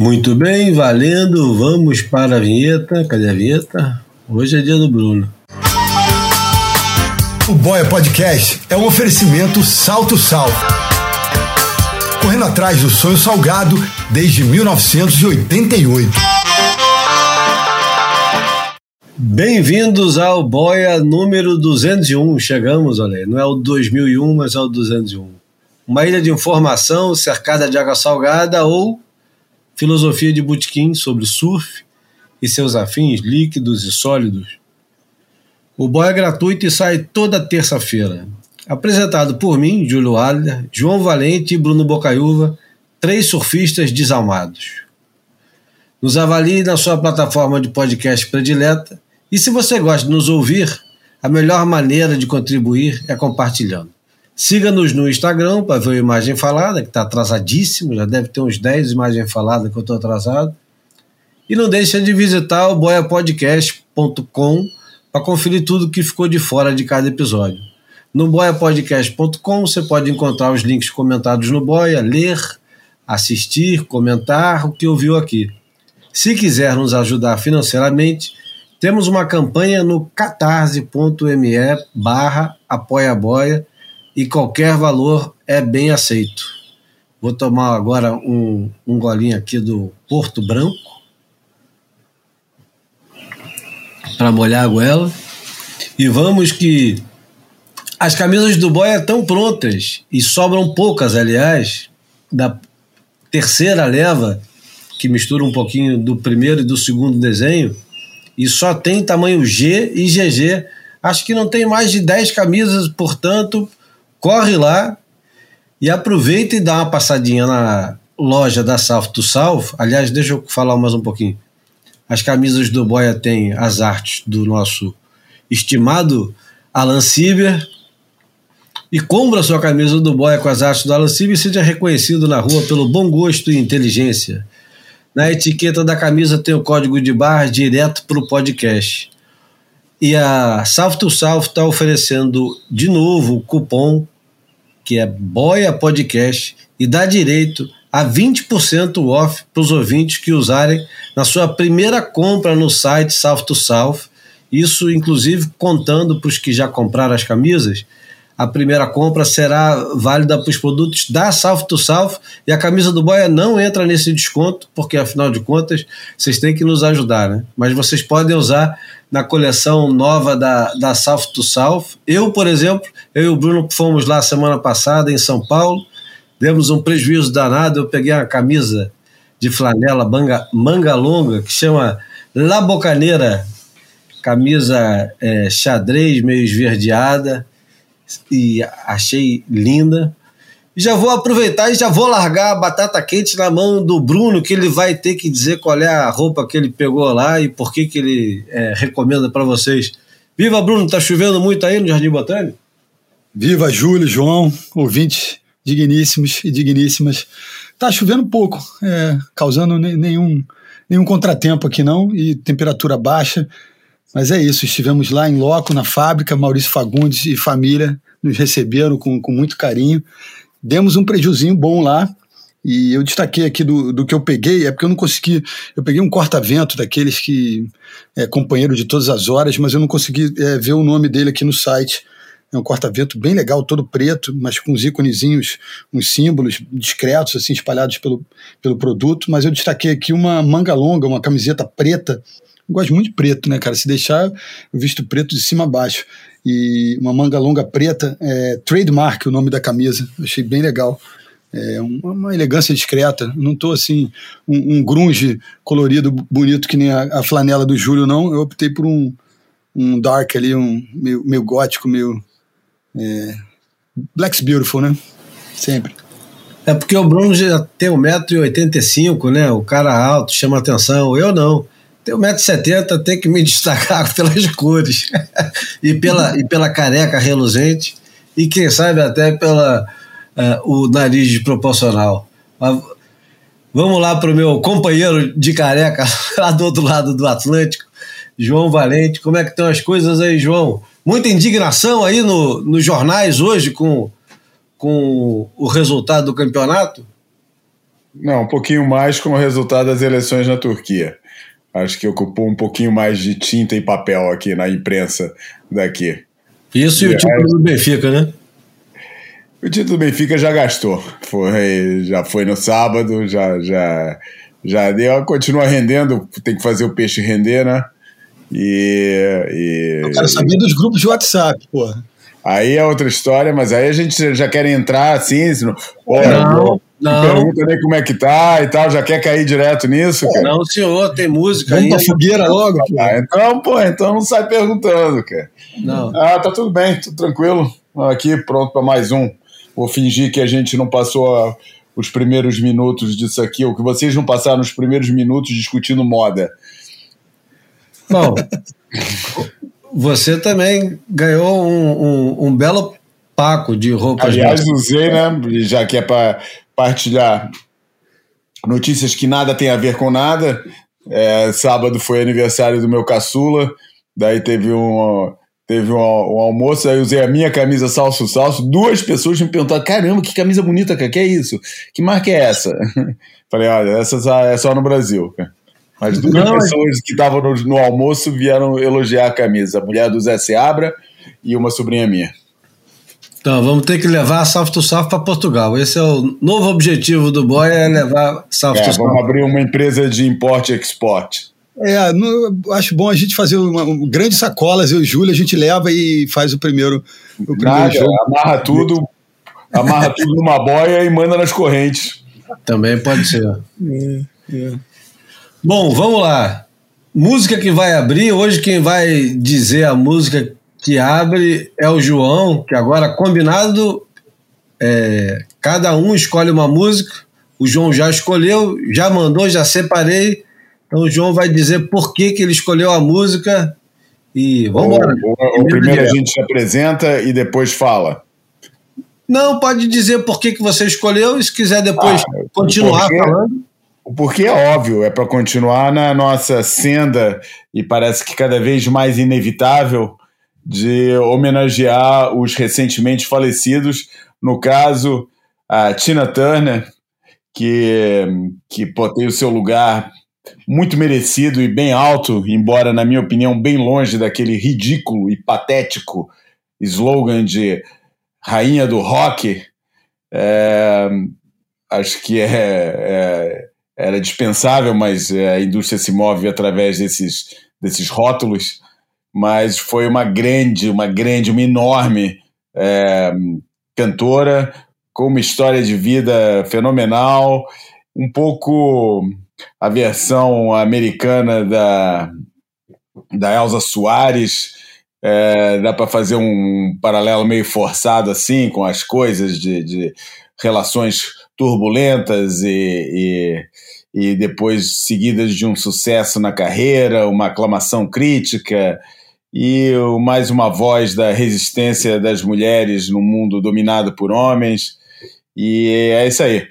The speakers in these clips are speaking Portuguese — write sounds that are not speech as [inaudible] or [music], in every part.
Muito bem, valendo. Vamos para a vinheta. Cadê a vinheta? Hoje é dia do Bruno. O Boia Podcast é um oferecimento Salto Sal. Correndo atrás do sonho salgado desde 1988. Bem-vindos ao Boia número 201. Chegamos, olha aí. Não é o 2001, mas é o 201. Uma ilha de informação cercada de água salgada ou filosofia de Butkin sobre surf e seus afins líquidos e sólidos. O Boia é gratuito e sai toda terça-feira. Apresentado por mim, Júlio Adler, João Valente e Bruno Bocaiúva, três surfistas desalmados. Nos avalie na sua plataforma de podcast predileta e se você gosta de nos ouvir, a melhor maneira de contribuir é compartilhando. Siga-nos no Instagram para ver a imagem falada, que está atrasadíssimo, já deve ter uns 10 imagens faladas que eu estou atrasado. E não deixe de visitar o boiapodcast.com para conferir tudo que ficou de fora de cada episódio. No boiapodcast.com você pode encontrar os links comentados no Boia, ler, assistir, comentar o que ouviu aqui. Se quiser nos ajudar financeiramente, temos uma campanha no catarse.me barra apoiaboia e qualquer valor é bem aceito. Vou tomar agora um, um golinho aqui do Porto Branco para molhar a goela. E vamos que as camisas do boy estão prontas e sobram poucas, aliás, da terceira leva, que mistura um pouquinho do primeiro e do segundo desenho, e só tem tamanho G e GG. Acho que não tem mais de 10 camisas, portanto, corre lá e aproveita e dá uma passadinha na loja da South to South. Aliás, deixa eu falar mais um pouquinho. As camisas do Boia têm as artes do nosso estimado Alan Sieber. E compra sua camisa do Boia com as artes do Alan Sieber e seja reconhecido na rua pelo bom gosto e inteligência. Na etiqueta da camisa tem o código de barra direto para o podcast. E a South to South está oferecendo de novo o cupom que é Boia Podcast, e dá direito a 20% off para os ouvintes que usarem na sua primeira compra no site South to South. Isso, inclusive, contando para os que já compraram as camisas, a primeira compra será válida para os produtos da South to e a camisa do Boia não entra nesse desconto, porque afinal de contas vocês têm que nos ajudar, né? Mas vocês podem usar na coleção nova da, da South to South. Eu, por exemplo, eu e o Bruno fomos lá semana passada em São Paulo, demos um prejuízo danado. Eu peguei uma camisa de flanela manga, manga longa que chama La Bocaneira, camisa é, xadrez meio esverdeada e achei linda. Já vou aproveitar e já vou largar a batata quente na mão do Bruno, que ele vai ter que dizer qual é a roupa que ele pegou lá e por que, que ele é, recomenda para vocês. Viva, Bruno! Tá chovendo muito aí no Jardim Botânico? Viva, Júlio, João, ouvintes digníssimos e digníssimas. Tá chovendo pouco, é, causando nenhum, nenhum contratempo aqui não, e temperatura baixa. Mas é isso, estivemos lá em loco, na fábrica, Maurício Fagundes e família nos receberam com, com muito carinho demos um prejuzinho bom lá. E eu destaquei aqui do, do que eu peguei, é porque eu não consegui. Eu peguei um corta-vento daqueles que é companheiro de todas as horas, mas eu não consegui é, ver o nome dele aqui no site. É um corta-vento bem legal, todo preto, mas com uns íconezinhos, uns símbolos discretos, assim, espalhados pelo, pelo produto. Mas eu destaquei aqui uma manga longa, uma camiseta preta. Eu gosto muito de preto, né, cara? Se deixar, eu visto preto de cima a baixo e uma manga longa preta, é, trademark o nome da camisa, achei bem legal. É uma, uma elegância discreta, não estou assim, um, um, grunge colorido, bonito que nem a, a, flanela do Júlio, não. Eu optei por um, um dark ali, um meio, meio gótico, meio. É, Black's Beautiful, né? Sempre. É porque o Bruno já tem 1,85m, né? O cara alto, chama atenção. Eu não tenho 1,70m, tem que me destacar [laughs] pelas cores e, pela, e pela careca reluzente e quem sabe até pela uh, o nariz proporcional. Mas, vamos lá para o meu companheiro de careca [laughs] lá do outro lado do Atlântico, João Valente. Como é que estão as coisas aí, João? Muita indignação aí no, nos jornais hoje com, com o resultado do campeonato? Não, um pouquinho mais com o resultado das eleições na Turquia. Acho que ocupou um pouquinho mais de tinta e papel aqui na imprensa daqui. Isso e, e o título do Benfica, né? O título do Benfica já gastou. Foi, já foi no sábado, já, já, já deu. Continua rendendo, tem que fazer o peixe render, né? E. e Eu quero saber dos grupos de WhatsApp, porra. Aí é outra história, mas aí a gente já quer entrar assim. Não, não, não. Pergunta nem como é que tá e tal, já quer cair direto nisso, cara? Não, senhor, tem música aí. Vamos fogueira logo, ah, então, pô, então não sai perguntando, cara. Não. Ah, tá tudo bem, tudo tranquilo. Aqui, pronto para mais um. Vou fingir que a gente não passou a, os primeiros minutos disso aqui, ou que vocês não passaram os primeiros minutos discutindo moda. Bom, você também ganhou um, um, um belo paco de roupas. Aliás, usei, né? Já que é para partilhar notícias que nada tem a ver com nada. É, sábado foi aniversário do meu caçula, daí teve um, teve um, um, almoço, aí usei a minha camisa salso salso. Duas pessoas me perguntaram: caramba, que camisa bonita, cara, que é isso? Que marca é essa? [laughs] Falei: olha, essa é só no Brasil, cara. Mas duas Não, pessoas que estavam no, no, almoço vieram elogiar a camisa. A mulher do Zé Seabra e uma sobrinha minha. Então, vamos ter que levar a South to South para Portugal. Esse é o novo objetivo do Boy, é levar South é, to South. Vamos abrir uma empresa de import e export. É, no, acho bom a gente fazer uma, uma grande sacolas, eu e o Júlio, a gente leva e faz o primeiro, o primeiro Nada, jogo. Amarra tudo, amarra tudo numa boia e manda nas correntes. Também pode ser. É, é. Bom, vamos lá. Música que vai abrir, hoje quem vai dizer a música que abre é o João, que agora combinado, é, cada um escolhe uma música. O João já escolheu, já mandou, já separei. Então o João vai dizer por que, que ele escolheu a música e vamos embora. Primeiro a gente se apresenta e depois fala. Não, pode dizer por que, que você escolheu e se quiser depois ah, continuar porque, falando. O porquê é óbvio, é para continuar na nossa senda e parece que cada vez mais inevitável de homenagear os recentemente falecidos, no caso, a Tina Turner, que, que pô, tem o seu lugar muito merecido e bem alto, embora, na minha opinião, bem longe daquele ridículo e patético slogan de rainha do rock. É, acho que é, é, era dispensável, mas a indústria se move através desses, desses rótulos mas foi uma grande, uma grande, uma enorme é, cantora, com uma história de vida fenomenal, um pouco a versão americana da, da Elsa Soares. É, dá para fazer um paralelo meio forçado assim com as coisas de, de relações turbulentas e, e, e, depois seguidas de um sucesso na carreira, uma aclamação crítica e mais uma voz da resistência das mulheres no mundo dominado por homens. E é isso aí.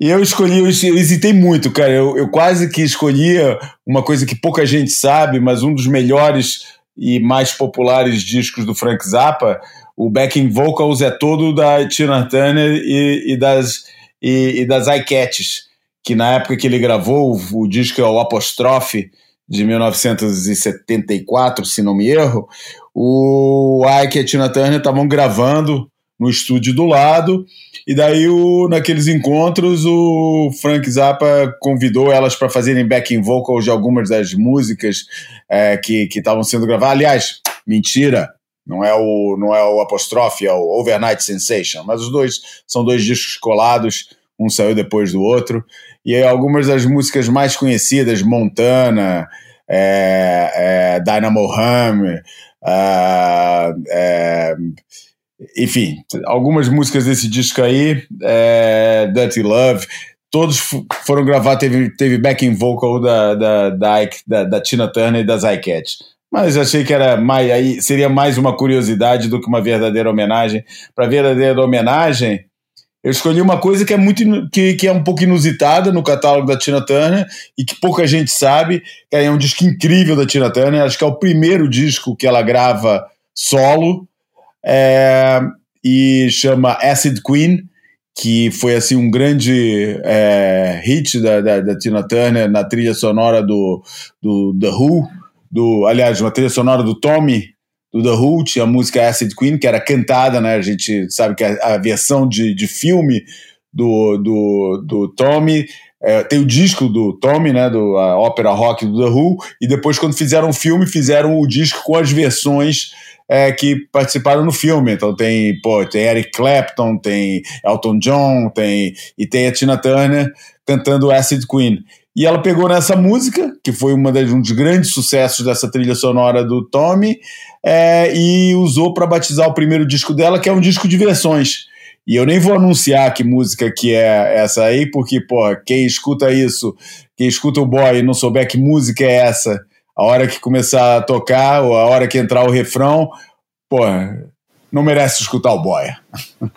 E eu escolhi, eu hesitei muito, cara. Eu, eu quase que escolhia uma coisa que pouca gente sabe, mas um dos melhores e mais populares discos do Frank Zappa. O backing vocals é todo da Tina Turner e, e das, e, e das iCats, que na época que ele gravou, o, o disco é o Apostrofe, de 1974, se não me erro, o Ike e a Tina Turner estavam gravando no estúdio do lado, e daí o, naqueles encontros o Frank Zappa convidou elas para fazerem backing vocals de algumas das músicas é, que estavam sendo gravadas. Aliás, mentira, não é o não é o apóstrofe, é o Overnight Sensation, mas os dois são dois discos colados, um saiu depois do outro. E algumas das músicas mais conhecidas, Montana, é, é, Dynamo Hum, é, é, enfim, algumas músicas desse disco aí, é, Dirty Love, todos foram gravados, teve, teve backing vocal da, da, da, da, da Tina Turner e das iCats. Mas achei que era mais, aí seria mais uma curiosidade do que uma verdadeira homenagem. Para verdadeira homenagem, eu escolhi uma coisa que é muito que, que é um pouco inusitada no catálogo da Tina Turner e que pouca gente sabe. É um disco incrível da Tina Turner. Acho que é o primeiro disco que ela grava solo é, e chama Acid Queen. que foi assim um grande é, hit da, da, da, Tina Turner na trilha sonora do, do The Who, do, aliás, uma trilha sonora do Tommy, do The Who, tinha a música Acid Queen, que era cantada, né? A gente sabe que a, a versão de, de filme do, do, do Tommy é, tem o disco do Tommy, né, do a ópera rock do The Who, e depois quando fizeram o filme, fizeram o disco com as versões é, que participaram no filme. Então tem, pô, tem Eric Clapton, tem Elton John, tem e tem a Tina Turner cantando Acid Queen. E ela pegou nessa música, que foi uma das, um dos grandes sucessos dessa trilha sonora do Tommy, é, e usou para batizar o primeiro disco dela, que é um disco de versões. E eu nem vou anunciar que música que é essa aí, porque, pô, quem escuta isso, quem escuta o boy e não souber que música é essa, a hora que começar a tocar, ou a hora que entrar o refrão, pô, não merece escutar o boy. [laughs]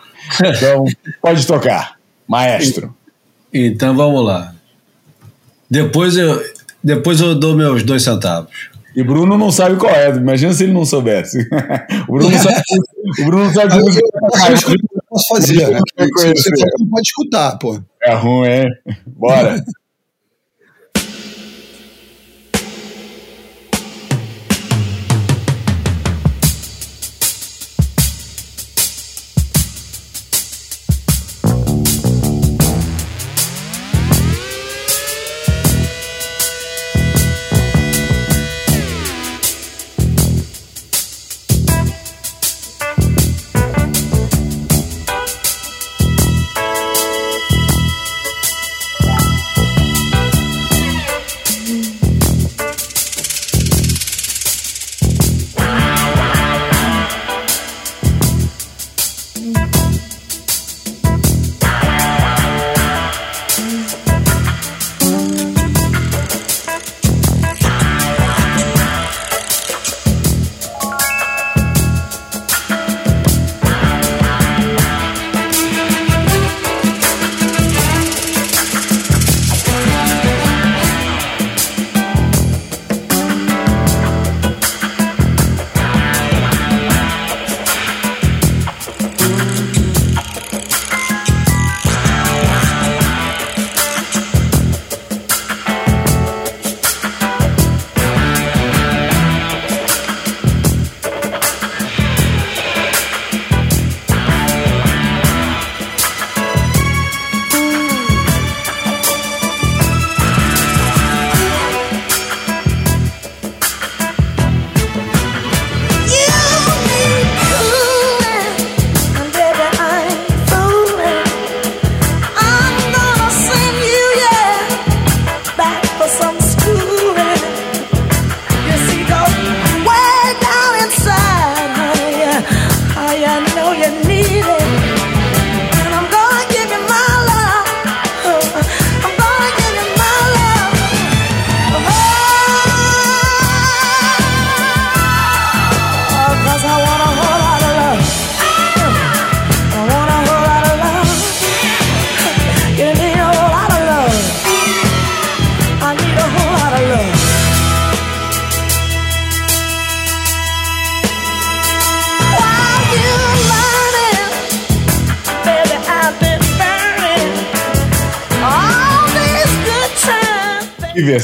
então, pode tocar, maestro. Então vamos lá. Depois eu, depois eu dou meus dois centavos. E Bruno não sabe qual é, imagina se ele não soubesse. [laughs] o Bruno não sabe, [laughs] o Bruno não sabe eu, eu, eu posso fazer. Né? Você não pode escutar, pô. É ruim, é? Bora.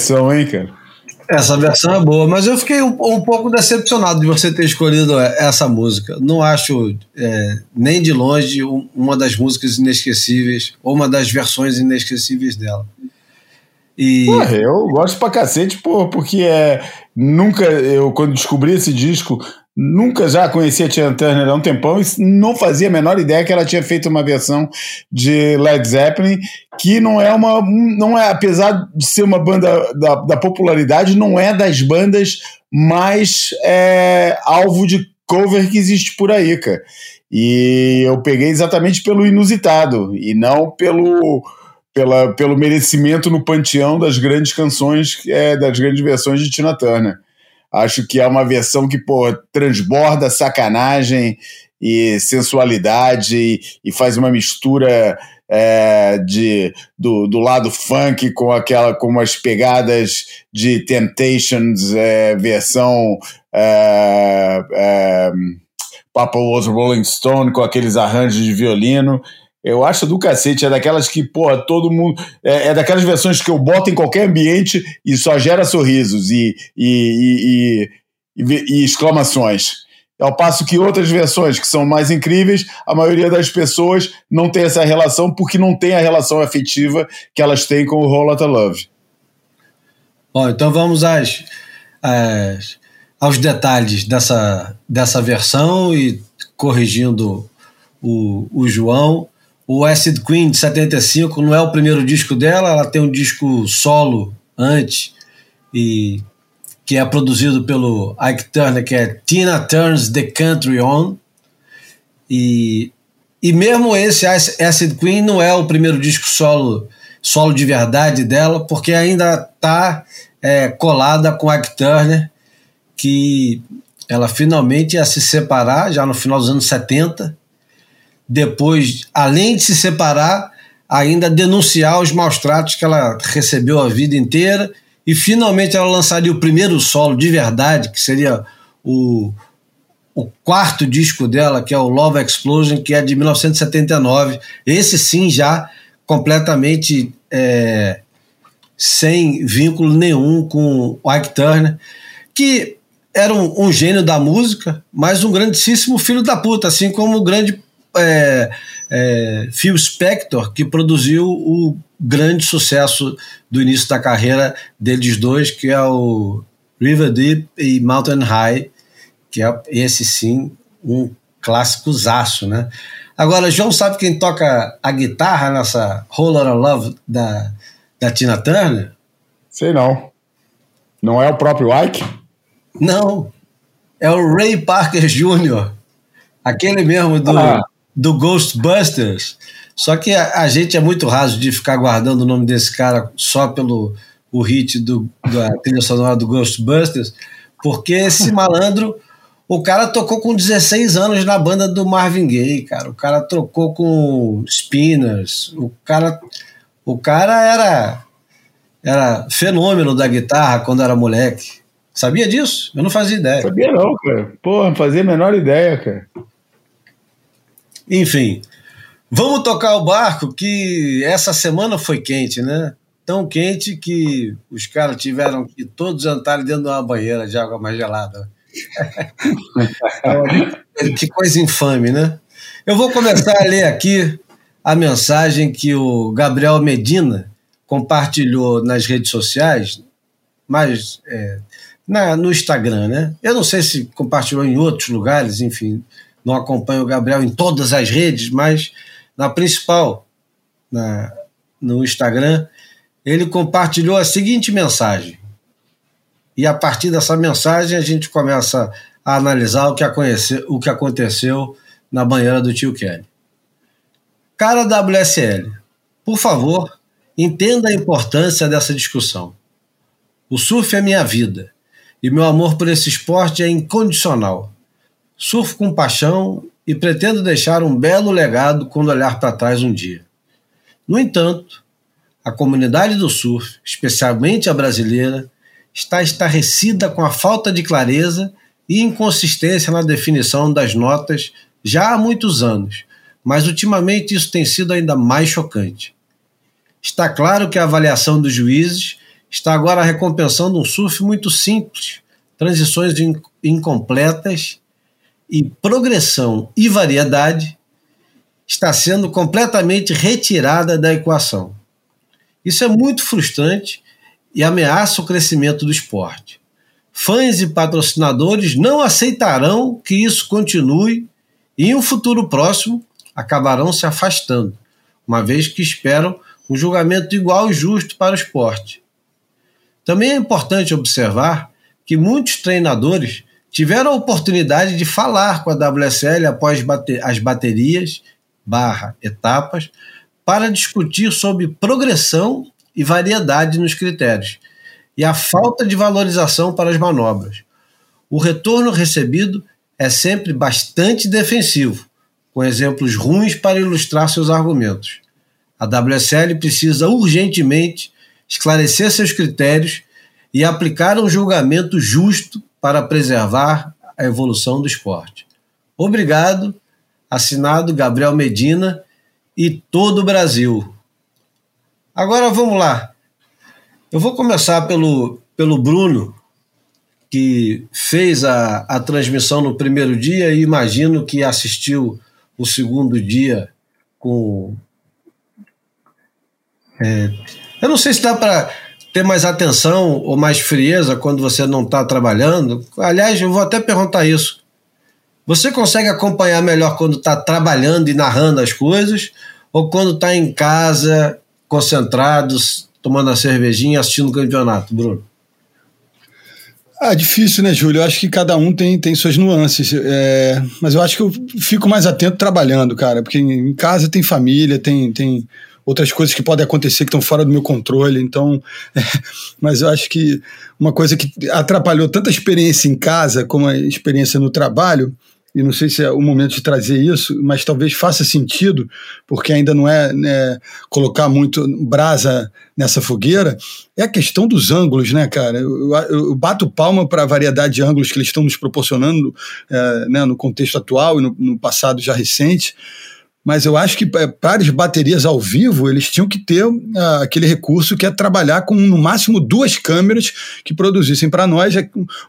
Versão, hein, cara? Essa versão é boa, mas eu fiquei um, um, pouco decepcionado de você ter escolhido essa música. Não acho é, nem de longe uma das músicas inesquecíveis, ou uma das versões inesquecíveis dela. E... Porra, eu gosto pra cacete, porra, porque é, nunca, eu quando descobri esse disco, Nunca já conhecia a Tina Turner há um tempão e não fazia a menor ideia que ela tinha feito uma versão de Led Zeppelin que não é uma. não é Apesar de ser uma banda da, da popularidade, não é das bandas mais é, alvo de cover que existe por aí, cara. E eu peguei exatamente pelo inusitado e não pelo. Pela, pelo merecimento no panteão das grandes canções, é, das grandes versões de Tina Turner. Acho que é uma versão que, pô, transborda sacanagem e sensualidade e, e faz uma mistura é, de, do, do lado funk com aquela com umas pegadas de Temptations, é, versão é, é, Papa Was Rolling Stone com aqueles arranjos de violino Eu acho do cacete, é daquelas que, pô, todo mundo. É, é, daquelas versões que eu boto em qualquer ambiente e só gera sorrisos e, e, e, e, e exclamações. Ao passo que outras versões que são mais incríveis, a maioria das pessoas não tem essa relação porque não tem a relação afetiva que elas têm com o Whole Lotta Love. Bom, então vamos às, às, aos detalhes dessa, dessa versão e corrigindo o, o João. O Acid Queen de 75 não é o primeiro disco dela, ela tem um disco solo antes e que é produzido pelo Ike Turner, que é Tina Turns the Country On. E, e mesmo esse Acid Queen não é o primeiro disco solo solo de verdade dela, porque ainda está é, colada com Ike Turner, que ela finalmente ia se separar já no final dos anos 70 depois, além de se separar, ainda denunciar os maus tratos que ela recebeu a vida inteira e finalmente ela lançaria o primeiro solo de verdade, que seria o, o quarto disco dela, que é o Love Explosion, que é de 1979. Esse sim já completamente é, sem vínculo nenhum com o Ike Turner, que era um, um, gênio da música, mas um grandíssimo filho da puta, assim como o grande é, é, Phil Spector, que produziu o grande sucesso do início da carreira deles dois, que é o River Deep e Mountain High, que é esse sim um clássico zaço, né? Agora, João sabe quem toca a guitarra nessa Roller of Love da, da Tina Turner? Sei não. Não é o próprio Ike? Não. É o Ray Parker Jr., aquele mesmo do, ah do Ghostbusters. Só que a, a, gente é muito raso de ficar guardando o nome desse cara só pelo o hit do, da trilha sonora do Ghostbusters, porque esse [laughs] malandro, o cara tocou com 16 anos na banda do Marvin Gaye, cara. O cara trocou com Spinners. O cara, o cara era era fenômeno da guitarra quando era moleque. Sabia disso? Eu não fazia ideia. Sabia não, cara. Pô, não fazia a menor ideia, cara. Enfim, vamos tocar o barco que essa semana foi quente, né? Tão quente que os caras tiveram que todos jantarem dentro de uma banheira de água mais gelada. [laughs] que coisa infame, né? Eu vou começar a ler aqui a mensagem que o Gabriel Medina compartilhou nas redes sociais, mas é, na, no Instagram, né? Eu não sei se compartilhou em outros lugares, enfim, não acompanho o Gabriel em todas as redes, mas na principal, na, no Instagram, ele compartilhou a seguinte mensagem. E a partir dessa mensagem a gente começa a analisar o que, o que aconteceu na banheira do tio Kelly. Cara WSL, por favor, entenda a importância dessa discussão. O surf é minha vida e meu amor por esse esporte é incondicional. Surfo com paixão e pretendo deixar um belo legado quando olhar para trás um dia. No entanto, a comunidade do surf, especialmente a brasileira, está estarrecida com a falta de clareza e inconsistência na definição das notas já há muitos anos, mas ultimamente isso tem sido ainda mais chocante. Está claro que a avaliação dos juízes está agora recompensando um surf muito simples, transições incompletas e progressão e variedade está sendo completamente retirada da equação. Isso é muito frustrante e ameaça o crescimento do esporte. Fãs e patrocinadores não aceitarão que isso continue e, em um futuro próximo, acabarão se afastando, uma vez que esperam um julgamento igual e justo para o esporte. Também é importante observar que muitos treinadores tiveram a oportunidade de falar com a WSL após as baterias barra etapas para discutir sobre progressão e variedade nos critérios e a falta de valorização para as manobras. O retorno recebido é sempre bastante defensivo, com exemplos ruins para ilustrar seus argumentos. A WSL precisa urgentemente esclarecer seus critérios e aplicar um julgamento justo para preservar a evolução do esporte. Obrigado, assinado Gabriel Medina, e todo o Brasil. Agora vamos lá. Eu vou começar pelo, pelo Bruno, que fez a, a transmissão no primeiro dia e imagino que assistiu o segundo dia com. É, eu não sei se dá para ter mais atenção ou mais frieza quando você não está trabalhando. Aliás, eu vou até perguntar isso. Você consegue acompanhar melhor quando está trabalhando e narrando as coisas ou quando está em casa, concentrados, tomando a cervejinha, assistindo o campeonato, Bruno? Ah, difícil, né, Júlio? Eu acho que cada um tem, tem suas nuances. É, mas eu acho que eu fico mais atento trabalhando, cara, porque em casa tem família, tem, tem outras coisas que podem acontecer que estão fora do meu controle. Então, é, [laughs] mas eu acho que uma coisa que atrapalhou tanta experiência em casa como a experiência no trabalho e não sei se é o momento de trazer isso, mas talvez faça sentido, porque ainda não é né, colocar muito brasa nessa fogueira, é a questão dos ângulos, né, cara? Eu, eu bato palma para a variedade de ângulos que eles estão nos proporcionando é, né, no contexto atual e no, no passado já recente, mas eu acho que é, para as baterias ao vivo, eles tinham que ter uh, aquele recurso que é trabalhar com no máximo duas câmeras que produzissem para nós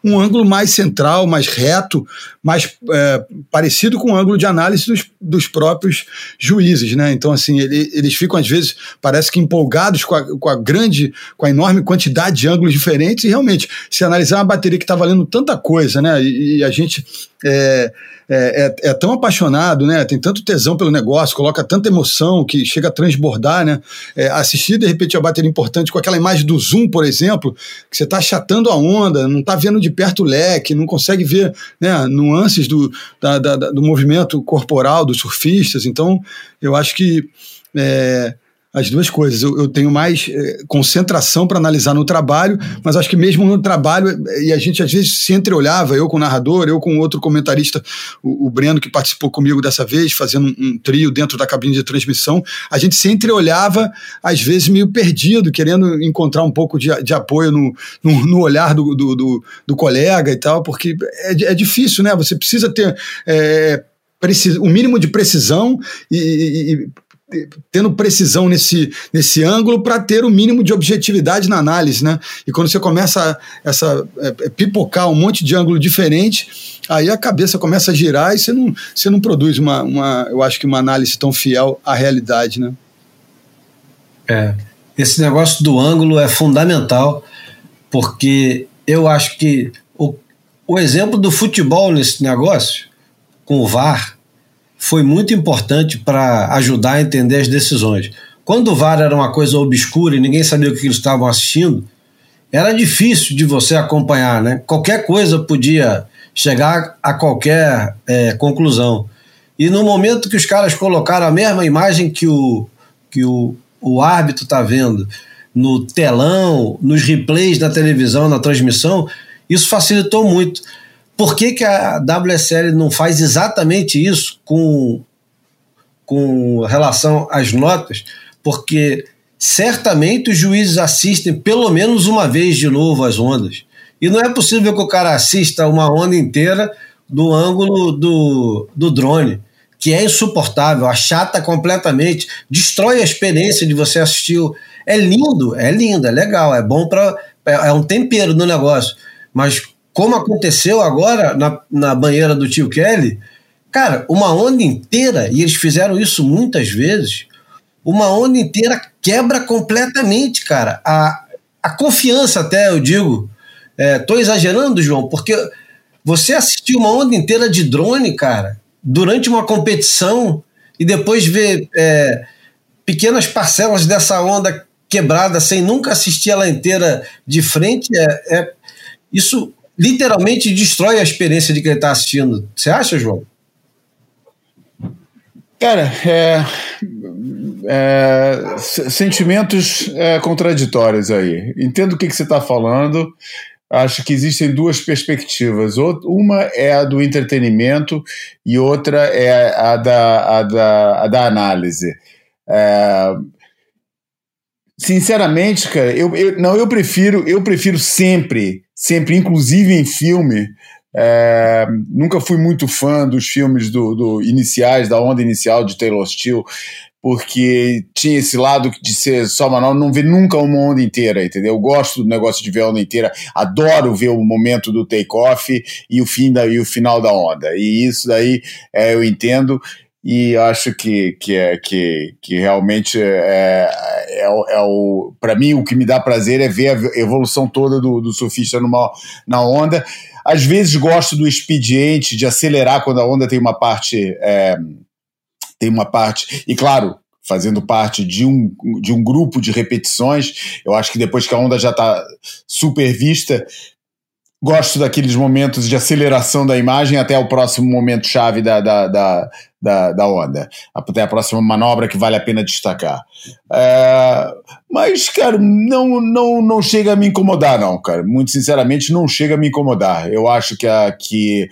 um ângulo mais central, mais reto, mais é, parecido com o ângulo de análise dos, dos próprios juízes. Né? Então, assim, ele, eles ficam às vezes, parece que empolgados com a, com a grande, com a enorme quantidade de ângulos diferentes, e realmente, se analisar uma bateria que está valendo tanta coisa, né? e, e a gente. É, é, é, é, tão apaixonado, né? Tem tanto tesão pelo negócio, coloca tanta emoção que chega a transbordar, né? É, assistir de repente a bateria importante com aquela imagem do zoom, por exemplo, que você está achatando a onda, não está vendo de perto o leque, não consegue ver né, nuances do, da, da, do movimento corporal dos surfistas. Então, eu acho que é, as duas coisas. Eu, eu tenho mais é, concentração para analisar no trabalho, mas acho que mesmo no trabalho, e a gente às vezes se entreolhava, eu com o narrador, eu com outro comentarista, o, o Breno, que participou comigo dessa vez, fazendo um, um, trio dentro da cabine de transmissão, a gente se entreolhava, às vezes meio perdido, querendo encontrar um pouco de, de apoio no, no, no olhar do, do, do, do, colega e tal, porque é, é difícil, né? Você precisa ter. É, o mínimo de precisão e, e, tendo precisão nesse, nesse ângulo para ter o mínimo de objetividade na análise, né? E quando você começa a, essa é, é, pipocar um monte de ângulo diferente, aí a cabeça começa a girar e você não, você não produz uma, uma, eu acho que uma análise tão fiel à realidade, né? É, esse negócio do ângulo é fundamental porque eu acho que o, o exemplo do futebol nesse negócio com o VAR foi muito importante para ajudar a entender as decisões. Quando o VAR era uma coisa obscura e ninguém sabia o que eles estavam assistindo, era difícil de você acompanhar, né? Qualquer coisa podia chegar a qualquer é, conclusão. E no momento que os caras colocaram a mesma imagem que o, que o, o árbitro está vendo no telão, nos replays da televisão, na transmissão, isso facilitou muito. Por que, que a WSL não faz exatamente isso com, com relação às notas? Porque certamente os juízes assistem pelo menos uma vez de novo as ondas. E não é possível que o cara assista uma onda inteira do ângulo do, do drone, que é insuportável, achata completamente, destrói a experiência de você assistir. É lindo, é lindo, é legal, é bom para. É, é um tempero no negócio. Mas como aconteceu agora na, na banheira do tio Kelly, cara, uma onda inteira, e eles fizeram isso muitas vezes, uma onda inteira quebra completamente, cara. A, a confiança, até eu digo. É, tô exagerando, João, porque você assistiu uma onda inteira de drone, cara, durante uma competição e depois ver é, pequenas parcelas dessa onda quebrada sem nunca assistir ela inteira de frente, é, é isso literalmente destrói a experiência de quem está assistindo. Você acha, João? Cara, é, é, sentimentos é, contraditórios aí. Entendo o que, que você está falando. Acho que existem duas perspectivas. Uma é a do entretenimento e outra é a da, a da, a da análise. É, sinceramente, cara, eu, eu, não, eu prefiro, eu prefiro sempre sempre, inclusive em filme. É, nunca fui muito fã dos filmes do, do, iniciais, da onda inicial de Taylor Steele. porque tinha esse lado de ser só manobra, não ver nunca uma onda inteira, entendeu? Eu gosto do negócio de ver a onda inteira, adoro ver o momento do take-off e o fim da, e o final da onda. E isso daí é, eu entendo e acho que, que, é, que, que realmente é, é, é o para mim o que me dá prazer é ver a evolução toda do, do surfista numa, na onda. Às vezes gosto do expediente de acelerar quando a onda tem uma parte é, tem uma parte e claro fazendo parte de um, de um grupo de repetições. Eu acho que depois que a onda já está super vista, gosto daqueles momentos de aceleração da imagem até o próximo momento chave da, da, da, da, da onda, até a próxima manobra que vale a pena destacar. É, mas, cara, não, não, não chega a me incomodar, não, cara. Muito sinceramente, não chega a me incomodar. Eu acho que, a, que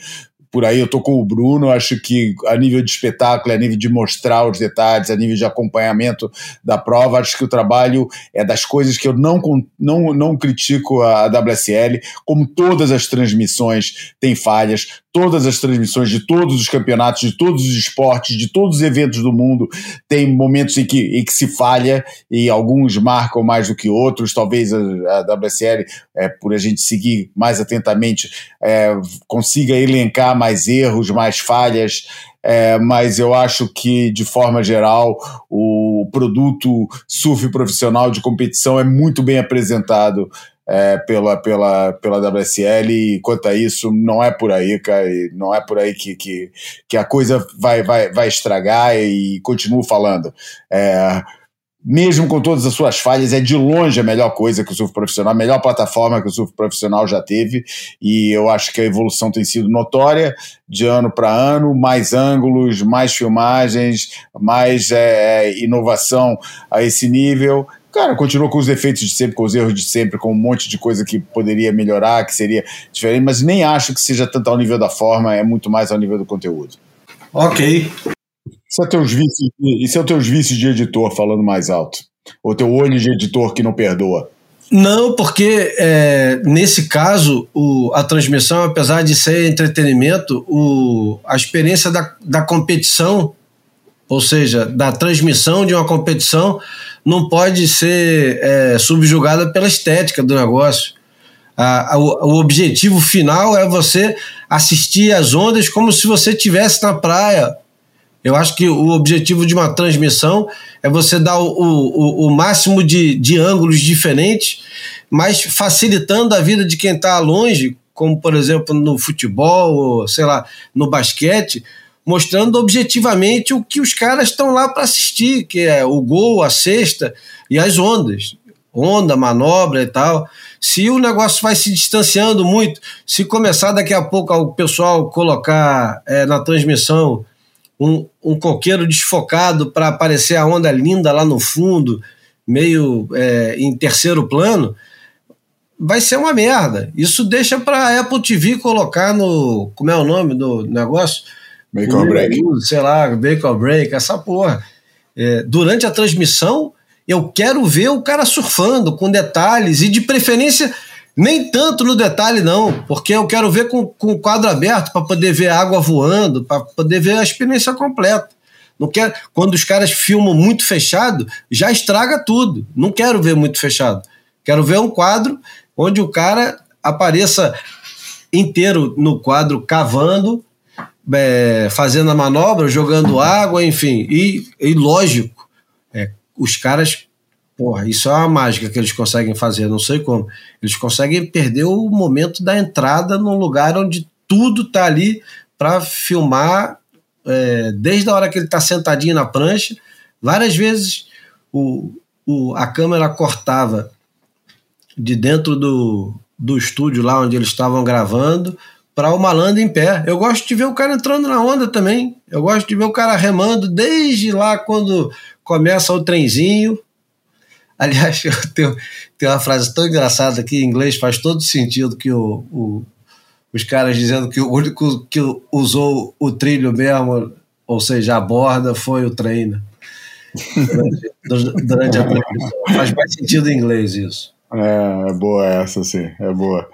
por aí eu tô com o Bruno, acho que a nível de espetáculo, a nível de mostrar os detalhes, a nível de acompanhamento da prova, acho que o trabalho é das coisas que eu não, não, não critico a WSL, como todas as transmissões têm falhas, todas as transmissões de todos os campeonatos, de todos os esportes, de todos os eventos do mundo, tem momentos em que, em que se falha e alguns marcam mais do que outros. Talvez a, a WSL, é, por a gente seguir mais atentamente, é, consiga elencar mais erros, mais falhas. É, mas eu acho que, de forma geral, o produto surf profissional de competição é muito bem apresentado é, pela, pela, pela WSL e quanto a isso, não é por aí, cara, não é por aí que, que, que a coisa vai, vai, vai estragar e continuo falando. É, mesmo com todas as suas falhas, é de longe a melhor coisa que o surf profissional, a melhor plataforma que o surf profissional já teve, e eu acho que a evolução tem sido notória de ano para ano, mais ângulos, mais filmagens, mais é, inovação a esse nível, Cara, continua com os defeitos de sempre, com os erros de sempre, com um monte de coisa que poderia melhorar, que seria diferente, mas nem acho que seja tanto ao nível da forma, é muito mais ao nível do conteúdo. Ok. Isso é teus vícios, isso é teus vícios de editor falando mais alto. Ou teu olho de editor que não perdoa. Não, porque é, nesse caso, o, a transmissão, apesar de ser entretenimento, o, a experiência da, da competição, ou seja, da transmissão de uma competição, não pode ser é, subjugada pela estética do negócio. A, a, o objetivo final é você assistir as ondas como se você estivesse na praia. Eu acho que o objetivo de uma transmissão é você dar o, o, o máximo de, de ângulos diferentes, mas facilitando a vida de quem está longe, como por exemplo no futebol, ou, sei lá, no basquete, mostrando objetivamente o que os caras estão lá para assistir, que é o gol, a cesta e as ondas. Onda, manobra e tal. Se o negócio vai se distanciando muito, se começar daqui a pouco o pessoal colocar é, na transmissão um, um coqueiro desfocado para aparecer a onda linda lá no fundo, meio é, em terceiro plano, vai ser uma merda. Isso deixa para a Apple TV colocar no. Como é o nome do negócio? Make or break. Sei lá, make or break, essa porra. É, durante a transmissão, eu quero ver o cara surfando com detalhes e de preferência nem tanto no detalhe, não, porque eu quero ver com, com o quadro aberto para poder ver a água voando, para poder ver a experiência completa. Não quero, quando os caras filmam muito fechado, já estraga tudo. Não quero ver muito fechado. Quero ver um quadro onde o cara apareça inteiro no quadro cavando é, fazendo a manobra, jogando água, enfim. E, e lógico, é, os caras, porra, isso é uma mágica que eles conseguem fazer, não sei como. Eles conseguem perder o momento da entrada num lugar onde tudo tá ali para filmar é, desde a hora que ele está sentadinho na prancha. Várias vezes o, o, a câmera cortava de dentro do, do estúdio lá onde eles estavam gravando para o malandro em pé. Eu gosto de ver o cara entrando na onda também. Eu gosto de ver o cara remando desde lá quando começa o trenzinho. [laughs] Aliás, eu tenho, tenho uma frase tão engraçada que em inglês faz todo sentido que o, o os caras dizendo que o único que usou o trilho mesmo, ou seja, a borda, foi o trem. Né? Durante, [laughs] durante a transmissão. Faz mais sentido em inglês isso. É, é boa essa, sim, é boa.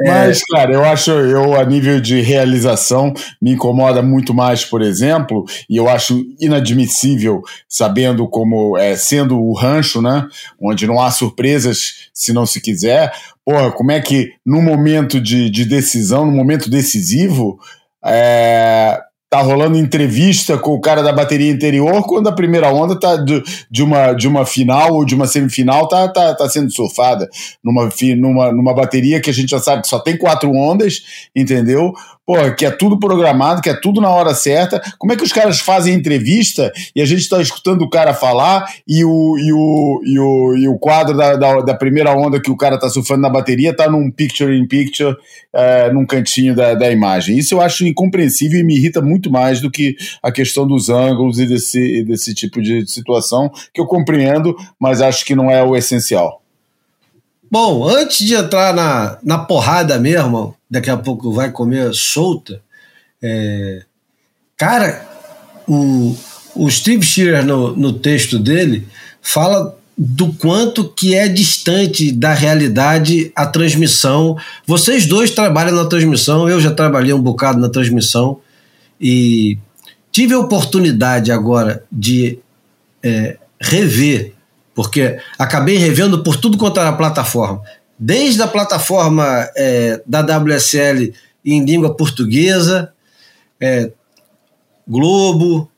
É... Mas, cara, eu acho, eu, a nível de realização, me incomoda muito mais, por exemplo, e eu acho inadmissível, sabendo como, é, sendo o rancho, né, onde não há surpresas se não se quiser, porra, como é que no momento de, de decisão, no momento decisivo, é, tá rolando entrevista com o cara da bateria interior quando a primeira onda tá de, de, uma, de uma final ou de uma semifinal tá, tá, tá sendo surfada numa, numa, numa bateria que a gente já sabe que só tem quatro ondas, entendeu? Pô, que é tudo programado, que é tudo na hora certa. Como é que os caras fazem entrevista e a gente está escutando o cara falar e o, e o, e o, e o quadro da, da, da primeira onda que o cara está surfando na bateria está num picture in picture, é, num cantinho da, da imagem. Isso eu acho incompreensível e me irrita muito mais do que a questão dos ângulos e desse, desse tipo de situação, que eu compreendo, mas acho que não é o essencial. Bom, antes de entrar na, na porrada mesmo, daqui a pouco vai comer solta, é, cara, o, o Steve Shearer no, no texto dele fala do quanto que é distante da realidade a transmissão. Vocês dois trabalham na transmissão, eu já trabalhei um bocado na transmissão e tive a oportunidade agora de é, rever porque acabei revendo por tudo quanto era plataforma. Desde a plataforma é, da WSL em língua portuguesa, é, Globo,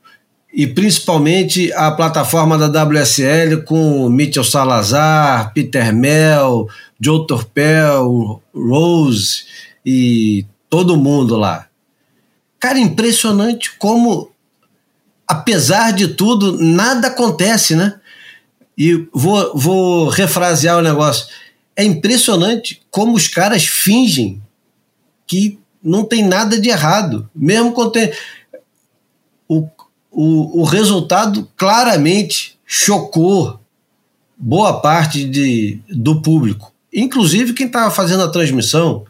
e principalmente a plataforma da WSL com Mitchell Salazar, Peter Mel, Joe Torpel, Rose e todo mundo lá. Cara, impressionante como, apesar de tudo, nada acontece, né? E vou, vou refrasear o negócio. É impressionante como os caras fingem que não tem nada de errado. Mesmo quando tem. O, o, o resultado claramente chocou boa parte de, do público. Inclusive quem estava fazendo a transmissão.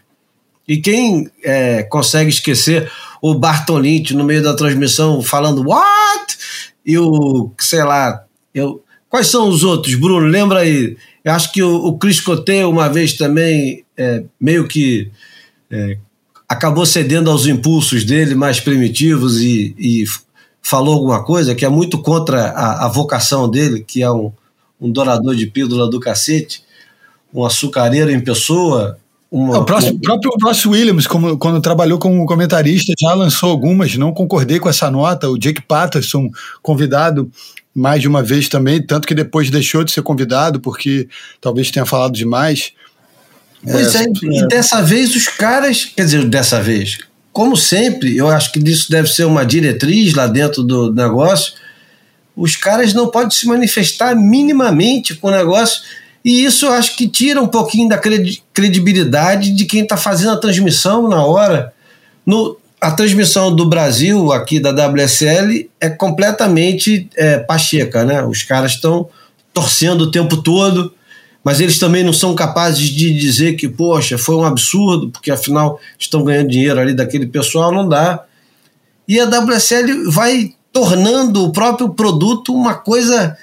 E quem é, consegue esquecer o Bartolini no meio da transmissão falando what? E o, sei lá, eu, Quais são os outros, Bruno? Lembra aí. Eu acho que o, o Chris Coté, uma vez também, é, meio que é, acabou cedendo aos impulsos dele mais primitivos e, e, falou alguma coisa que é muito contra a, a vocação dele, que é um, um dourador de pílula do cacete, um açucareiro em pessoa. Uma, o próximo, próprio Ross Williams, como, quando trabalhou como comentarista, já lançou algumas. Não concordei com essa nota. O Jake Patterson, convidado, mais de uma vez também, tanto que depois deixou de ser convidado, porque talvez tenha falado demais. Pois é, é, e dessa vez os caras, quer dizer, dessa vez, como sempre, eu acho que isso deve ser uma diretriz lá dentro do negócio, os caras não podem se manifestar minimamente com o negócio, e isso acho que tira um pouquinho da credibilidade de quem está fazendo a transmissão na hora. No, a transmissão do Brasil aqui da WSL é completamente é, pacheca, né? Os caras estão torcendo o tempo todo, mas eles também não são capazes de dizer que, poxa, foi um absurdo, porque afinal estão ganhando dinheiro ali daquele pessoal, não dá. E a WSL vai tornando o próprio produto uma coisa,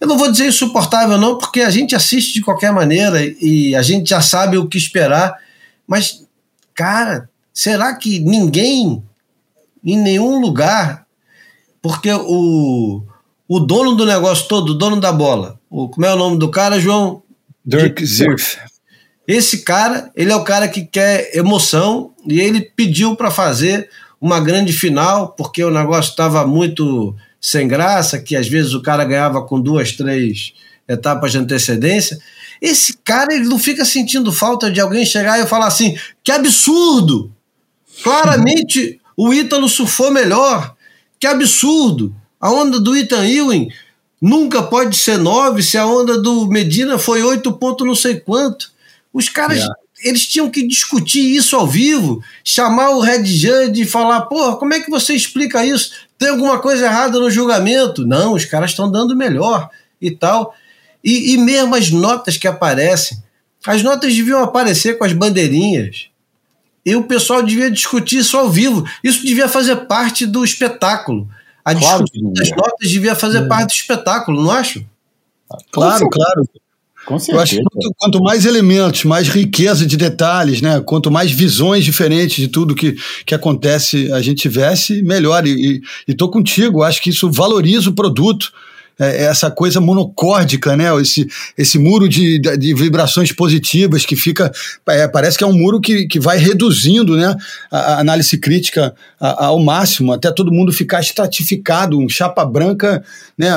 eu não vou dizer insuportável, não, porque a gente assiste de qualquer maneira e a gente já sabe o que esperar, mas, cara, Será que ninguém, em nenhum lugar, porque o, o dono do negócio todo, o dono da bola, o, como é o nome do cara, João? Dirk Zirf. Esse cara, ele é o cara que quer emoção e ele pediu para fazer uma grande final, porque o negócio estava muito sem graça, que às vezes o cara ganhava com duas, três etapas de antecedência. Esse cara, ele não fica sentindo falta de alguém chegar e falar assim: que absurdo! Claramente o Ítalo surfou melhor. Que absurdo! A onda do Ethan Ewing nunca pode ser 9 se a onda do Medina foi 8 ponto não sei quanto. Os caras, yeah. eles tinham que discutir isso ao vivo, chamar o Red Judge e falar, porra, como é que você explica isso? Tem alguma coisa errada no julgamento? Não, os caras estão dando melhor e tal. E, e mesmo as notas que aparecem, as notas deviam aparecer com as bandeirinhas. E o pessoal devia discutir isso ao vivo. Isso devia fazer parte do espetáculo. A claro, discussão das notas devia fazer é. parte do espetáculo, não acho? Claro, claro. Eu acho que quanto, quanto, mais elementos, mais riqueza de detalhes, né? Quanto mais visões diferentes de tudo que, que acontece a gente tivesse, melhor. E, estou contigo, acho que isso valoriza o produto essa coisa monocórdica, né? Esse, esse muro de, de vibrações positivas que fica. É, parece que é um muro que, que vai reduzindo né? a, a análise crítica a, a, ao máximo, até todo mundo ficar estratificado, um chapa branca né?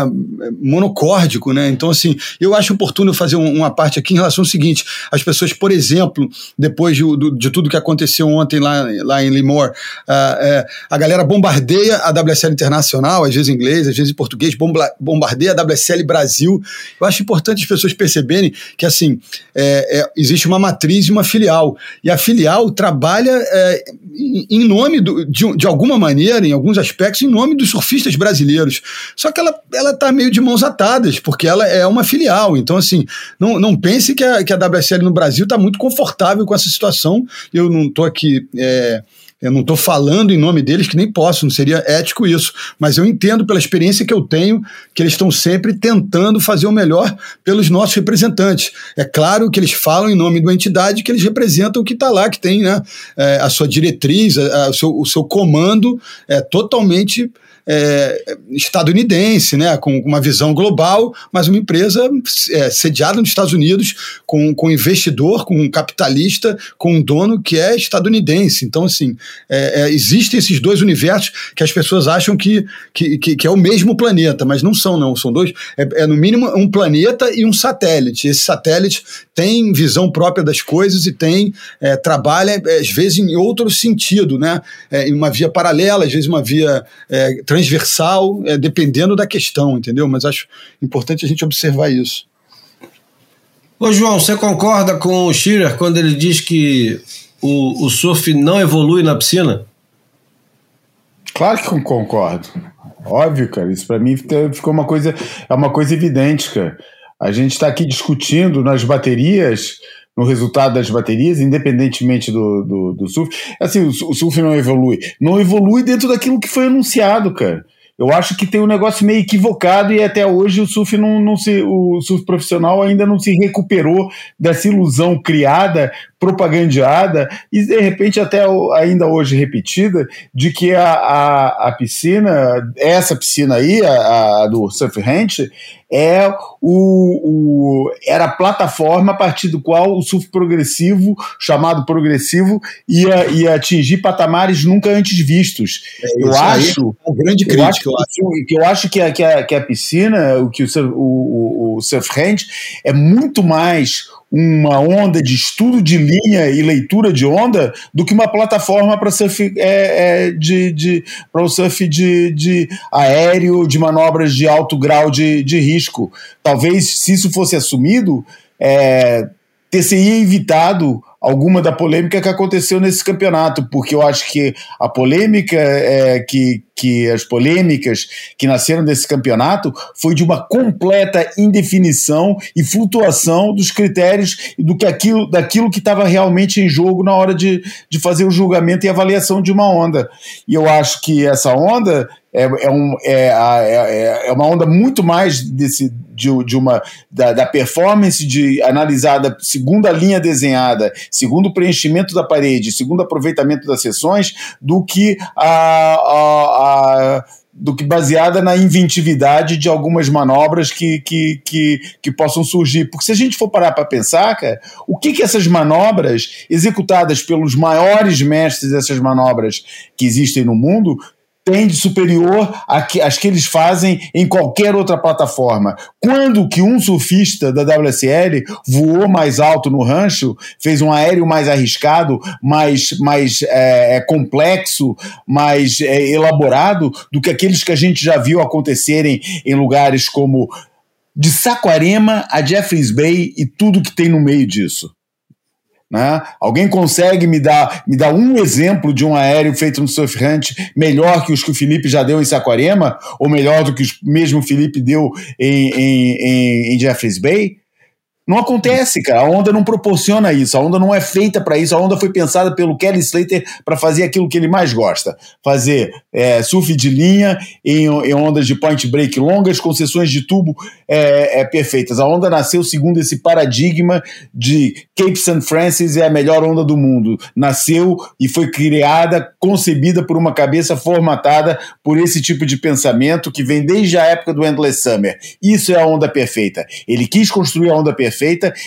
monocórdico. Né? Então, assim, eu acho oportuno fazer um, uma parte aqui em relação ao seguinte: as pessoas, por exemplo, depois de, de tudo que aconteceu ontem lá, lá em Limor, uh, a galera bombardeia a WSL Internacional, às vezes em inglês, às vezes em português, bomba, bombardeia a WSL Brasil. Eu acho importante as pessoas perceberem que, assim, é, é, existe uma matriz e uma filial. E a filial trabalha é, em, nome, do, de, de alguma maneira, em alguns aspectos, em nome dos surfistas brasileiros. Só que ela está meio de mãos atadas, porque ela é uma filial. Então, assim, não, não pense que a, que a WSL no Brasil está muito confortável com essa situação. Eu não estou aqui. É, eu não estou falando em nome deles, que nem posso, não seria ético isso. Mas eu entendo pela experiência que eu tenho que eles estão sempre tentando fazer o melhor pelos nossos representantes. É claro que eles falam em nome de uma entidade que eles representam o que está lá, que tem né, é, a sua diretriz, a, a, o, seu, o seu comando é totalmente é, estadunidense, né, com uma visão global, mas uma empresa é, sediada nos Estados Unidos, com, com investidor, com um capitalista, com um dono que é estadunidense. Então, assim, é, é, existem esses dois universos que as pessoas acham que, que, que, que, é o mesmo planeta, mas não são, não. São dois. É, é, no mínimo um planeta e um satélite. Esse satélite tem visão própria das coisas e tem é, trabalha, às vezes, em outro sentido, né? em uma via paralela, às vezes uma via é, transversal, é, dependendo da questão, entendeu? Mas acho importante a gente observar isso. Ô João, você concorda com o Schiller quando ele diz que o, o surf não evolui na piscina? Claro que concordo. Óbvio, cara. Isso para mim ficou uma coisa, é uma coisa evidente, cara. A gente está aqui discutindo nas baterias no resultado das baterias, independentemente do, do, do surf. Assim, o, o, surf não evolui. Não evolui dentro daquilo que foi anunciado, cara. Eu acho que tem um negócio meio equivocado e até hoje o surf não, não se, o surf profissional ainda não se recuperou dessa ilusão criada propagandeada e de repente até ainda hoje repetida de que a, a, a piscina, essa piscina aí, a, a do Surf Ranch, é o, o, era a plataforma a partir do qual o surf progressivo, chamado progressivo, ia, ia atingir patamares nunca antes vistos. É, eu acho. É uma grande crítica, eu acho. Eu acho que, eu acho que, a, que, a, que a piscina, o que o, o, o surf range, é muito mais uma onda de estudo de linha e leitura de onda do que uma plataforma para surf é, é, de, de para o surf de, de aéreo, de manobras de alto grau de, de risco. Talvez, se isso fosse assumido, é, ter-se evitado alguma da polêmica que aconteceu nesse campeonato, porque eu acho que a polêmica é, que, que as polêmicas que nasceram desse campeonato foi de uma completa indefinição e flutuação dos critérios do que aquilo, daquilo que estava realmente em jogo na hora de, de fazer o julgamento e avaliação de uma onda. E eu acho que essa onda é, é, um, é, é, é uma onda muito mais desse, de, de uma da, da, performance de analisada segundo a linha desenhada, segundo o preenchimento da parede, segundo o aproveitamento das sessões, do que a, a, a do que baseada na inventividade de algumas manobras que, que, que, que possam surgir. Porque se a gente for parar para pensar, cara, o que, que essas manobras executadas pelos maiores mestres dessas manobras que existem no mundo tem de superior às que eles fazem em qualquer outra plataforma. Quando que um surfista da WSL voou mais alto no rancho, fez um aéreo mais arriscado, mais, mais é, é, complexo, mais é, elaborado do que aqueles que a gente já viu acontecerem em lugares como de Saquarema a Jeffreys Bay e tudo que tem no meio disso? Né? Alguém consegue me dar, me dar um exemplo de um aéreo feito no Surf Hunt melhor que os que o Felipe já deu em Saquarema? Ou melhor do que o mesmo Felipe deu em, em, em, em Jeffreys Bay? Não acontece, cara. A onda não proporciona isso. A onda não é feita para isso. A onda foi pensada pelo Kelly Slater para fazer aquilo que ele mais gosta: fazer é, surf de linha em, em, ondas de point break longas, com sessões de tubo é, é, perfeitas. A onda nasceu segundo esse paradigma de Cape St. Francis é a melhor onda do mundo. Nasceu e foi criada, concebida por uma cabeça formatada por esse tipo de pensamento que vem desde a época do Endless Summer. Isso é a onda perfeita. Ele quis construir a onda perfeita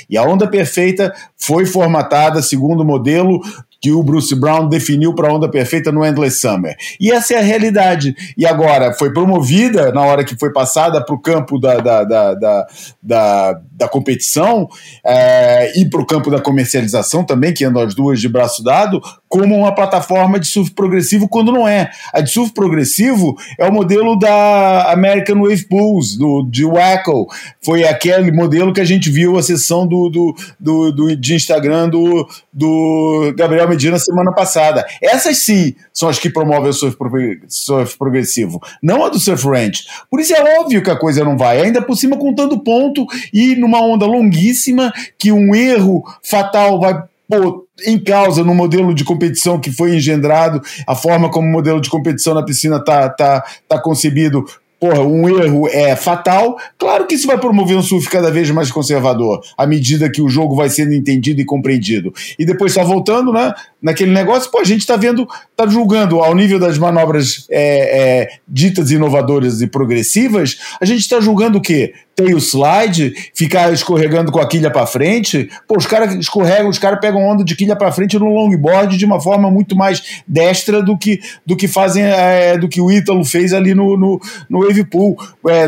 e a onda perfeita foi formatada segundo o modelo que o Bruce Brown definiu para a onda perfeita no Endless Summer. E essa é a realidade. E agora, foi promovida, na hora que foi passada para o campo da, da, da, da, da, competição é, e para o campo da comercialização também, que andam as duas de braço dado, como uma plataforma de surf progressivo, quando não é. A de surf progressivo é o modelo da American Wave Pools, do, de Wacko. Foi aquele modelo que a gente viu a sessão do, do, do, do de Instagram do, do Gabriel Medina semana passada. Essas sim são as que promovem o surf, surf progressivo, não a do Surf Ranch. Por isso é óbvio que a coisa não vai. Ainda por cima contando ponto e numa onda longuíssima que um erro fatal vai pô, em causa no modelo de competição que foi engendrado, a forma como o modelo de competição na piscina está tá, tá concebido porra, um erro é fatal, claro que isso vai promover um surf cada vez mais conservador, à medida que o jogo vai sendo entendido e compreendido. E depois, só voltando, né, naquele negócio, pô, a gente está vendo, está julgando ao nível das manobras é, é, ditas inovadoras e progressivas, a gente está julgando o quê? O slide, ficar escorregando com a quilha para frente. Pô, os caras escorregam, os caras pegam onda de quilha para frente no longboard de uma forma muito mais destra do que, do que fazem, é, do que o Ítalo fez ali no, no, no wave pool.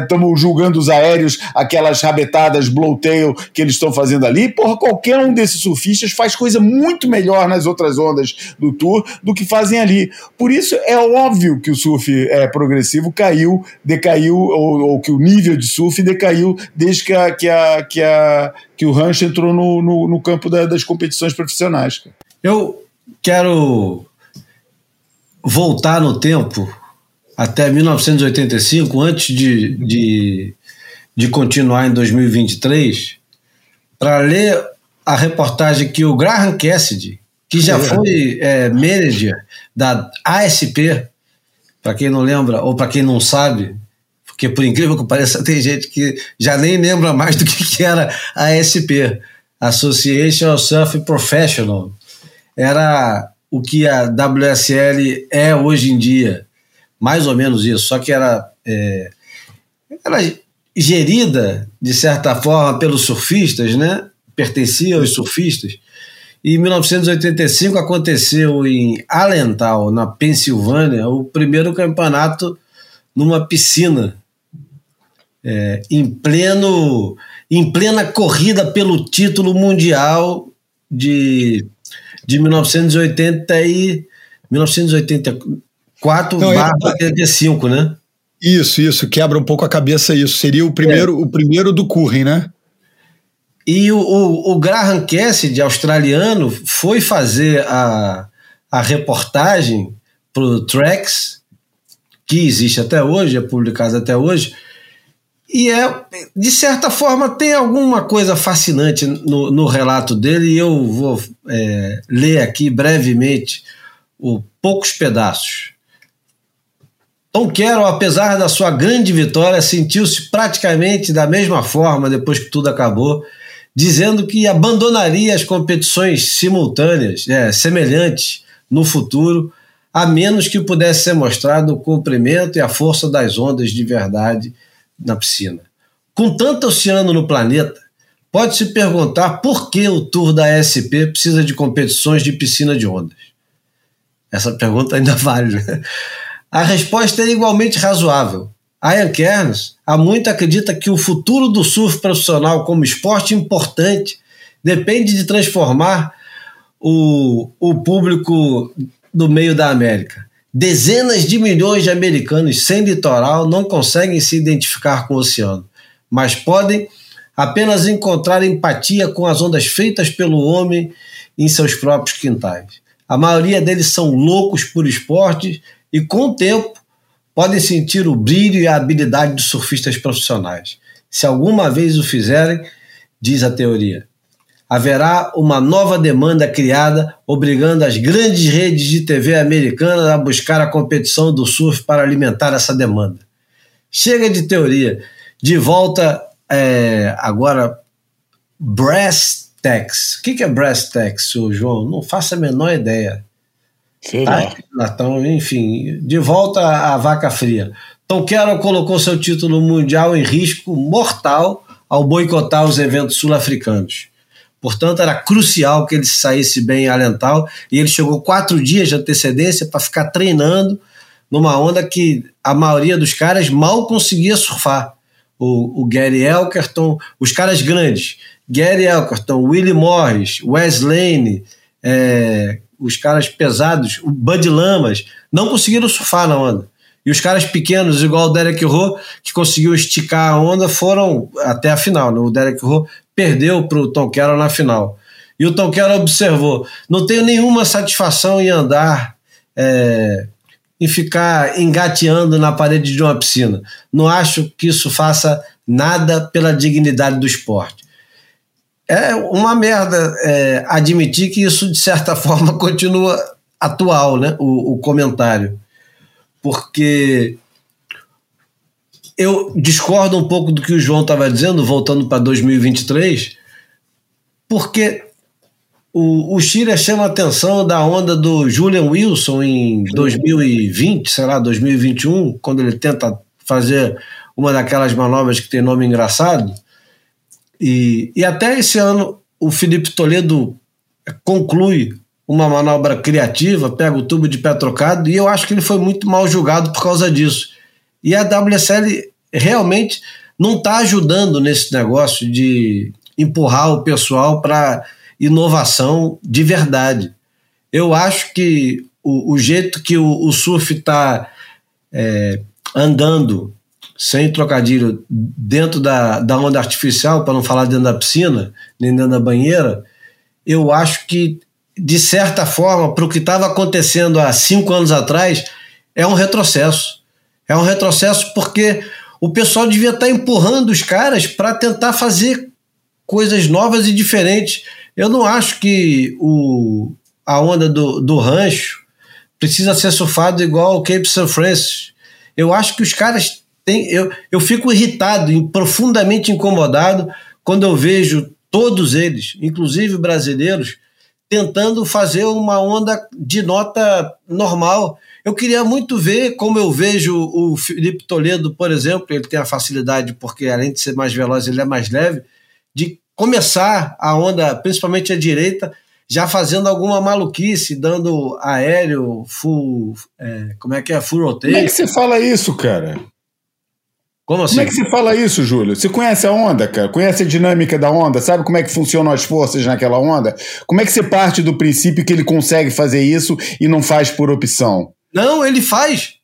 Estamos é, julgando os aéreos, aquelas rabetadas blowtail que eles estão fazendo ali. Porra, qualquer um desses surfistas faz coisa muito melhor nas outras ondas do tour do que fazem ali. Por isso é óbvio que o surf é, progressivo caiu, decaiu, ou, ou que o nível de surf decaiu caiu desde que, a, que, a, que, a, que o rancho entrou no, no, no campo da, das competições profissionais. Eu quero voltar no tempo até 1985, antes de, de, de continuar em 2023, para ler a reportagem que o Graham Cassidy, que já foi é, manager da ASP, para quem não lembra ou para quem não sabe, porque por incrível que pareça, [laughs] tem gente que já nem lembra mais do que, que era a ASP, Association of Surf Professional. Era o que a WSL é hoje em dia, mais ou menos isso, só que era, é, era gerida, de certa forma, pelos surfistas, né? pertencia aos surfistas. E em 1985 aconteceu em Allentown, na Pensilvânia, o primeiro campeonato numa piscina é, em pleno em plena corrida pelo título mundial de, de 1980 e 1984 Não, barra 85, né? Isso, isso, quebra um pouco a cabeça isso. Seria o primeiro, é. o primeiro do Curren, né? E o, o, o, Graham Cassidy, australiano, foi fazer a, a reportagem para o Trax, que existe até hoje, é publicado até hoje, e é, de certa forma, tem alguma coisa fascinante no, no relato dele, e eu vou é, ler aqui brevemente o poucos pedaços. Tom Carroll, apesar da sua grande vitória, sentiu-se praticamente da mesma forma depois que tudo acabou, dizendo que abandonaria as competições simultâneas, é, semelhantes, no futuro, a menos que pudesse ser mostrado o comprimento e a força das ondas de verdade na piscina. Com tanto oceano no planeta, pode-se perguntar por que o Tour da SP precisa de competições de piscina de ondas. Essa pergunta ainda [laughs] vale. Né? A resposta é igualmente razoável. Ian Kerns há muito acredita que o futuro do surf profissional como esporte importante depende de transformar o, o público do meio da América. Dezenas de milhões de americanos sem litoral não conseguem se identificar com o oceano, mas podem apenas encontrar empatia com as ondas feitas pelo homem em seus próprios quintais. A maioria deles são loucos por esportes e, com o tempo, podem sentir o brilho e a habilidade dos surfistas profissionais. Se alguma vez o fizerem, diz a teoria. Haverá uma nova demanda criada, obrigando as grandes redes de TV americanas a buscar a competição do surf para alimentar essa demanda. Chega de teoria. De volta é, agora, Brass Tax. O que é Brass Tax, João? Não faço a menor ideia. Sei lá. Ah, então, enfim, de volta à vaca fria. Tom Carroll colocou seu título mundial em risco mortal ao boicotar os eventos sul-africanos. Portanto, era crucial que ele saísse bem em Alental e ele chegou quatro dias de antecedência para ficar treinando numa onda que a maioria dos caras mal conseguia surfar. O, o Gary Elkerton, os caras grandes, Gary Elkerton, Willie Morris, Wes Lane, é, os caras pesados, o Bud Lamas, não conseguiram surfar na onda. E os caras pequenos, igual o Derek Rowe, que conseguiu esticar a onda, foram até a final. Né? O Derek Rowe perdeu para o Tom Carroll na final. E o Tom Carroll observou: não tenho nenhuma satisfação em andar, é, em ficar engateando na parede de uma piscina. Não acho que isso faça nada pela dignidade do esporte. É uma merda é, admitir que isso, de certa [laughs] forma, continua atual, né? o, o comentário porque eu discordo um pouco do que o João estava dizendo, voltando para 2023, porque o, o Chile chama a atenção da onda do Julian Wilson em 2020, sei lá, 2021, quando ele tenta fazer uma daquelas manobras que tem nome engraçado. E, e até esse ano o Felipe Toledo conclui uma manobra criativa, pega o tubo de pé trocado, e eu acho que ele foi muito mal julgado por causa disso. E a WSL realmente não está ajudando nesse negócio de empurrar o pessoal para inovação de verdade. Eu acho que o, o jeito que o, o surf está é, andando, sem trocadilho, dentro da, da onda artificial, para não falar dentro da piscina, nem dentro da banheira, eu acho que de certa forma, para o que estava acontecendo há cinco anos atrás, é um retrocesso. É um retrocesso porque o pessoal devia estar tá empurrando os caras para tentar fazer coisas novas e diferentes. Eu não acho que o, a onda do, do rancho precisa ser surfado igual o Cape St. Francis. Eu acho que os caras têm. Eu, eu fico irritado e profundamente incomodado quando eu vejo todos eles, inclusive brasileiros, tentando fazer uma onda de nota normal. Eu queria muito ver como eu vejo o Felipe Toledo, por exemplo, ele tem a facilidade, porque além de ser mais veloz, ele é mais leve, de começar a onda, principalmente a direita, já fazendo alguma maluquice, dando aéreo, full. É, como é que é? Full rotation. Como é que você fala isso, cara? Como assim? Como é que você fala isso, Júlio? Você conhece a onda, cara? Conhece a dinâmica da onda? Sabe como é que funcionam as forças naquela onda? Como é que você parte do princípio que ele consegue fazer isso e não faz por opção? Não, ele faz.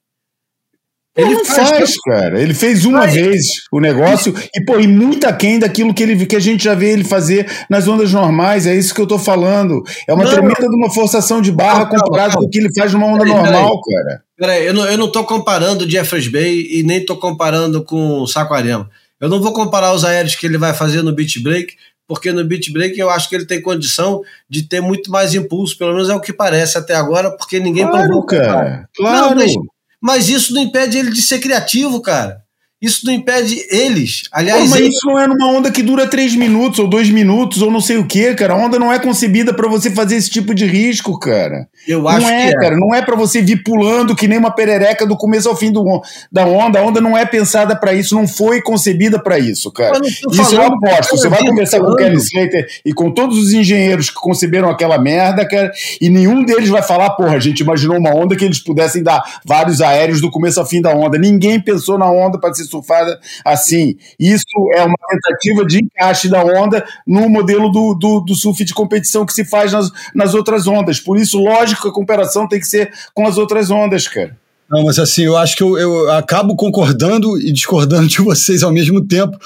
Ele não faz, faz cara. Ele fez uma faz. vez o negócio e, pô, e muito aquém daquilo que, ele, que a gente já vê ele fazer nas ondas normais. É isso que eu tô falando. É uma não, tremenda de uma forçação de barra comparado com o que ele faz numa onda normal, cara. Peraí, eu não, eu não tô comparando o Jeffers Bay e nem tô comparando com o Saquarema. Eu não vou comparar os aéreos que ele vai fazer no beach break, porque no beach break eu acho que ele tem condição de ter muito mais impulso, pelo menos é o que parece até agora, porque ninguém claro, provou. Cara, claro, não, mas, mas isso não impede ele de ser criativo, cara. Isso não impede eles. Aliás, Pô, mas eles... isso não é numa onda que dura três minutos ou dois minutos ou não sei o que, cara. A onda não é concebida para você fazer esse tipo de risco, cara. Eu acho não é, que é. cara. Não é para você vir pulando que nem uma perereca do começo ao fim do, da onda. A onda não é pensada para isso, não foi concebida para isso, cara. Isso eu aposto. Você vai conversar com o Kelly Slater e com todos os engenheiros que conceberam aquela merda, cara, e nenhum deles vai falar, porra, a gente imaginou uma onda que eles pudessem dar vários aéreos do começo ao fim da onda. Ninguém pensou na onda para ser surfada assim. Isso é uma tentativa de encaixe da onda no modelo do, do, do surf de competição que se faz nas, nas outras ondas. Por isso, lógico, a comparação tem que ser com as outras ondas, cara. Não, mas assim, eu acho que eu, eu acabo concordando e discordando de vocês ao mesmo tempo,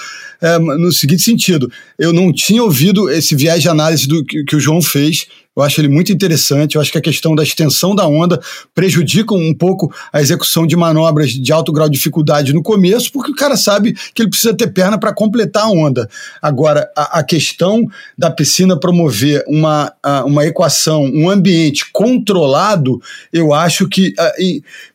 é, no seguinte sentido: eu não tinha ouvido esse viés de análise do que, que o João fez, Eu acho ele muito interessante. Eu acho que a questão da extensão da onda prejudica um pouco a execução de manobras de alto grau de dificuldade no começo, porque o cara sabe que ele precisa ter perna para completar a onda. Agora, a, a, questão da piscina promover uma, uma equação, um ambiente controlado, eu acho que,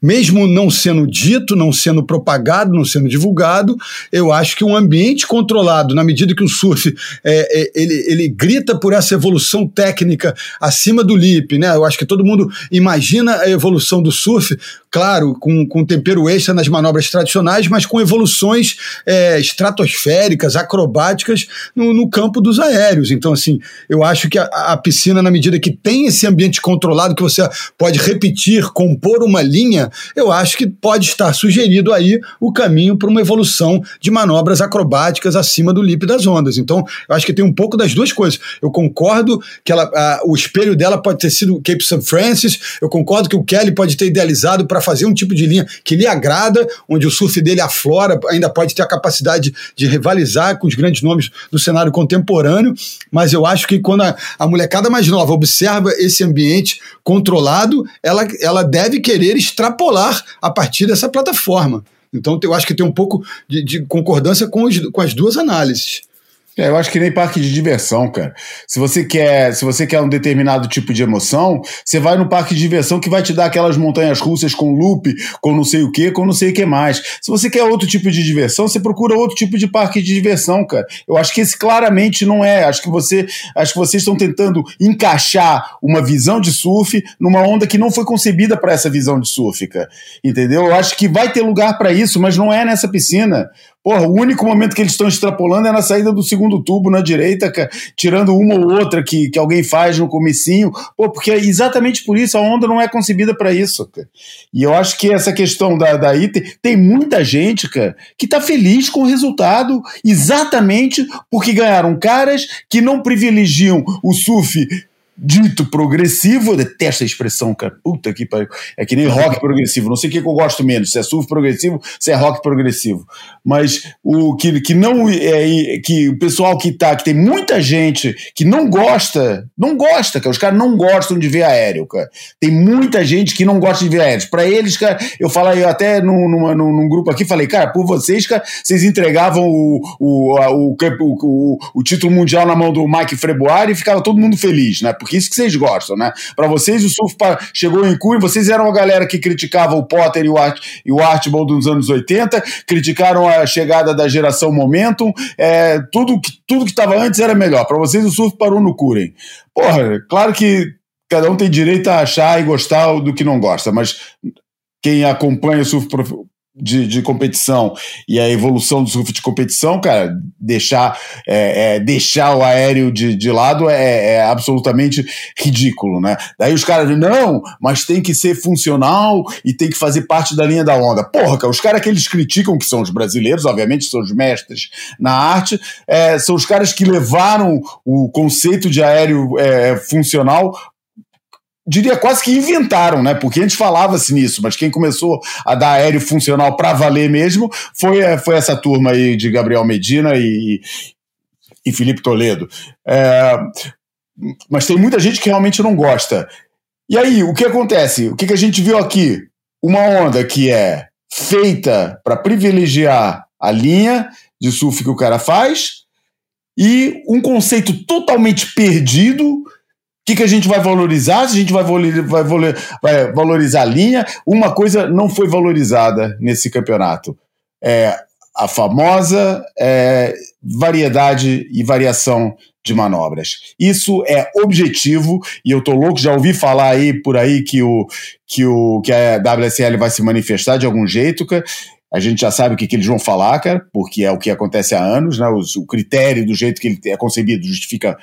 mesmo não sendo dito, não sendo propagado, não sendo divulgado, eu acho que um ambiente controlado, na medida que o surf é, é, ele, ele grita por essa evolução técnica acima do lip, né? Eu acho que todo mundo imagina a evolução do surf, claro, com, com tempero extra nas manobras tradicionais, mas com evoluções é, estratosféricas, acrobáticas no, no, campo dos aéreos. Então, assim, eu acho que a, a, piscina, na medida que tem esse ambiente controlado, que você pode repetir, compor uma linha, eu acho que pode estar sugerido aí o caminho para uma evolução de manobras acrobáticas acima do lip das ondas. Então, eu acho que tem um pouco das duas coisas. Eu concordo que ela, a, o espelho dela pode ter sido Cape St. Francis, eu concordo que o Kelly pode ter idealizado para fazer um tipo de linha que lhe agrada, onde o surf dele aflora, ainda pode ter a capacidade de rivalizar com os grandes nomes do cenário contemporâneo, mas eu acho que quando a, a molecada mais nova observa esse ambiente controlado, ela, ela deve querer extrapolar a partir dessa plataforma. Então eu acho que tem um pouco de, de concordância com, os, com as duas análises. É, eu acho que nem parque de diversão, cara. Se você quer, se você quer um determinado tipo de emoção, você vai no parque de diversão que vai te dar aquelas montanhas russas com loop, com não sei o que, com não sei o que mais. Se você quer outro tipo de diversão, você procura outro tipo de parque de diversão, cara. Eu acho que esse claramente não é. Acho que você, acho que vocês estão tentando encaixar uma visão de surf numa onda que não foi concebida para essa visão de surf, cara. Entendeu? Eu acho que vai ter lugar para isso, mas não é nessa piscina. Porra, o único momento que eles estão extrapolando é na saída do segundo tubo na direita, tirando uma ou outra que, que alguém faz no comecinho. Pô, porque é exatamente por isso a onda não é concebida para isso, cara. E eu acho que essa questão da, da tem, tem muita gente, cara, que tá feliz com o resultado exatamente porque ganharam caras que não privilegiam o surf dito progressivo, eu detesto a expressão, cara. Puta que pariu. É que nem rock progressivo. Não sei o que, eu gosto menos, se é surf progressivo, se é rock progressivo. Mas o que, que não é que o pessoal que tá, que tem muita gente que não gosta, não gosta, cara. Os caras não gostam de ver aéreo, cara. Tem muita gente que não gosta de ver aéreo. Para eles, cara, eu falei eu até num, numa, num, num, grupo aqui, falei, cara, por vocês, cara, vocês entregavam o, o, o, o, o, o título mundial na mão do Mike Freboari e ficava todo mundo feliz, né? Porque porque isso que vocês gostam, né? Para vocês, o surf chegou em cunho, vocês eram a galera que criticava o Potter e o, Art, e o Archibald dos anos 80, criticaram a chegada da geração Momentum, é, tudo que tudo que estava antes era melhor. Para vocês, o surf parou no Curen. Porra, claro que cada um tem direito a achar e gostar do que não gosta, mas quem acompanha o surf de, de competição e a evolução do surf de competição, cara, deixar, é, é, deixar o aéreo de, de lado é, é, absolutamente ridículo, né? Daí os caras não, mas tem que ser funcional e tem que fazer parte da linha da onda. Porra, cara, os caras que eles criticam, que são os brasileiros, obviamente, são os mestres na arte, é, são os caras que levaram o conceito de aéreo é, funcional diria quase que inventaram, né? Porque antes falava-se nisso, mas quem começou a dar aéreo funcional para valer mesmo foi, é, foi essa turma aí de Gabriel Medina e, e Felipe Toledo. É, mas tem muita gente que realmente não gosta. E aí, o que acontece? O que, que a gente viu aqui? Uma onda que é feita para privilegiar a linha de surf que o cara faz e um conceito totalmente perdido que, que a gente vai valorizar? Se a gente vai, vai, vai valorizar a linha, uma coisa não foi valorizada nesse campeonato. É a famosa é, variedade e variação de manobras. Isso é objetivo e eu tô louco, já ouvi falar aí por aí que o que o que a WSL vai se manifestar de algum jeito. A gente já sabe o que, que eles vão falar, cara, porque é o que acontece há anos, né? o critério do jeito que ele é concebido justifica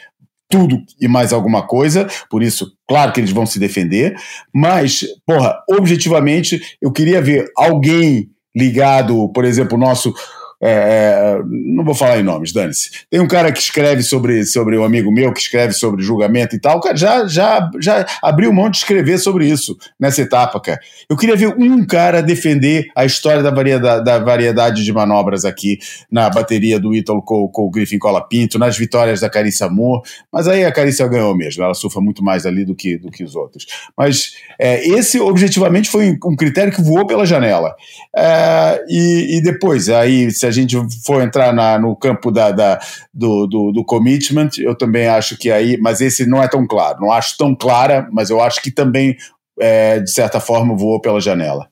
tudo e mais alguma coisa, por isso, claro que eles vão se defender, mas, porra, objetivamente, eu queria ver alguém ligado, por exemplo, o nosso é, é, não vou falar em nomes, dane-se. Tem um cara que escreve sobre, sobre um amigo meu que escreve sobre julgamento e tal. Cara já, já, já abriu mão de escrever sobre isso nessa etapa, cara. Eu queria ver um cara defender a história da variedade, da variedade de manobras aqui na bateria do Ítalo com, com o Griffin Cola Pinto, nas vitórias da Carissa Moore. Mas aí a Carissa ganhou mesmo. Ela sofre muito mais ali do que, do que os outros. Mas é, esse, objetivamente, foi um critério que voou pela janela. É, e, e depois, aí, se a gente for entrar na, no campo da, da do, do, do, commitment, eu também acho que aí, mas esse não é tão claro, não acho tão clara, mas eu acho que também, é, de certa forma, voou pela janela.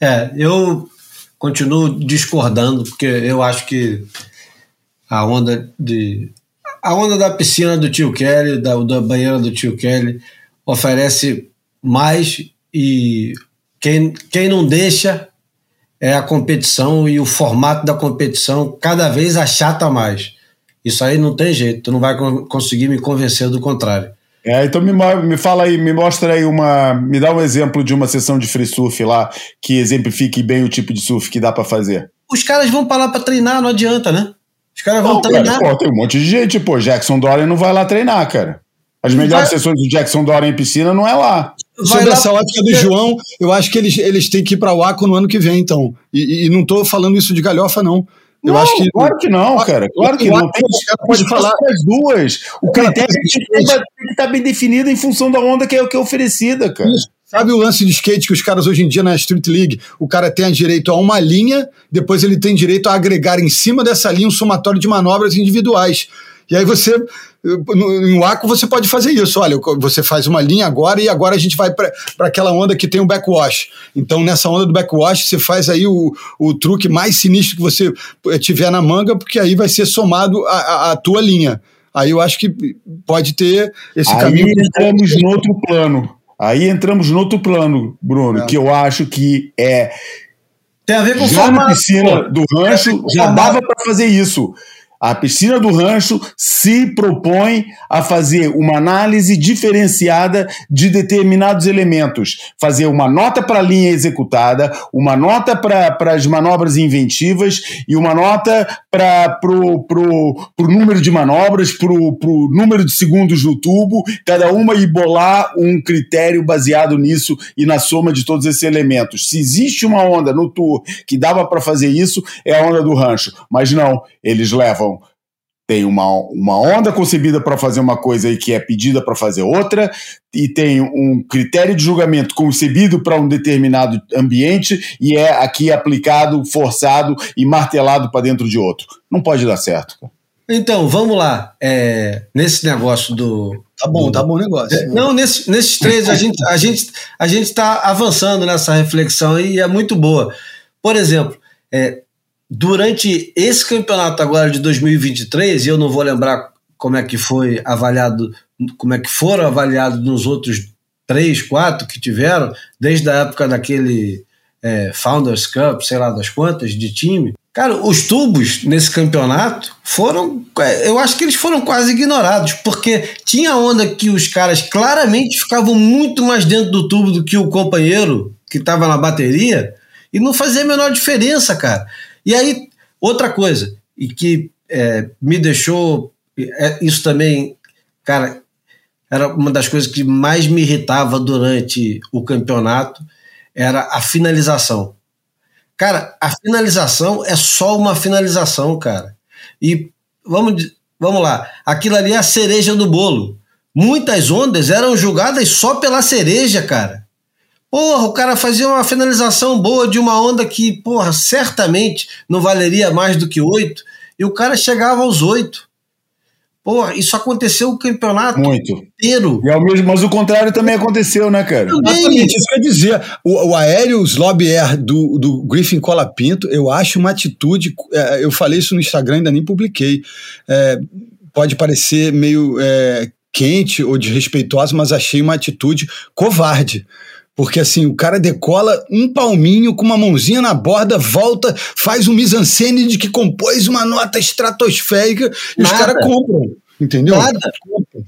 É, eu continuo discordando, porque eu acho que a onda de. A onda da piscina do tio Kelly, da, da banheira do tio Kelly, oferece mais e quem, quem não deixa é a competição e o formato da competição cada vez achata mais. Isso aí não tem jeito, tu não vai conseguir me convencer do contrário. É, então me, me fala aí, me mostra aí uma. Me dá um exemplo de uma sessão de free surf lá que exemplifique bem o tipo de surf que dá para fazer. Os caras vão para lá para treinar, não adianta, né? Os caras vão não, treinar. Cara, pô, tem um monte de gente, pô. Jackson Dorian não vai lá treinar, cara. As melhores vai... sessões do Jackson Dorian em piscina não é lá. Sobre essa ótica do João, eu acho que eles, eles têm que ir para o Aco no ano que vem, então. E, e não estou falando isso de galhofa, não. Eu não, acho que. Claro que não, cara. Claro que não. Tem, pode falar as duas. O critério tem que estar tá bem definido em função da onda que é, que é oferecida, cara. Isso. Sabe o lance de skate que os caras hoje em dia na Street League, o cara tem direito a uma linha, depois ele tem direito a agregar em cima dessa linha um somatório de manobras individuais. E aí você, no, Aco, você pode fazer isso. Olha, você faz uma linha agora e agora a gente vai para aquela onda que tem o backwash. Então, nessa onda do backwash, você faz aí o, o truque mais sinistro que você eh, tiver na manga, porque aí vai ser somado a, a, a tua linha. Aí eu acho que pode ter esse aí caminho. Aí entramos no outro plano. Aí entramos no outro plano, Bruno, é. que eu acho que é. Tem a ver com já na piscina do rancho já dava para fazer isso. A piscina do rancho se propõe a fazer uma análise diferenciada de determinados elementos, fazer uma nota para a linha executada, uma nota para as manobras inventivas e uma nota para o número de manobras, para o número de segundos do tubo, cada uma e bolar um critério baseado nisso e na soma de todos esses elementos. Se existe uma onda no tour que dava para fazer isso, é a onda do rancho, mas não, eles levam tem uma, uma onda concebida para fazer uma coisa e que é pedida para fazer outra, e tem um critério de julgamento concebido para um determinado ambiente e é aqui aplicado, forçado e martelado para dentro de outro. Não pode dar certo. Então, vamos lá. É, nesse negócio do. Tá bom, do, tá bom o negócio. É, não, nesse, nesses três a gente a gente a gente está avançando nessa reflexão e é muito boa. Por exemplo, é, durante esse campeonato agora de 2023, e eu não vou lembrar como é que foi avaliado, como é que foram avaliados nos outros três, quatro que tiveram, desde a época daquele é, Founders Cup, sei lá das quantas, de time. Cara, os tubos nesse campeonato foram. É, eu acho que eles foram quase ignorados, porque tinha onda que os caras claramente ficavam muito mais dentro do tubo do que o companheiro que estava na bateria, e não fazia a menor diferença, cara. E aí, outra coisa, e que é, me deixou. É, isso também, cara, era uma das coisas que mais me irritava durante o campeonato, era a finalização. Cara, a finalização é só uma finalização, cara. E vamos, vamos lá, aquilo ali é a cereja do bolo. Muitas ondas eram julgadas só pela cereja, cara. Porra, o cara fazia uma finalização boa de uma onda que, porra, certamente não valeria mais do que oito, e o cara chegava aos oito. Porra, isso aconteceu o campeonato Muito. inteiro. E ao mesmo, mas o contrário também aconteceu, né, cara? Também. Exatamente, isso quer dizer. O, o aéreo Slob Air do, do Griffin Colapinto, eu acho uma atitude. É, eu falei isso no Instagram, ainda nem publiquei. É, pode parecer meio é, quente ou desrespeitosa, mas achei uma atitude covarde. Porque assim, o cara decola um palminho com uma mãozinha na borda, volta, faz um mise-en-scène de que compôs uma nota estratosférica e os caras compram. Entendeu? Nada.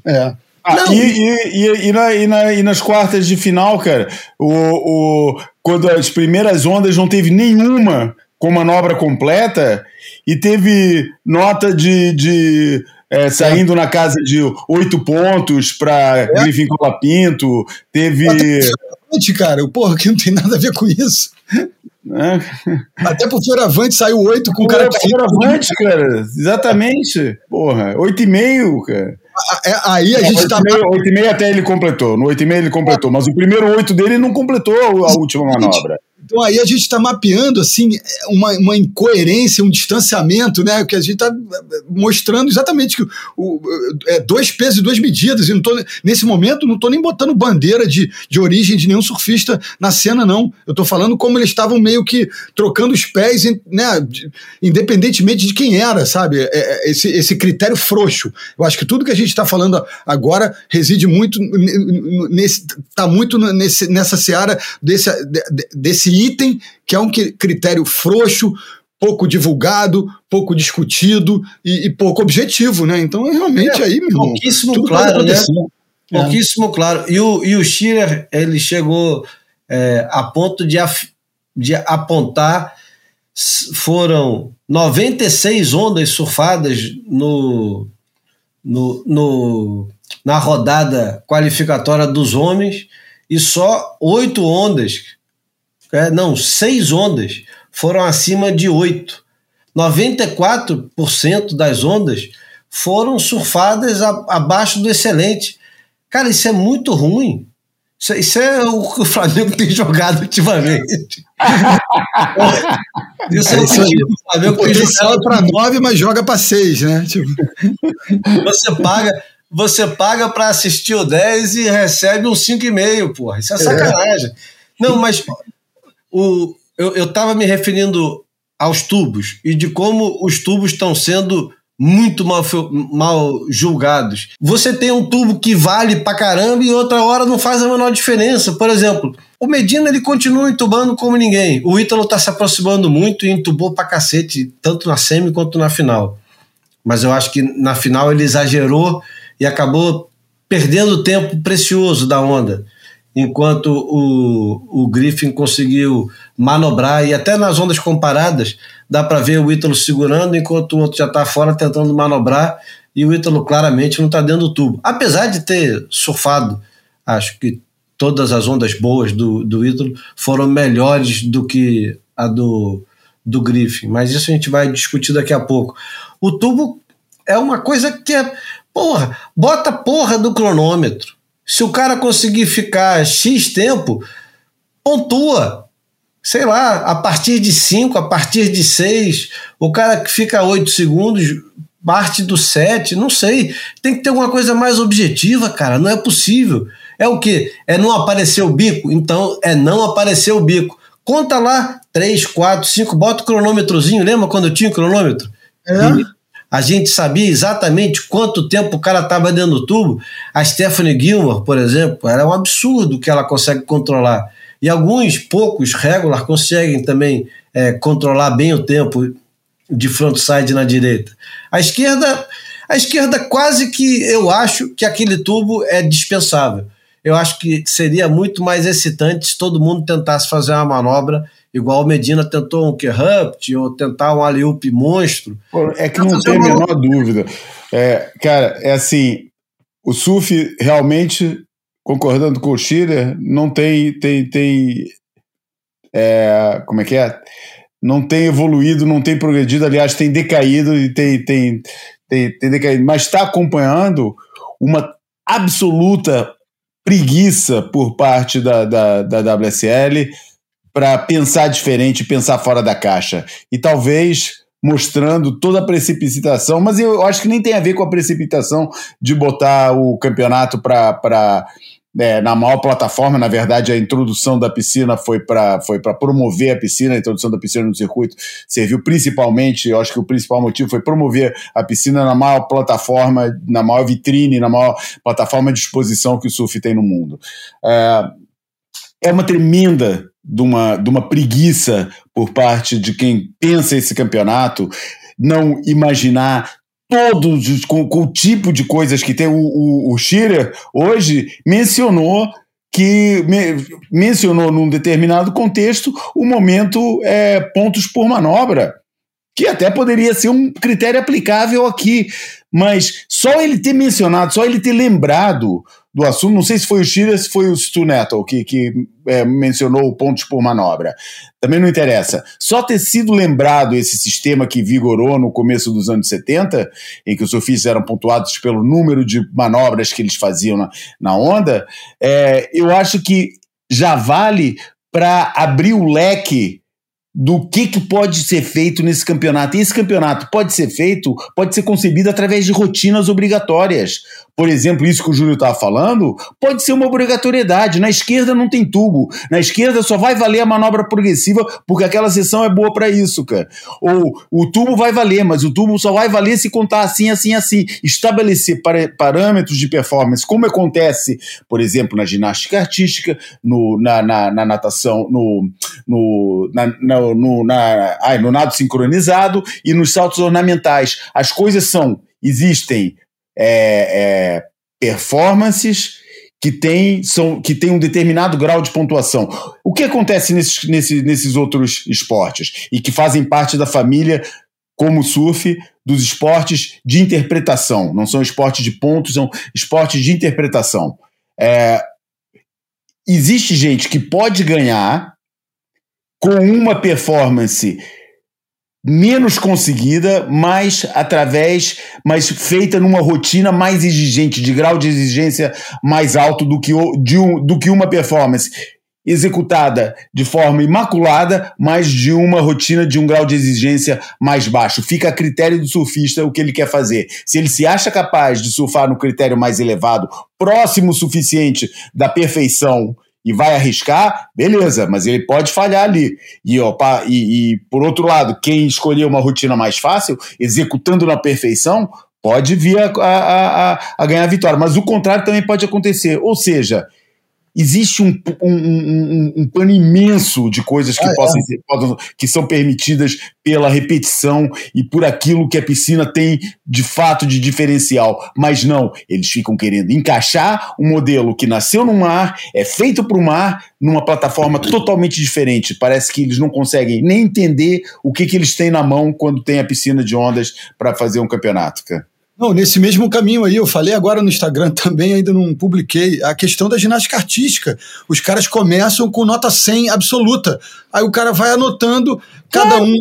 É. Ah, e, e, e, e, na, e, na, e nas quartas de final, cara, o, o, quando as primeiras ondas não teve nenhuma com manobra completa e teve nota de, de é, saindo é. na casa de oito pontos para é. Griffin Colapinto, teve. Até cara, porra, que não tem nada a ver com isso. É. Até pro Fioravante saiu oito com o cara. Fioravante, cara, exatamente. Porra, oito e meio, cara. É, aí a gente 8 tá. 8 e meio até ele completou. No 8 e meio ele completou, mas o primeiro oito dele não completou a última manobra. Então aí a gente está mapeando assim uma, uma incoerência, um distanciamento, né? Que a gente está mostrando exatamente que o, é dois pesos e duas medidas. E não tô, nesse momento não estou nem botando bandeira de, de origem de nenhum surfista na cena, não. Eu estou falando como eles estavam meio que trocando os pés, né? Independentemente de quem era, sabe? É, é, esse, esse critério frouxo. Eu acho que tudo que a gente está falando agora reside muito nesse. está muito nesse, nessa seara desse, desse item que é um critério frouxo, pouco divulgado, pouco discutido e, e pouco objetivo, né? Então, realmente é, aí, meu irmão, pouquíssimo claro, né? É. Pouquíssimo claro. E o, e o Schiller, ele chegou é, a ponto de, af, de apontar foram 96 ondas surfadas no, no, no, na rodada qualificatória dos homens e só oito ondas é, não, seis ondas foram acima de oito. 94% das ondas foram surfadas a, abaixo do excelente. Cara, isso é muito ruim. Isso, isso é o que o Flamengo tem [laughs] jogado ultimamente. [laughs] isso é, é o que o Flamengo tem jogado para nove, mas joga para seis, né? Tipo... [laughs] Você paga, você paga para assistir o 10 e recebe um 5,5, porra. Isso é, é. sacanagem. É. Não, mas o, eu estava me referindo aos tubos e de como os tubos estão sendo muito mal, mal julgados. Você tem um tubo que vale pra caramba e outra hora não faz a menor diferença. Por exemplo, o Medina ele continua entubando como ninguém. O Ítalo tá se aproximando muito e entubou pra cacete, tanto na semi quanto na final. Mas eu acho que na final ele exagerou e acabou perdendo tempo precioso da onda enquanto o, o Griffin conseguiu manobrar e até nas ondas comparadas dá para ver o Ítalo segurando enquanto o outro já está fora tentando manobrar e o Ítalo claramente não está dentro do tubo. Apesar de ter surfado, acho que todas as ondas boas do, do Ítalo foram melhores do que a do, do Griffin, mas isso a gente vai discutir daqui a pouco. O tubo é uma coisa que é, porra, bota porra do cronômetro se o cara conseguir ficar X tempo, pontua. Sei lá, a partir de 5, a partir de 6, o cara que fica 8 segundos, parte do 7, não sei. Tem que ter alguma coisa mais objetiva, cara. Não é possível. É o quê? É não aparecer o bico? Então é não aparecer o bico. Conta lá 3, 4, 5, bota o cronômetrozinho. Lembra quando eu tinha o cronômetro? É. E a gente sabia exatamente quanto tempo o cara estava dentro do tubo. A Stephanie Gilmore, por exemplo, era um absurdo que ela consegue controlar. E alguns poucos regular conseguem também é, controlar bem o tempo de frontside na direita. A esquerda, a esquerda quase que eu acho que aquele tubo é dispensável. Eu acho que seria muito mais excitante se todo mundo tentasse fazer uma manobra igual o Medina tentou um Kerrupt ou tentar um Aliup monstro. É que não tem a menor dúvida. É, cara, é assim, o surf realmente, concordando com o Schiller, não tem, tem, tem é, como é que é? Não tem evoluído, não tem progredido, aliás, tem decaído e tem, tem, tem, tem decaído, mas está acompanhando uma absoluta preguiça por parte da, da, da WSL, para pensar diferente, pensar fora da caixa. E talvez mostrando toda a precipitação, mas eu acho que nem tem a ver com a precipitação de botar o campeonato para é, na maior plataforma, na verdade, a introdução da piscina foi para foi promover a piscina, a introdução da piscina no circuito serviu principalmente, eu acho que o principal motivo foi promover a piscina na maior plataforma, na maior vitrine, na maior plataforma de exposição que o surf tem no mundo. É, é uma tremenda de uma, de uma preguiça por parte de quem pensa esse campeonato, não imaginar todos com, com o tipo de coisas que tem. O, o, o Schiller hoje mencionou que me, mencionou num determinado contexto o momento é, pontos por manobra, que até poderia ser um critério aplicável aqui, mas só ele ter mencionado, só ele ter lembrado do assunto. Não sei se foi o Chile, se foi o Stu Neto que, que é, mencionou pontos por manobra. Também não interessa. Só ter sido lembrado esse sistema que vigorou no começo dos anos 70, em que os surfistas eram pontuados pelo número de manobras que eles faziam na, na onda, é, eu acho que já vale para abrir o leque do que, que pode ser feito nesse campeonato. E esse campeonato pode ser feito, pode ser concebido através de rotinas obrigatórias. Por exemplo, isso que o Júlio estava falando, pode ser uma obrigatoriedade. Na esquerda não tem tubo. Na esquerda só vai valer a manobra progressiva porque aquela sessão é boa para isso, cara. Ou o tubo vai valer, mas o tubo só vai valer se contar assim, assim, assim. Estabelecer parâmetros de performance, como acontece, por exemplo, na ginástica artística, no, na, na, na natação, no, no, na, na no, na, ai, no nado sincronizado e nos saltos ornamentais. As coisas são, existem é, é, performances que tem, são, que tem um determinado grau de pontuação. O que acontece nesses, nesses, nesses outros esportes e que fazem parte da família, como o surf, dos esportes de interpretação? Não são esportes de pontos, são esportes de interpretação. É, existe gente que pode ganhar com uma performance menos conseguida, mas através, mas feita numa rotina mais exigente, de grau de exigência mais alto do que, de um, do que uma performance executada de forma imaculada, mas de uma rotina de um grau de exigência mais baixo. Fica a critério do surfista o que ele quer fazer. Se ele se acha capaz de surfar no critério mais elevado, próximo o suficiente da perfeição e vai arriscar, beleza, mas ele pode falhar ali. E, opa, e, e por outro lado, quem escolher uma rotina mais fácil, executando na perfeição, pode vir a, a, a, a ganhar a vitória. Mas o contrário também pode acontecer. Ou seja, existe um, um, um, um, pano imenso de coisas que, ah, possam, é. ser, que são permitidas pela repetição e por aquilo que a piscina tem de fato de diferencial. Mas não, eles ficam querendo encaixar um modelo que nasceu no mar, é feito para o mar, numa plataforma totalmente diferente. Parece que eles não conseguem nem entender o que, que eles têm na mão quando tem a piscina de ondas para fazer um campeonato. Cara. Não, nesse mesmo caminho aí, eu falei agora no Instagram [laughs] também, ainda não publiquei, a questão da ginástica artística. Os caras começam com nota 100 absoluta. Aí o cara vai anotando cada um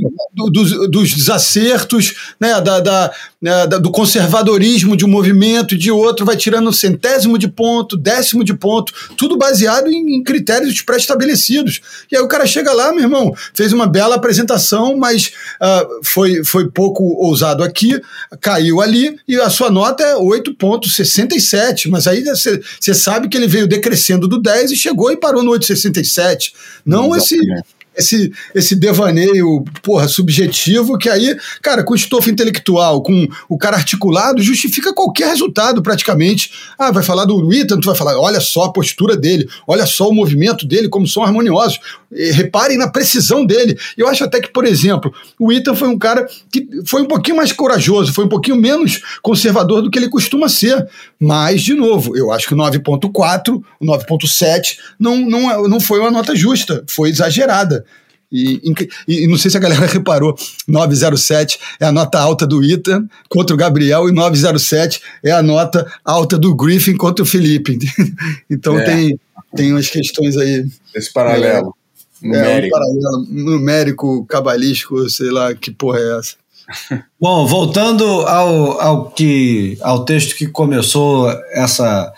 dos, dos desacertos, né, da, da, né, da, do conservadorismo de um movimento e de outro, vai tirando centésimo de ponto, décimo de ponto, tudo baseado em, em critérios pré-estabelecidos. E aí o cara chega lá, meu irmão, fez uma bela apresentação, mas uh, foi, foi pouco ousado aqui, caiu ali, e a sua nota é 8,67. Mas aí você sabe que ele veio decrescendo do 10 e chegou e parou no 8,67. Não Exatamente. esse esse, esse devaneio, porra, subjetivo, que aí, cara, com estofo intelectual, com o cara articulado, justifica qualquer resultado praticamente. Ah, vai falar do Ethan, tu vai falar, olha só a postura dele, olha só o movimento dele, como são harmoniosos. E, reparem na precisão dele. Eu acho até que, por exemplo, o Ethan foi um cara que foi um pouquinho mais corajoso, foi um pouquinho menos conservador do que ele costuma ser. Mas, de novo, eu acho que o 9.4, o 9.7 não, não, é, não foi uma nota justa, foi exagerada. E, e, e, não sei se a galera [laughs] reparou, 907 é a nota alta do Ita contra o Gabriel e 907 é a nota alta do Griffin contra o Felipe. [laughs] então é. tem, tem umas questões aí. Esse paralelo. É, numérico. É, um paralelo numérico, cabalístico, sei lá que porra é essa. [laughs] Bom, voltando ao, ao, que, ao texto que começou essa,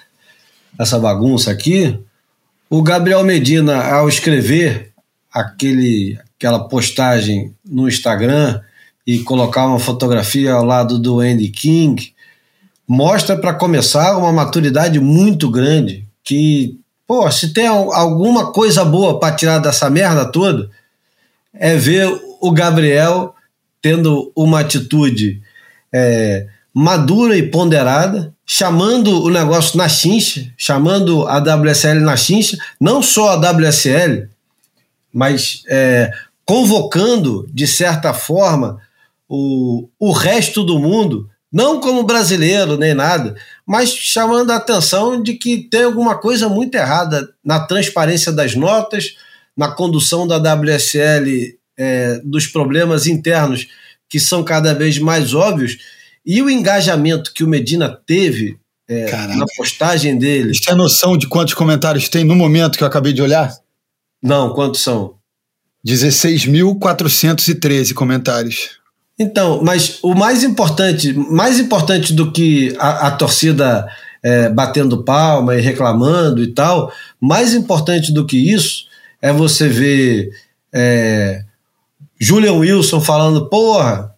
essa bagunça aqui, o Gabriel Medina, ao escrever aquele, aquela postagem no Instagram e colocar uma fotografia ao lado do Andy King, mostra para começar uma maturidade muito grande que, pô, se tem alguma coisa boa para tirar dessa merda toda, é ver o Gabriel tendo uma atitude é, madura e ponderada, chamando o negócio na chincha, chamando a WSL na chincha, não só a WSL, mas é, convocando, de certa forma, o, o resto do mundo Não como brasileiro nem nada, mas chamando a atenção de que tem alguma coisa muito errada na transparência das notas, na condução da WSL é, dos problemas internos que são cada vez mais óbvios e o engajamento que o Medina teve é, na postagem dele. Você tem noção de quantos comentários tem no momento que eu acabei de olhar? Não, quantos são? 16.413 comentários. Então, mas o mais importante, mais importante do que a, a torcida é, batendo palma e reclamando e tal, mais importante do que isso é você ver é, Julian Wilson falando, porra,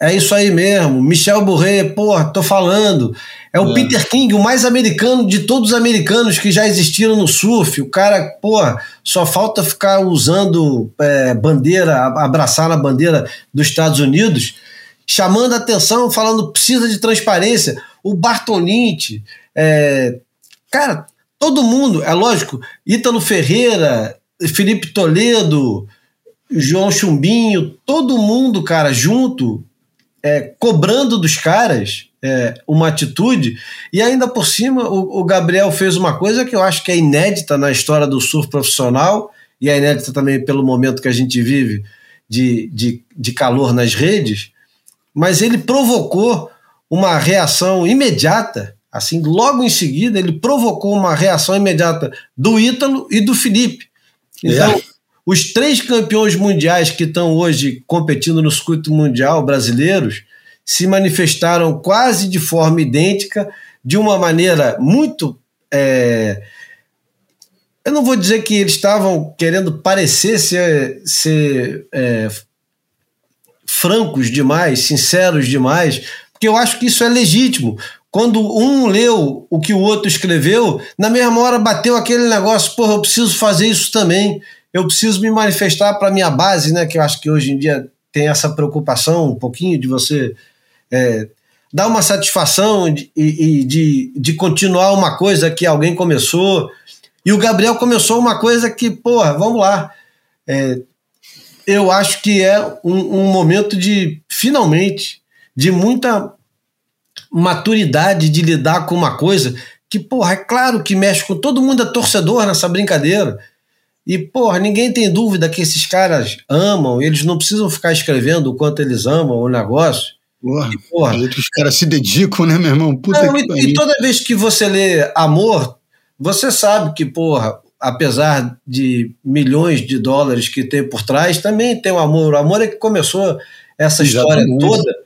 é isso aí mesmo. Michel Bourré, porra, tô falando. É o é. Peter King, o mais americano de todos os americanos que já existiram no surf. O cara, porra, só falta ficar usando é, bandeira, abraçar na bandeira dos Estados Unidos, chamando a atenção, falando precisa de transparência. O Bartolini, é, cara, todo mundo, é lógico, Ítalo Ferreira, Felipe Toledo, João Chumbinho, todo mundo, cara, junto, é, cobrando dos caras é, uma atitude, e ainda por cima o, o, Gabriel fez uma coisa que eu acho que é inédita na história do surf profissional, e é inédita também pelo momento que a gente vive de, de, de calor nas redes, mas ele provocou uma reação imediata, assim, logo em seguida, ele provocou uma reação imediata do Ítalo e do Felipe. Então, é. Os três campeões mundiais que estão hoje competindo no circuito mundial brasileiros se manifestaram quase de forma idêntica, de uma maneira muito. É, eu não vou dizer que eles estavam querendo parecer ser, ser é, francos demais, sinceros demais, porque eu acho que isso é legítimo. Quando um leu o que o outro escreveu, na mesma hora bateu aquele negócio, porra, eu preciso fazer isso também eu preciso me manifestar para minha base, né? Que eu acho que hoje em dia tem essa preocupação um pouquinho de você é, dar uma satisfação e, e de, de continuar uma coisa que alguém começou. E o Gabriel começou uma coisa que, porra, vamos lá. É, eu acho que é um, um momento de, finalmente, de muita maturidade de lidar com uma coisa que, porra, é claro que mexe com todo mundo é torcedor nessa brincadeira. E, porra, ninguém tem dúvida que esses caras amam, eles não precisam ficar escrevendo o quanto eles amam o negócio. Porra, e, porra os caras se dedicam, né, meu irmão? Puta não, e, e toda vez que você lê amor, você sabe que, porra, apesar de milhões de dólares que tem por trás, também tem o amor. O amor é que começou essa Exatamente. história toda.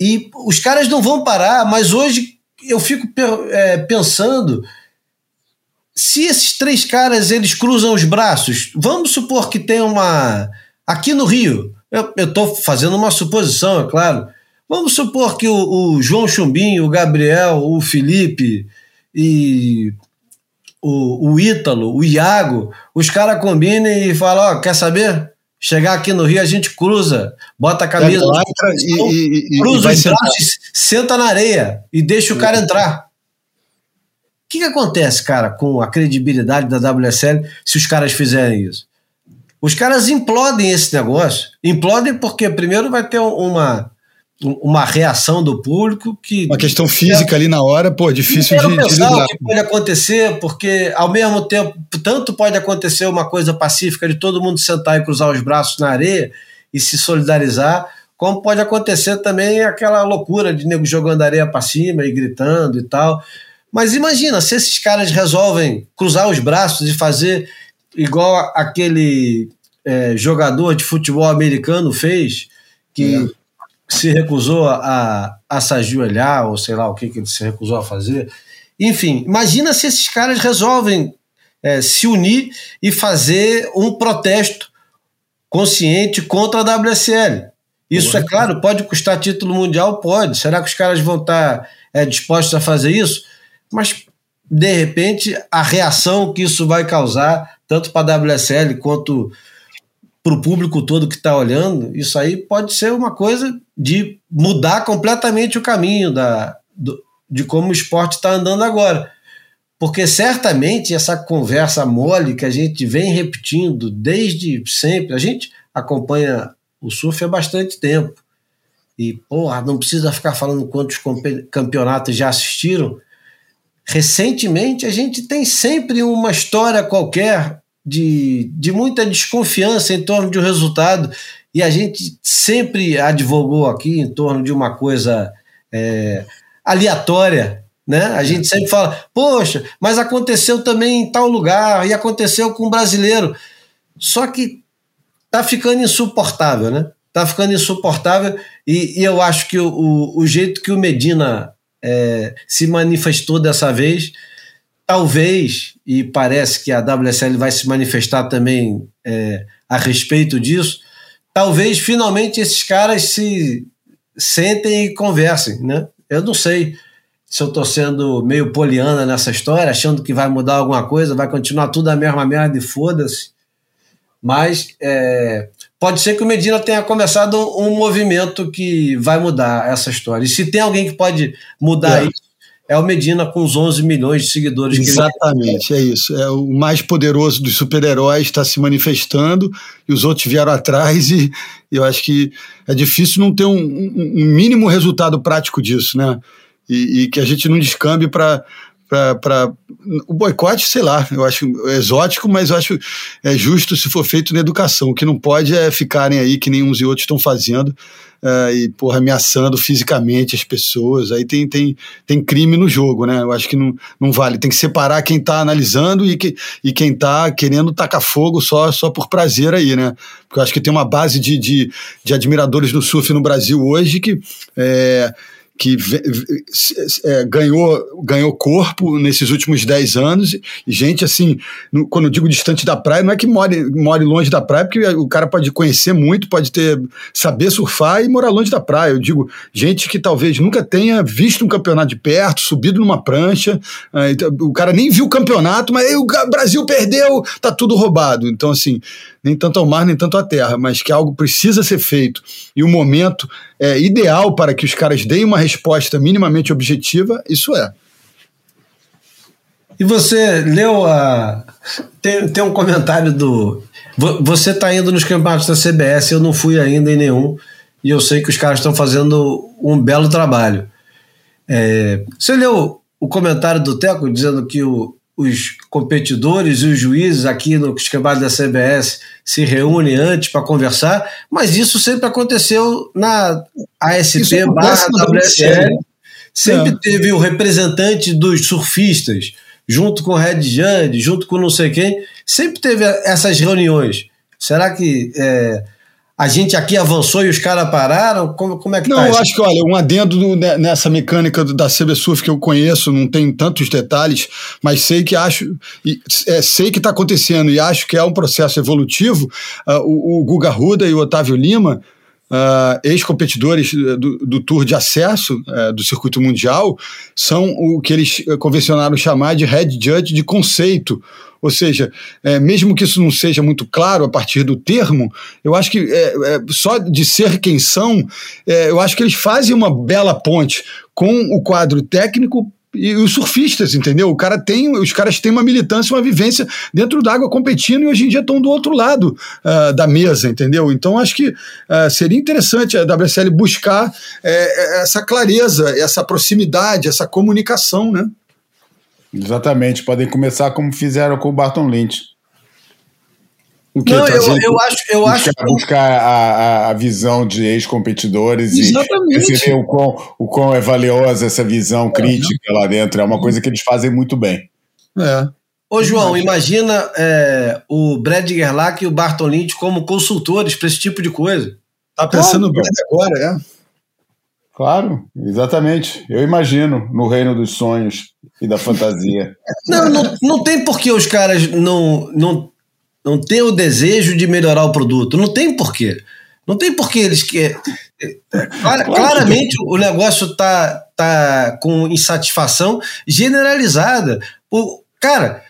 E os caras não vão parar, mas hoje eu fico é, pensando se esses três caras eles cruzam os braços, vamos supor que tem uma. Aqui no Rio, eu estou fazendo uma suposição, é claro. Vamos supor que o, o, João Chumbinho, o Gabriel, o Felipe e o, o Ítalo, o Iago, os caras combinem e falam: Ó, quer saber? Chegar aqui no Rio, a gente cruza, bota a camisa, é, e, e, e, cruza os braços, senta na areia e deixa o cara entrar que, que acontece, cara, com a credibilidade da WSL se os caras fizerem isso? Os caras implodem esse negócio. Implodem porque, primeiro, vai ter uma, uma reação do público que. Uma questão física é, ali na hora, pô, difícil de, pensar lidar. o que pode acontecer, porque ao mesmo tempo, tanto pode acontecer uma coisa pacífica de todo mundo sentar e cruzar os braços na areia e se solidarizar, como pode acontecer também aquela loucura de nego jogando areia para cima e gritando e tal. Mas imagina, se esses caras resolvem cruzar os braços e fazer igual aquele é, jogador de futebol americano fez, que é. se recusou a, a se ajoelhar, ou sei lá o que, que ele se recusou a fazer. Enfim, imagina se esses caras resolvem é, se unir e fazer um protesto consciente contra a WSL. Isso, é claro, pode custar título mundial? Pode. Será que os caras vão estar é, dispostos a fazer isso? mas de repente a reação que isso vai causar, tanto para a WSL quanto para o público todo que está olhando, isso aí pode ser uma coisa de mudar completamente o caminho da, do, de como o esporte está andando agora. Porque certamente essa conversa mole que a gente vem repetindo desde sempre, a gente acompanha o surf há bastante tempo. e, porra, não precisa ficar falando quantos campeonatos já assistiram. Recentemente, a gente tem sempre uma história qualquer de, de muita desconfiança em torno de um resultado, e a gente sempre advogou aqui em torno de uma coisa é, aleatória. Né? A gente sempre fala, poxa, mas aconteceu também em tal lugar, e aconteceu com um brasileiro. Só que tá ficando insuportável, né? Tá ficando insuportável, e, e eu acho que o, o, o jeito que o Medina é, se manifestou dessa vez, talvez, e parece que a WSL vai se manifestar também é, a respeito disso, talvez finalmente esses caras se sentem e conversem, né? Eu não sei se eu estou sendo meio poliana nessa história, achando que vai mudar alguma coisa, vai continuar tudo a mesma merda e foda-se. Mas é, pode ser que o Medina tenha começado um movimento que vai mudar essa história. E se tem alguém que pode mudar é. isso, é o Medina com os 11 milhões de seguidores. Exatamente, é isso. É o mais poderoso dos super-heróis está se manifestando e os outros vieram atrás e eu acho que é difícil não ter um, um, um mínimo resultado prático disso, né? E, e que a gente não descambe para para o boicote, sei lá, eu acho exótico, mas eu acho é justo se for feito na educação. O que não pode é ficarem aí que nem uns e outros estão fazendo uh, e porra, ameaçando fisicamente as pessoas. Aí tem, tem, tem crime no jogo, né? Eu acho que não, não vale. Tem que separar quem está analisando e, que, e quem está querendo tacar fogo só, só por prazer aí, né? Porque eu acho que tem uma base de, de, de admiradores do surf no Brasil hoje que. É, que é, ganhou, ganhou corpo nesses últimos 10 anos. E gente, assim, no, quando eu digo distante da praia, não é que more, more longe da praia, porque o cara pode conhecer muito, pode ter saber surfar e morar longe da praia. Eu digo, gente que talvez nunca tenha visto um campeonato de perto, subido numa prancha, o cara nem viu o campeonato, mas o Brasil perdeu, tá tudo roubado. Então, assim, nem tanto ao mar, nem tanto à terra, mas que algo precisa ser feito e o momento é ideal para que os caras deem uma resposta minimamente objetiva, isso é. E você leu a. Tem, tem um comentário do. Você está indo nos campeonatos da CBS, eu não fui ainda em nenhum, e eu sei que os caras estão fazendo um belo trabalho. É, você leu o comentário do Teco dizendo que o, os competidores e os juízes aqui no esquema da CBS se reúnem antes para conversar, mas isso sempre aconteceu na ASP barra WSL. Sempre é. teve o representante dos surfistas, junto com o Red Jand, junto com não sei quem, sempre teve essas reuniões. Será que é, a gente aqui avançou e os caras pararam? Como, como é que não, tá eu acho que, olha, um adendo do, nessa mecânica da CB Surf que eu conheço, não tem tantos detalhes, mas sei que acho, é, sei que está acontecendo e acho que é um processo evolutivo. Uh, o, o Guga Ruda e o Otávio Lima, uh, ex-competidores do, do, Tour de Acesso uh, do Circuito Mundial, são o que eles convencionaram chamar de head judge de conceito, ou seja, é, mesmo que isso não seja muito claro a partir do termo, eu acho que é, é, só de ser quem são, eu acho que eles fazem uma bela ponte com o quadro técnico e os surfistas, entendeu? O cara tem, os caras têm uma militância, uma vivência dentro d'água competindo e hoje em dia estão do outro lado uh, da mesa, entendeu? Então acho que uh, seria interessante a WSL buscar uh, essa clareza, essa proximidade, essa comunicação, né? Exatamente, podem começar como fizeram com o Barton Lynch. O que Não, eu, eu acho, eu buscar, acho buscar a, a visão de ex-competidores e perceber o quão, o quão é valiosa essa visão crítica lá dentro. É uma coisa que eles fazem muito bem. É. Ô, João, imagina é, o Brad Gerlach e o Barton Lynch como consultores para esse tipo de coisa. Tá pensando claro. agora, é? Claro, exatamente. Eu imagino no reino dos sonhos e da fantasia. [laughs] Não, não, não tem por que os caras não, não, não ter o desejo de melhorar o produto. Não tem porquê. Não tem porquê eles que claramente o negócio tá, tá com insatisfação generalizada. O, cara,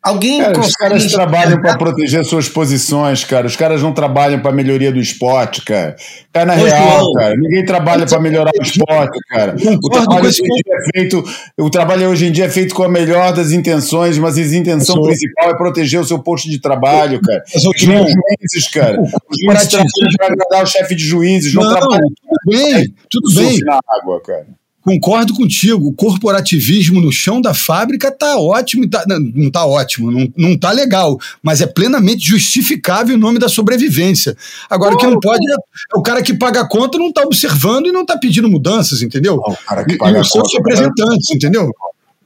Alguém cara, Os caras trabalham para proteger suas posições, cara. Os caras não trabalham para melhoria do esporte, cara. Cara, na Hoje real, não. cara, ninguém trabalha para melhorar o esporte, cara. O trabalho, hoje em dia é feito, o trabalho hoje em dia é feito com a melhor das intenções, mas a intenção sou... principal é proteger o seu posto de trabalho, cara. Os juízes, cara. Os juízes trabalham para agradar o chefe de juízes, não, não trabalham. Tudo bem, tudo bem. Na água, cara. Concordo contigo, o corporativismo no chão da fábrica tá ótimo, tá, não tá ótimo, não, não tá legal, mas é plenamente justificável em nome da sobrevivência. Agora, o que não pode é, é, o cara que paga a conta não tá observando e não tá pedindo mudanças, entendeu? O cara que paga e, e os seus representantes, entendeu?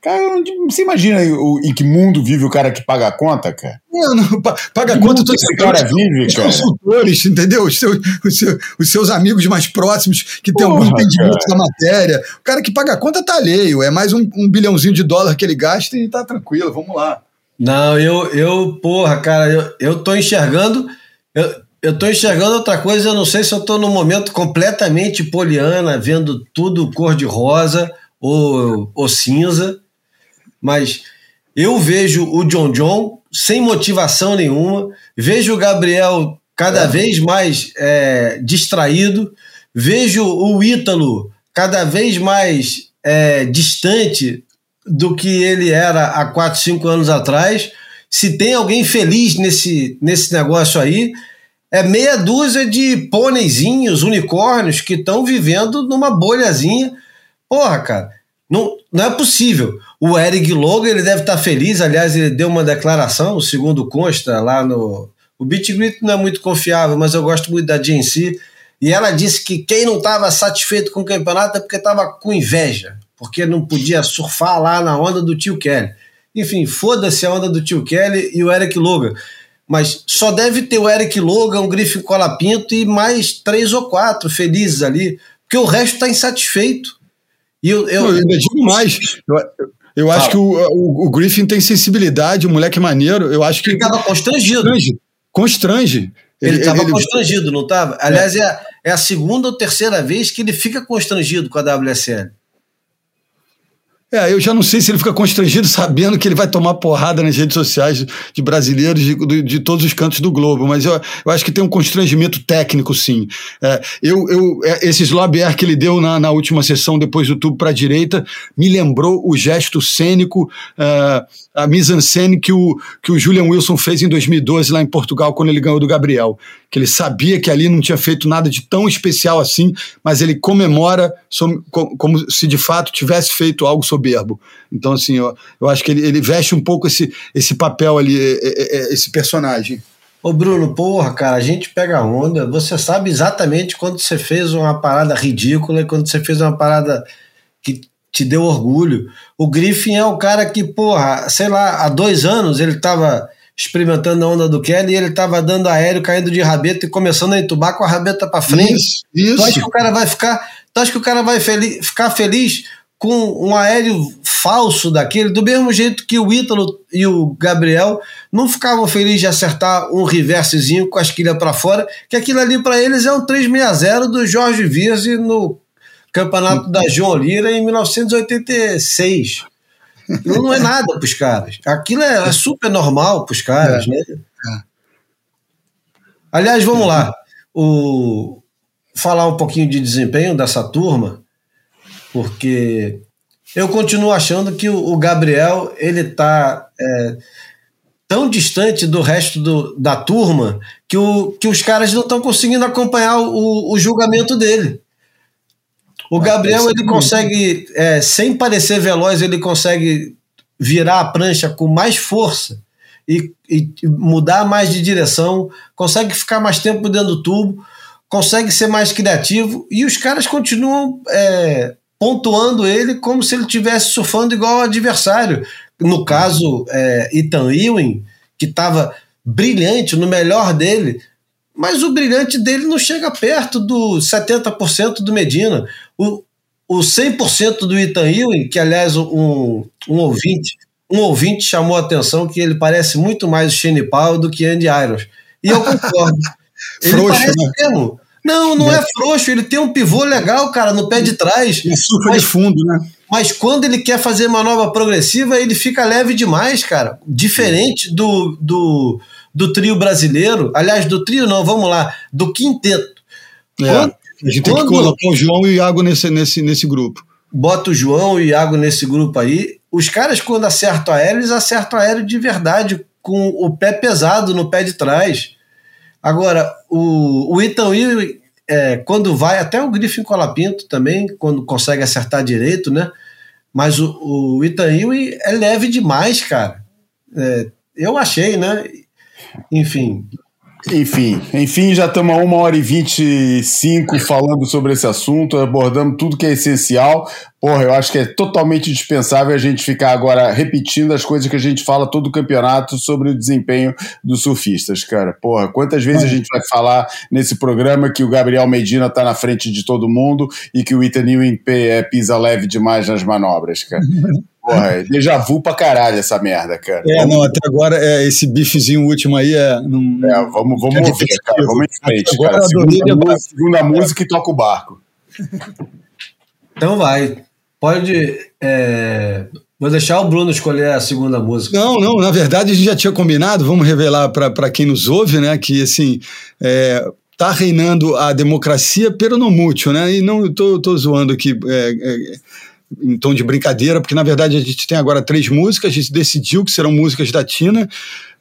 Cara, você imagina o, em que mundo vive o cara que paga a conta, cara? Não, não paga a conta todos esse cara vive, os cara. consultores, entendeu? Os seus, os, seus, os seus amigos mais próximos que tem algum entendimento da matéria. O cara que paga a conta tá alheio, é mais um, um bilhãozinho de dólar que ele gasta e tá tranquilo, vamos lá. Não, eu, eu porra, cara, eu, eu tô enxergando. Eu, eu tô enxergando outra coisa, eu não sei se eu tô num momento completamente poliana, vendo tudo cor-de-rosa ou, ou cinza mas eu vejo o John John sem motivação nenhuma, vejo o Gabriel cada é. vez mais é, distraído, vejo o Ítalo cada vez mais é, distante do que ele era há 4, 5 anos atrás. Se tem alguém feliz nesse, nesse negócio aí, é meia dúzia de pôneizinhos, unicórnios que estão vivendo numa bolhazinha. Porra, cara, não, não é possível. O Eric Logan ele deve estar feliz, aliás, ele deu uma declaração, segundo consta lá no. O BitGrit não é muito confiável, mas eu gosto muito da GNC. E ela disse que quem não estava satisfeito com o campeonato é porque estava com inveja, porque não podia surfar lá na onda do tio Kelly. Enfim, foda-se a onda do tio Kelly e o Eric Logan. Mas só deve ter o Eric Logan, o Griffin Colapinto e mais três ou quatro felizes ali, porque o resto está insatisfeito. E eu, eu, eu mais. Eu acho que o, o, o, Griffin tem sensibilidade, o moleque é maneiro. Eu acho que. Ele estava constrangido. Constrange. constrange. Ele estava constrangido, não estava? Aliás, é. É, é a segunda ou terceira vez que ele fica constrangido com a WSL. É, eu já não sei se ele fica constrangido sabendo que ele vai tomar porrada nas redes sociais de brasileiros de, de, de todos os cantos do globo, mas eu, eu, acho que tem um constrangimento técnico, sim. É, eu, eu, é, esse slobber que ele deu na, na última sessão, depois do tubo para a direita, me lembrou o gesto cênico, é, a mise-en-scène que o, que o Julian Wilson fez em 2012 lá em Portugal, quando ele ganhou do Gabriel. Que ele sabia que ali não tinha feito nada de tão especial assim, mas ele comemora como se de fato tivesse feito algo soberbo. Então, assim, eu, eu acho que ele, ele veste um pouco esse, esse papel ali, esse personagem. Ô Bruno, porra, cara, a gente pega onda. Você sabe exatamente quando você fez uma parada ridícula e quando você fez uma parada que te deu orgulho. O Griffin é o cara que, porra, sei lá, há dois anos ele tava experimentando a onda do Kelly e ele tava dando aéreo, caindo de rabeta e começando a entubar com a rabeta para frente. Isso, isso. Tu acha que o cara vai ficar, tu acha que o cara vai feliz, ficar feliz com um aéreo falso daquele, do mesmo jeito que o Ítalo e o Gabriel não ficavam felizes de acertar um reversezinho com a esquilha para fora, que aquilo ali para eles é um 360 do Jorge Virzi no campeonato da João Lira em 1986. Não é nada para os caras. Aquilo é, é super normal para os caras, é. né? É. Aliás, vamos lá. O, falar um pouquinho de desempenho dessa turma porque eu continuo achando que o, Gabriel ele tá é, tão distante do resto do, da turma que, o, que os caras não estão conseguindo acompanhar o, o julgamento dele. O Gabriel ele consegue, é, sem parecer veloz, ele consegue virar a prancha com mais força e, e, mudar mais de direção, consegue ficar mais tempo dentro do tubo, consegue ser mais criativo e os caras continuam é, pontuando ele como se ele estivesse surfando igual ao adversário. No caso, é, Ethan Ewing, que estava brilhante, no melhor dele, mas o brilhante dele não chega perto do 70% do Medina. O, o 100% do Ethan Ewing, que aliás um, um ouvinte um ouvinte chamou a atenção que ele parece muito mais o Shane Powell do que Andy Irons. E eu concordo. [laughs] ele Frouxo, parece né? mesmo. Não, não é frouxo, ele tem um pivô legal, cara, no pé de trás. E surfa mas, de fundo, né? Mas quando ele quer fazer manobra progressiva, ele fica leve demais, cara. Diferente do, do, do trio brasileiro. Aliás, do trio não, vamos lá, do quinteto. É, quando, a gente tem que colocar o João e o Iago nesse, nesse, nesse grupo. Bota o João e o Iago nesse grupo aí. Os caras, quando acertam aéreo, eles acertam aéreo de verdade, com o pé pesado no pé de trás. Agora, o, o é, quando vai, até o Griffin Colapinto também, quando consegue acertar direito, né? Mas o, o é leve demais, cara. É, eu achei, né? Enfim. Enfim, enfim, já estamos a uma hora e vinte e cinco falando sobre esse assunto, abordamos tudo que é essencial. Porra, eu acho que é totalmente dispensável a gente ficar agora repetindo as coisas que a gente fala todo o campeonato sobre o desempenho dos surfistas, cara. Porra, quantas vezes a gente vai falar nesse programa que o Gabriel Medina tá na frente de todo mundo e que o Ethan Ewing é, pisa leve demais nas manobras, cara. [laughs] Porra, é déjà vu pra caralho essa merda, cara. É, vamos... não, até agora é, esse bifezinho último aí é. Não, é vamos, vamos é ver, cara. Vamos em frente, cara. Segunda, música, segunda música e toca o barco. Então vai. Pode. É... Vou deixar o Bruno escolher a segunda música. Não, não, na verdade a gente já tinha combinado, vamos revelar para quem nos ouve, né, que assim, é, tá reinando a democracia pero no mútil, né, e não estou tô, tô zoando aqui é, é, em tom de brincadeira, porque na verdade a gente tem agora três músicas, a gente decidiu que serão músicas da Tina,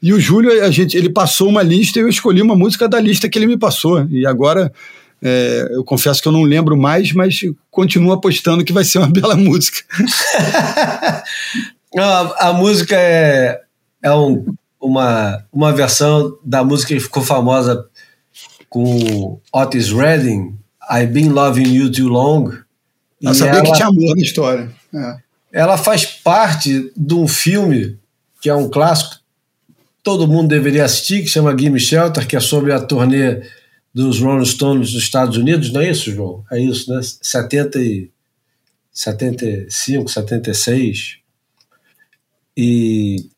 e o Júlio, a gente, ele passou uma lista e eu escolhi uma música da lista que ele me passou, e agora é, eu confesso que eu não lembro mais, mas continuo apostando que vai ser uma [laughs] bela música. [laughs] a, a, música é, é um, uma, uma versão da música que ficou famosa com Otis Redding, I've Been Loving You Too Long. Eu sabia ela, que tinha amor na história. É. Ela faz parte de um filme que é um clássico, todo mundo deveria assistir, que chama Gimme Shelter, que é sobre a turnê dos Rolling Stones dos Estados Unidos, não é isso, João? É isso, né? 70 e 75, 76. E,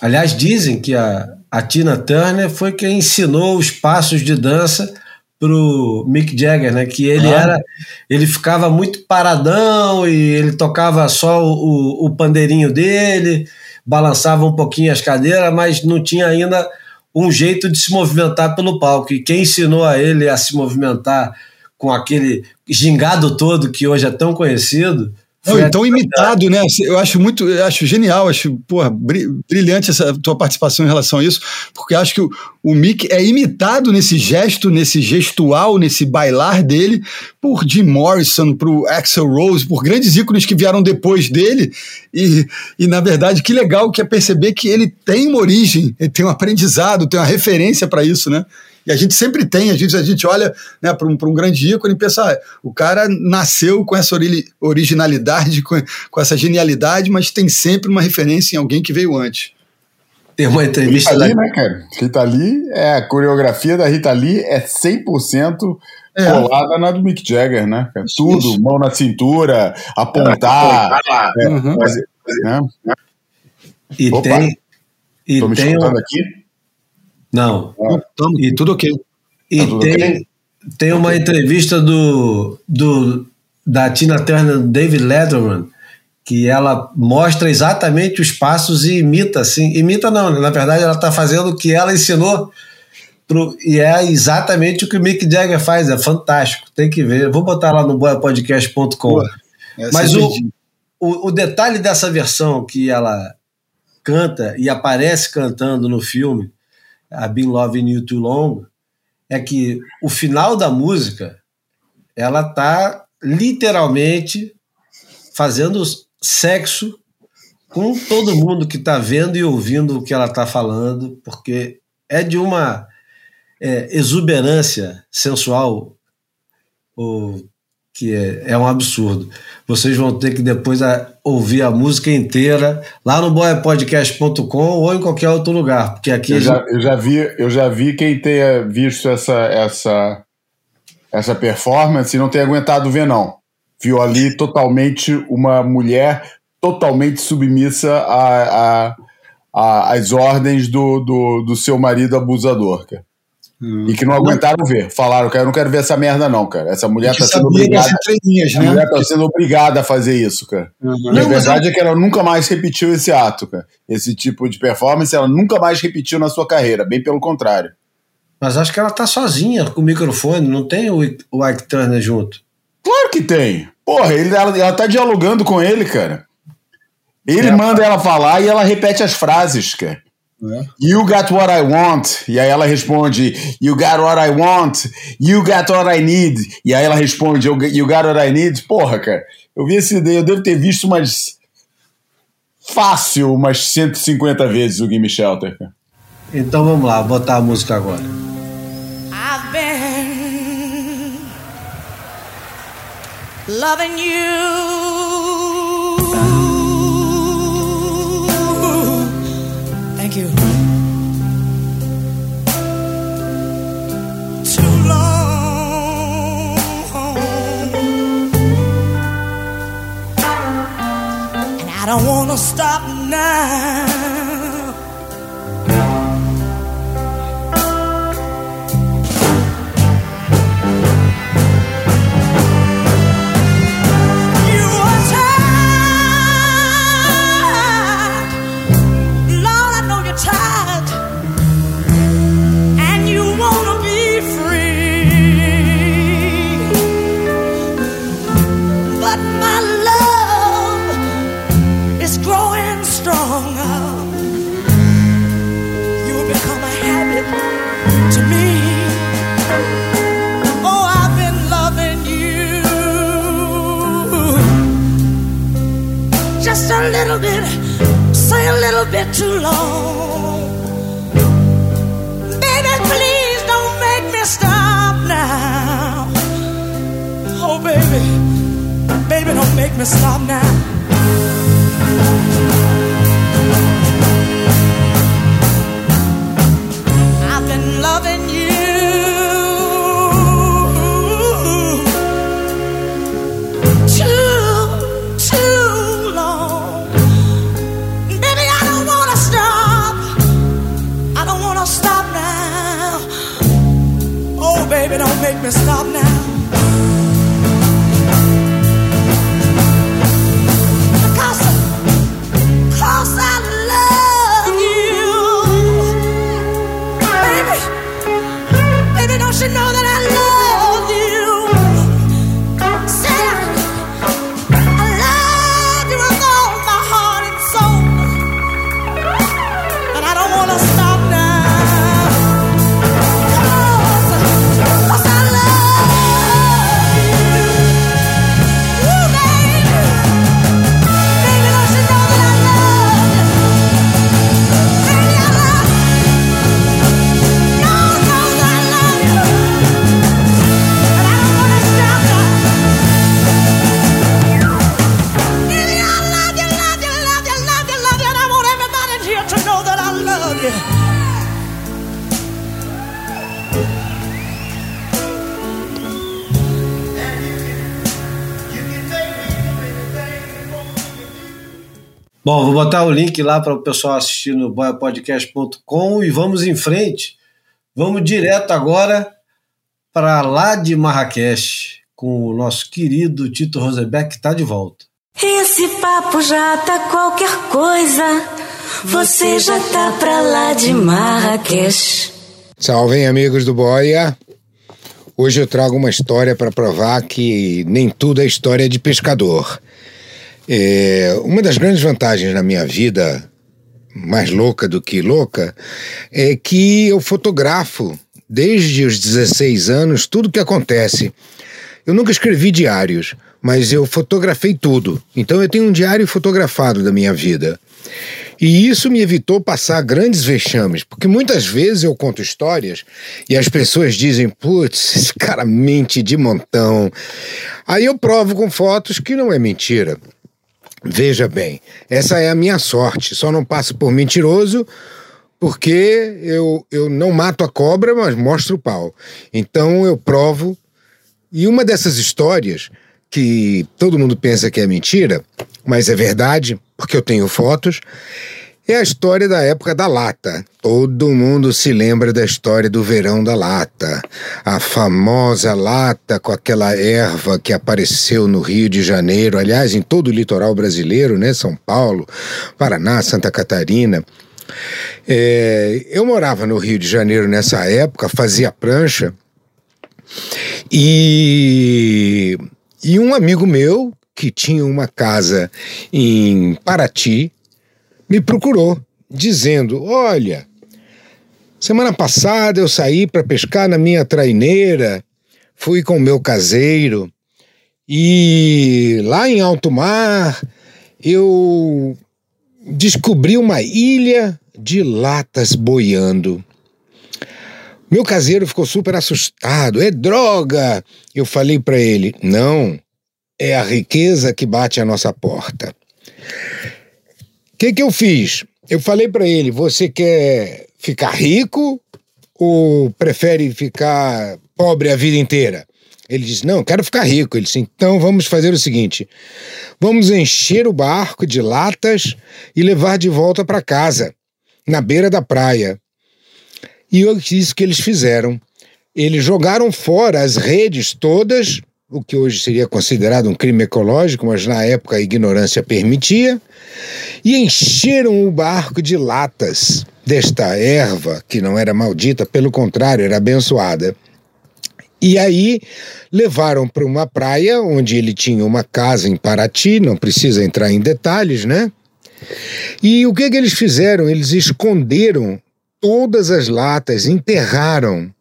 aliás, dizem que a, a Tina Turner foi quem ensinou os passos de dança pro Mick Jagger, né? Que ele ah. era, ele ficava muito paradão e ele tocava só o, o pandeirinho dele, balançava um pouquinho as cadeiras, mas não tinha ainda um jeito de se movimentar pelo palco. E quem ensinou a ele a se movimentar com aquele gingado todo que hoje é tão conhecido não, então imitado, né? Eu acho muito, eu acho genial, acho porra, brilhante essa tua participação em relação a isso, porque acho que o, o Mick é imitado nesse gesto, nesse gestual, nesse bailar dele, por Jim Morrison, por Axel Rose, por grandes ícones que vieram depois dele, e, e na verdade que legal que é perceber que ele tem uma origem, ele tem um aprendizado, tem uma referência para isso, né? E a gente sempre tem, a gente, a gente olha né, para um, um grande ícone e pensa, ah, o cara nasceu com essa originalidade, com, com essa genialidade, mas tem sempre uma referência em alguém que veio antes. Tem uma entrevista Rita Lee, né, cara? Rita Lee, é, a coreografia da Rita Lee é 100% é. colada na do Mick Jagger, né? Tudo, Isso. mão na cintura, apontar. É, uhum. fazer, né? E Opa, tem. E tem um, aqui? Não. E tudo ok. E tá tem, okay? tem uma entrevista do, do da Tina Turner, David Letterman, que ela mostra exatamente os passos e imita, assim. Imita não, né? na verdade ela está fazendo o que ela ensinou. Pro, e é exatamente o que o Mick Jagger faz, é fantástico. Tem que ver. Vou botar lá no boiapodcast.com. Mas o, o, o detalhe dessa versão que ela canta e aparece cantando no filme I've Been Loving You Too Long, é que o final da música ela tá literalmente fazendo sexo com todo mundo que está vendo e ouvindo o que ela está falando, porque é de uma é, exuberância sensual o, que é, é um absurdo. Vocês vão ter que depois a, ouvir a música inteira lá no boiapodcast.com ou em qualquer outro lugar, porque aqui eu, já, gente... eu já vi eu já vi quem tenha visto essa essa essa performance e não tenha aguentado ver não. Viu ali totalmente uma mulher totalmente submissa a, a, a, às ordens do, do, do seu marido abusador. Cara. Hum. E que não aguentaram ver. Falaram, cara, eu não quero ver essa merda, não, cara. Essa mulher tá sendo obrigada. entrelinhas, A né? mulher tá sendo obrigada a fazer isso, cara. Uhum. E a verdade é que ela nunca mais repetiu esse ato, cara. Esse tipo de performance ela nunca mais repetiu na sua carreira, bem pelo contrário. Mas acho que ela tá sozinha com o microfone, não tem o, o Ike Turner junto. Claro que tem. Porra, ele, ela, ela tá dialogando com ele, cara. Ele É. manda ela falar e ela repete as frases, cara. É. You got what I want. E aí ela responde, You got what I want. You got what I need. E aí ela responde, "You you got what I need. Porra, cara. Eu vi esse eu devo ter visto umas. Fácil, umas 150 vezes o Gimme Shelter, cara. Então vamos lá, vou botar a música agora. I've been loving you. Thank you. Too long. And I don't want to stop now. Little bit, say a little bit too long. Baby, please don't make me stop now. Oh, baby, baby, don't make me stop now. Make me stop now. Bom, vou botar o link lá para o pessoal assistir no boiapodcast.com e vamos em frente. Vamos direto agora para lá de Marrakech com o nosso querido Tito Rosenbeck que está de volta. Esse papo já tá qualquer coisa. Você já tá pra lá de Marrakech. Salvem amigos do Boia. Hoje eu trago uma história para provar que nem tudo é história de pescador. É, uma das grandes vantagens na minha vida, mais louca do que louca, é que eu fotografo desde os 16 anos tudo que acontece. Eu nunca escrevi diários, mas eu fotografei tudo. Então eu tenho um diário fotografado da minha vida. E isso me evitou passar grandes vexames, porque muitas vezes eu conto histórias e as pessoas dizem, putz, esse cara mente de montão. Aí eu provo com fotos que não é mentira. Veja bem, essa é a minha sorte. Só não passo por mentiroso porque eu, eu não mato a cobra, mas mostro o pau. Então eu provo. E uma dessas histórias que todo mundo pensa que é mentira, mas é verdade, porque eu tenho fotos, é a história da época da lata. Todo mundo se lembra da história do verão da lata. A famosa lata com aquela erva que apareceu no Rio de Janeiro, aliás, em todo o litoral brasileiro, né? São Paulo, Paraná, Santa Catarina. É, eu morava no Rio de Janeiro nessa época, fazia prancha, e, e um amigo meu, que tinha uma casa em Paraty, me procurou, dizendo: Olha, semana passada eu saí para pescar na minha traineira, fui com o meu caseiro, e lá em alto mar eu descobri uma ilha de latas boiando. Meu caseiro ficou super assustado. É droga! Eu falei para ele: não, é a riqueza que bate à nossa porta. O que, que eu fiz? Eu falei para ele: você quer ficar rico ou prefere ficar pobre a vida inteira? Ele disse: Não, quero ficar rico. Ele disse: Então vamos fazer o seguinte: vamos encher o barco de latas e levar de volta para casa, na beira da praia. E eu isso que eles fizeram. Eles jogaram fora as redes todas, o que hoje seria considerado um crime ecológico, mas na época a ignorância permitia, e encheram o barco de latas desta erva, que não era maldita, pelo contrário, era abençoada. E aí levaram para uma praia onde ele tinha uma casa em Paraty, não precisa entrar em detalhes, né? E o que, que eles fizeram? Eles esconderam todas as latas, enterraram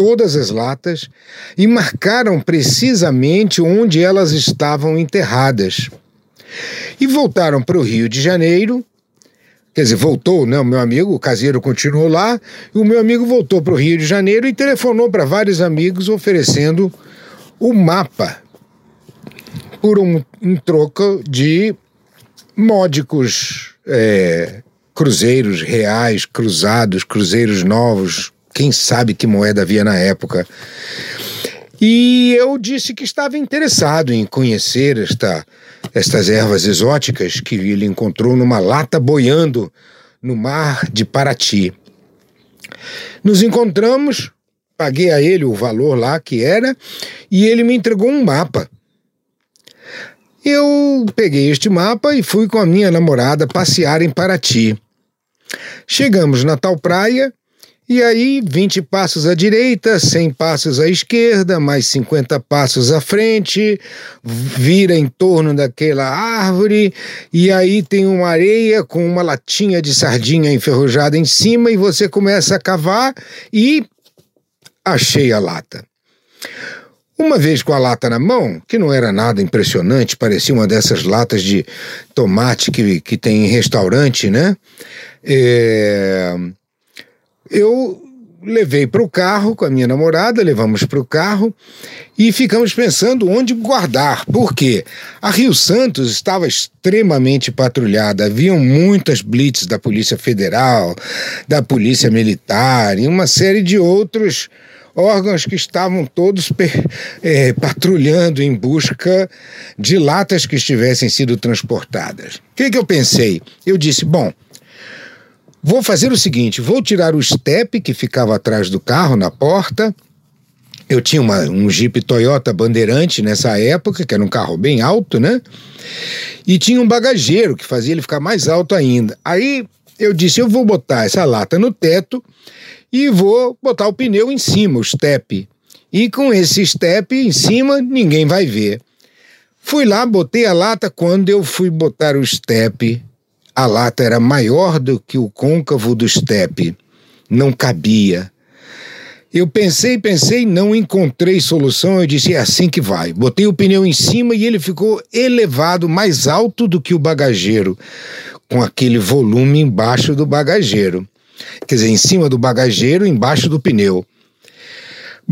todas as latas e marcaram precisamente onde elas estavam enterradas. E voltaram para o Rio de Janeiro. Quer dizer, voltou, né? O meu amigo, o caseiro, continuou lá, e o meu amigo voltou para o Rio de Janeiro e telefonou para vários amigos oferecendo o mapa por um, em troca de módicos é, cruzeiros reais, cruzados, cruzeiros novos, quem sabe que moeda havia na época. E eu disse que estava interessado em conhecer esta, estas ervas exóticas que ele encontrou numa lata boiando no mar de Paraty. Nos encontramos, paguei a ele o valor lá que era, e ele me entregou um mapa. Eu peguei este mapa e fui com a minha namorada passear em Paraty. Chegamos na tal praia e aí 20 passos à direita, 100 passos à esquerda, mais 50 passos à frente, vira em torno daquela árvore e aí tem uma areia com uma latinha de sardinha enferrujada em cima e você começa a cavar e achei a lata. Uma vez com a lata na mão, que não era nada impressionante, parecia uma dessas latas de tomate que, que tem em restaurante, né? É... Eu levei para o carro com a minha namorada, levamos para o carro e ficamos pensando onde guardar. Por quê? A Rio Santos estava extremamente patrulhada, haviam muitas blitz da Polícia Federal, da Polícia Militar e uma série de outros órgãos que estavam todos é, patrulhando em busca de latas que estivessem sido transportadas. O que, que eu pensei? Eu disse: bom, vou fazer o seguinte: vou tirar o step que ficava atrás do carro, na porta. Eu tinha uma, um Jeep Toyota Bandeirante nessa época, que era um carro bem alto, né? E tinha um bagageiro que fazia ele ficar mais alto ainda. Aí eu disse: eu vou botar essa lata no teto e vou botar o pneu em cima, o step. E com esse step em cima, ninguém vai ver. Fui lá, botei a lata. Quando eu fui botar o step, a lata era maior do que o côncavo do step. Não cabia. Eu pensei, pensei, não encontrei solução. Eu disse: é assim que vai. Botei o pneu em cima e ele ficou elevado, mais alto do que o bagageiro, com aquele volume embaixo do bagageiro. Quer dizer, em cima do bagageiro, embaixo do pneu.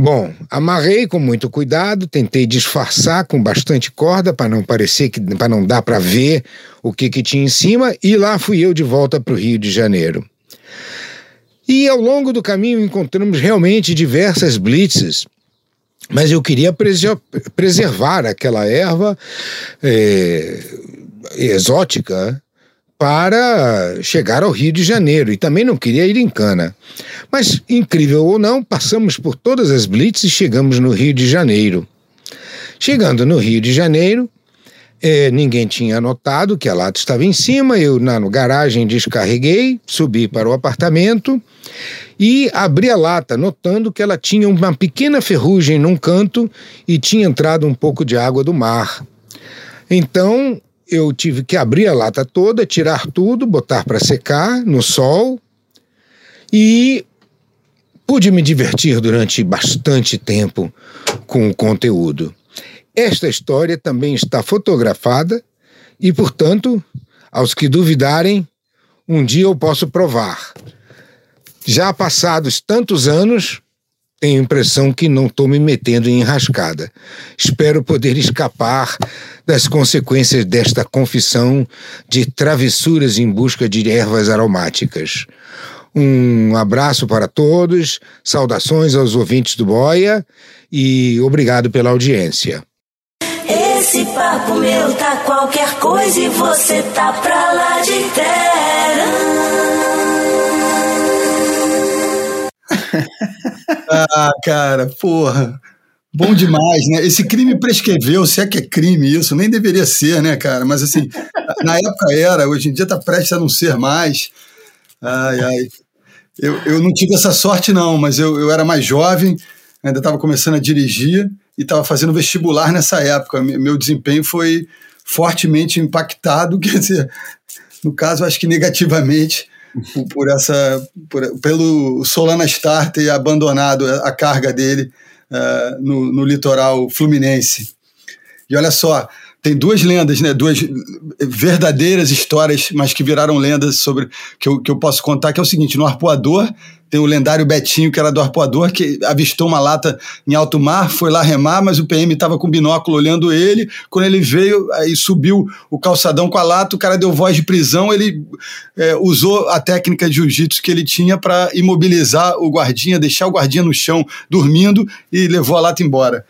Bom, amarrei com muito cuidado, tentei disfarçar com bastante corda para não parecer que para não dar para ver o que, que tinha em cima e lá fui eu de volta para o Rio de Janeiro. E ao longo do caminho encontramos realmente diversas blitzes, mas eu queria preservar aquela erva é, exótica para chegar ao Rio de Janeiro e também não queria ir em cana. Mas, incrível ou não, passamos por todas as blitz e chegamos no Rio de Janeiro. Chegando no Rio de Janeiro, eh, ninguém tinha notado que a lata estava em cima. Eu, na garagem, descarreguei, subi para o apartamento e abri a lata, notando que ela tinha uma pequena ferrugem num canto e tinha entrado um pouco de água do mar. Então eu tive que abrir a lata toda, tirar tudo, botar para secar no sol e pude me divertir durante bastante tempo com o conteúdo. Esta história também está fotografada e, portanto, aos que duvidarem, um dia eu posso provar. Já passados tantos anos, tenho a impressão que não estou me metendo em enrascada. Espero poder escapar das consequências desta confissão de travessuras em busca de ervas aromáticas. Um abraço para todos, saudações aos ouvintes do Boia e obrigado pela audiência. Esse papo meu tá qualquer coisa e você tá pra lá de terra. [laughs] Ah, cara, porra. Bom demais, né? Esse crime prescreveu, se é que é crime isso, nem deveria ser, né, cara? Mas assim, na época era, hoje em dia tá prestes a não ser mais. Ai, ai. Eu, eu não tive essa sorte, não, mas eu, eu era mais jovem, ainda estava começando a dirigir e estava fazendo vestibular nessa época. Me- Meu desempenho foi fortemente impactado, [laughs] quer dizer, no caso, acho que negativamente, por, essa, por- pelo Solana Star ter abandonado a, carga dele ah, no, no litoral fluminense. E olha só, tem duas lendas, né? Duas verdadeiras histórias, mas que viraram lendas sobre que eu, que eu posso contar, que é o seguinte: no Arpoador tem o lendário Betinho, que era do Arpoador, que avistou uma lata em alto mar, foi lá remar, mas o PM estava com binóculo olhando ele. Quando ele veio, aí subiu o calçadão com a lata, o cara deu voz de prisão, ele é, usou a técnica de jiu-jitsu que ele tinha para imobilizar o guardinha, deixar o guardinha no chão dormindo e levou a lata embora.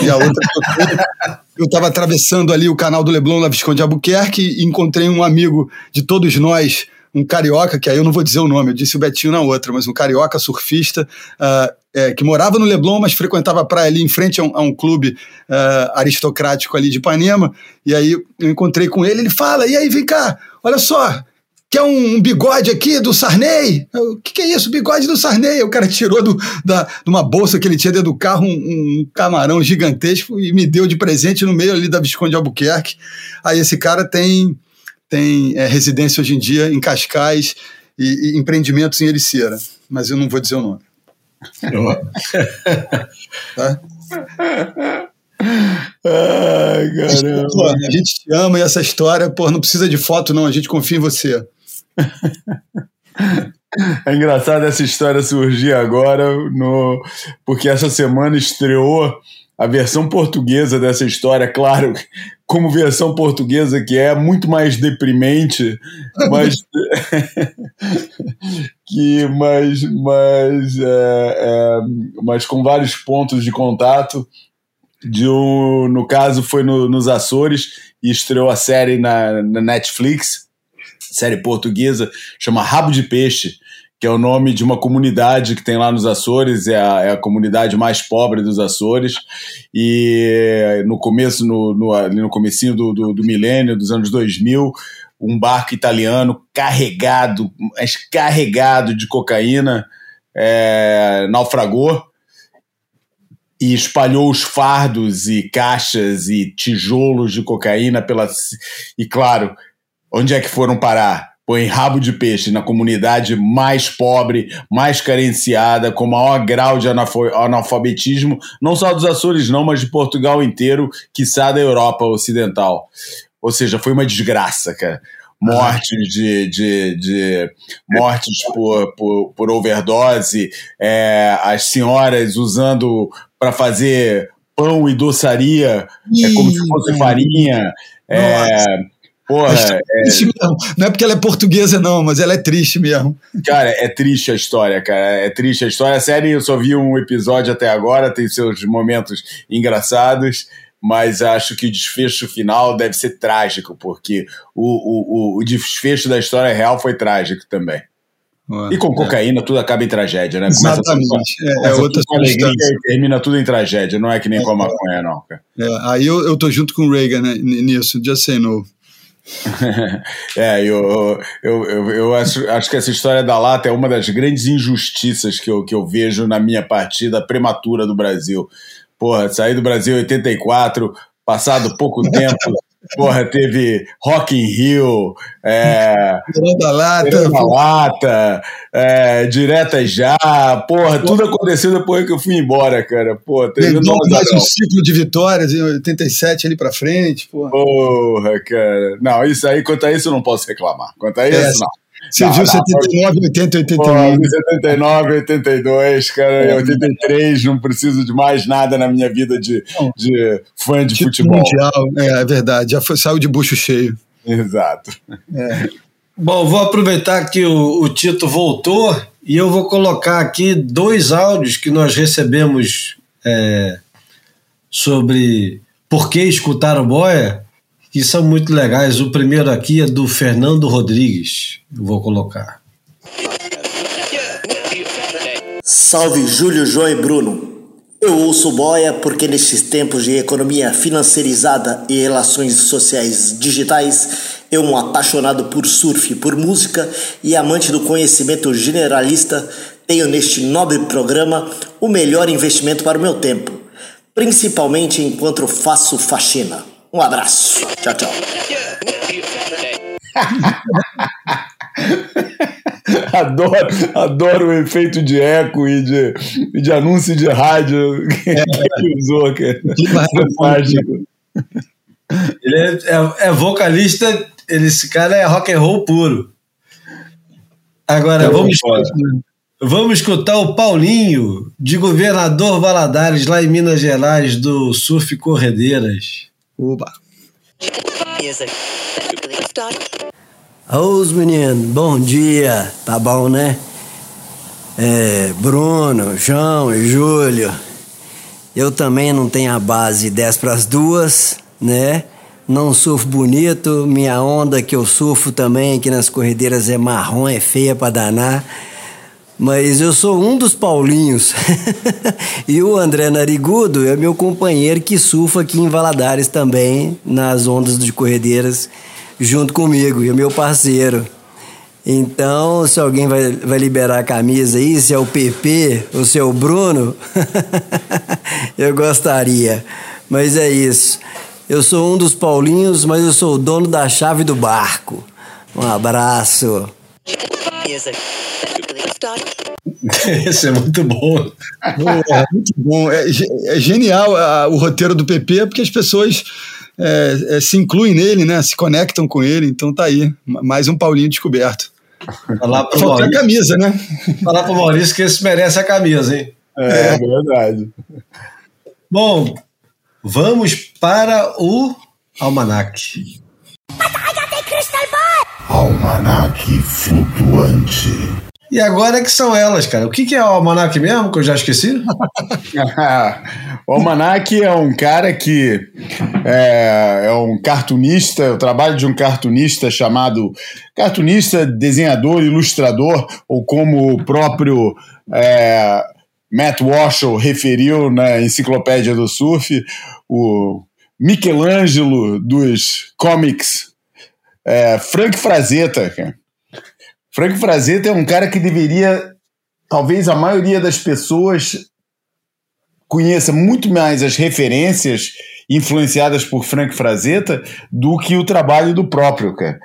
E a outra eu- estava atravessando ali o canal do Leblon na Visconde Albuquerque e encontrei um amigo de todos nós, um carioca, que aí eu não vou dizer o nome, eu disse o Betinho na outra, mas um carioca surfista ah, é, que morava no Leblon, mas frequentava a praia ali em frente a um, a um clube ah, aristocrático ali de Ipanema. E aí eu encontrei com ele, ele fala: e aí, vem cá, olha só, Quer um, um bigode aqui do Sarney? O que, que é isso? Bigode do Sarney. O cara tirou do, da, de uma bolsa que ele tinha dentro do carro um, um camarão gigantesco e me deu de presente no meio ali da Visconde Albuquerque. Aí esse cara tem, tem é, residência hoje em dia em Cascais e, e empreendimentos em Ericeira. Mas eu não vou dizer o nome. [laughs] Tá? Ai, caramba. Pô, a gente te ama e essa história, pô, não precisa de foto, não. A gente confia em você. [laughs] É engraçado essa história surgir agora, no, porque essa semana estreou a versão portuguesa dessa história, claro, [laughs] como versão portuguesa que é muito mais deprimente, mas [laughs] que mas, mas, é, é, mas com vários pontos de contato. De um, no caso, foi no- nos Açores e estreou a série na, na Netflix, série portuguesa, chama Rabo de Peixe, que é o nome de uma comunidade que tem lá nos Açores, é a, é a comunidade mais pobre dos Açores, e no começo, no, no, ali no comecinho do, do, do milênio, dos anos 2000, um barco italiano carregado, mas carregado de cocaína, é, naufragou, e espalhou os fardos e caixas e tijolos de cocaína pela. E claro, onde é que foram parar? Põe rabo de peixe na comunidade mais pobre, mais carenciada, com maior grau de analfabetismo, não só dos Açores, não, mas de Portugal inteiro, quiçá da Europa Ocidental. Ou seja, foi uma desgraça, cara. Mortes de, de, de mortes por, por, por overdose, é, as senhoras usando para fazer pão e doçaria, é como se fosse farinha. É, porra, é. Não é porque ela é portuguesa, não, mas ela é triste mesmo. Cara, é triste a história, cara. É triste a história. A série eu só vi um episódio até agora, tem seus momentos engraçados. mas acho que o desfecho final deve ser trágico, porque o, o, o, desfecho da história real foi trágico também. E com cocaína tudo acaba em tragédia, né? Começa tudo com- Exatamente. É, é outra com alegria e termina tudo em tragédia, não é que nem com a maconha, não, cara. É, aí eu, eu tô junto com o Reagan né, nisso, just say no. [laughs] É, eu, eu, eu, eu acho, acho que essa história da lata é uma das grandes injustiças que eu, que eu vejo na minha partida prematura do Brasil. Porra, saí do Brasil em 84, passado pouco [laughs] tempo, porra, teve Rock in Rio, é, lata. Lata, é, Direta Já, porra, tudo aconteceu depois que eu fui embora, cara. Pô, teve um mais um ciclo de vitórias em 87 ali pra frente. Pô. Porra, cara. Não, isso aí, quanto a isso, eu não posso reclamar. Quanto a isso, É, não. Você Não, viu não, 79, 80, Pô, 81. de 79, 82, cara, em 83, não preciso de mais nada na minha vida de, de fã de Título futebol. mundial, é, é verdade. Já foi, saiu de bucho cheio. Exato. Bom, vou aproveitar que o, o Tito voltou e eu vou colocar aqui dois áudios que nós recebemos é, sobre por que escutar o Boia, que são muito legais. O primeiro aqui é do Fernando Rodrigues. Eu vou colocar. Salve Júlio, João e Bruno. Eu ouço boia porque nestes tempos de economia financiarizada e relações sociais digitais, eu, um apaixonado por surf, por música e amante do conhecimento generalista, tenho neste nobre programa o melhor investimento para o meu tempo, principalmente enquanto faço faxina. Um abraço. Tchau, tchau. [laughs] Adoro, adoro o efeito de eco e de, e de anúncio de rádio que ele usou, cara. Fantástico. Ele é, é- é vocalista, ele- esse cara é rock and roll puro. Agora, vamos, vamos escutar o Paulinho, de Governador Valadares, lá em Minas Gerais, do Surf Corredeiras. Oba. Ô, os meninos, bom dia, tá bom, né? É, Bruno, João e Júlio. Eu também não tenho a base 10 para as duas, né? Não surfo bonito, minha onda que eu surfo também aqui nas corredeiras é marrom, é feia pra danar. Mas eu sou um dos Paulinhos. [laughs] e o André Narigudo é meu companheiro que surfa aqui em Valadares também, nas ondas de corredeiras, junto comigo, e o meu parceiro. Então, se alguém vai, vai liberar a camisa aí, se é o PP ou se é o Bruno, [laughs] eu gostaria. Mas é isso. Eu sou um dos Paulinhos, mas eu sou o dono da chave do barco. Um abraço. [laughs] Esse é muito bom. [laughs] É muito bom. É, é genial ah, o roteiro do PP, porque as pessoas é, é, se incluem nele, né? Se conectam com ele. Então tá aí. Ma- Mais um Paulinho descoberto. Falar pro Faltou a Maurício, camisa, né? falar pro Maurício que esse merece a camisa, hein? É, verdade. Bom, vamos para o Almanac. Almanac flutuante. E agora é que são elas, cara. O que, que é o Almanac mesmo, que eu já esqueci? [laughs] o Almanac é um cara que é, é um cartunista, o trabalho de um cartunista chamado cartunista, desenhador, ilustrador, ou como o próprio é, Matt Walsh referiu na Enciclopédia do Surf, o Michelangelo dos comics, é, Frank Frazetta, cara. Frank Frazetta é um cara que deveria, talvez a maioria das pessoas conheça muito mais as referências influenciadas por Frank Frazetta do que o trabalho do próprio, cara.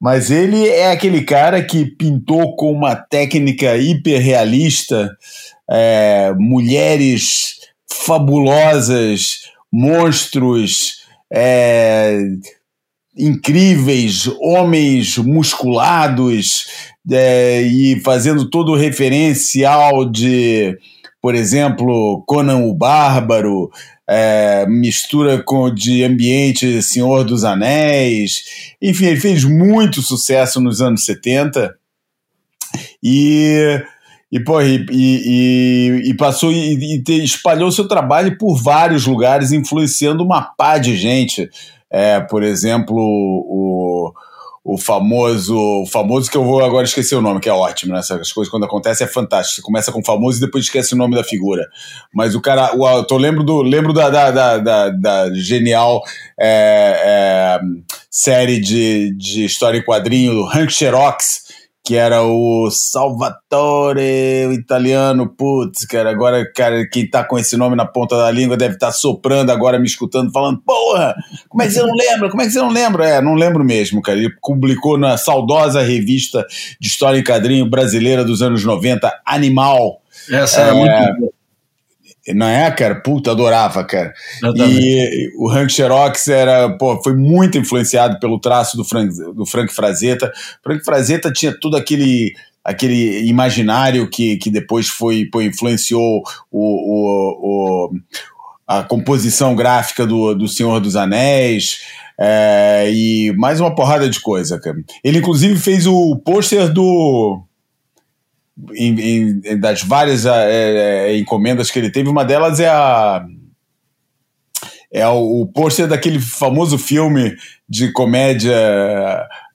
Mas ele é aquele cara que pintou com uma técnica hiperrealista é, mulheres fabulosas, monstros é, incríveis, homens musculados é, e fazendo todo o referencial de, por exemplo, Conan o Bárbaro, é, mistura com de ambiente Senhor dos Anéis, enfim, ele fez muito sucesso nos anos 70 e E, pô, e, e, e- passou e, e espalhou seu trabalho por vários lugares, influenciando uma pá de gente. É, por exemplo, o, o famoso. O famoso que eu vou agora esquecer o nome, que é ótimo, né? Essas coisas quando acontecem é fantástico. Você começa com famoso e depois esquece o nome da figura. Mas o cara. O, eu tô, lembro do, lembro da, da, da, da- da genial é, é, série de, de história em quadrinho do Hank Xerox que era o Salvatore, o italiano, putz, cara, agora, cara, quem tá com esse nome na ponta da língua deve estar soprando agora, me escutando, falando, porra, como é que você não lembra? Como é que você não lembra? É, não lembro mesmo, cara. Ele publicou na saudosa revista de história em quadrinho brasileira dos anos 90, Animal. Essa era É, muito boa. Não é, cara? Puta, adorava, cara. E o Hank Xerox era, pô, foi muito influenciado pelo traço do Frank, do Frank Frazetta. Frank Frazetta tinha tudo aquele aquele imaginário que, que depois foi, pô, influenciou o, o, o- a composição gráfica do, do Senhor dos Anéis é, e mais uma porrada de coisa, cara. Ele inclusive fez o pôster do em- em- das várias é, é, encomendas que ele teve, uma delas é a é o, o pôster daquele famoso filme de comédia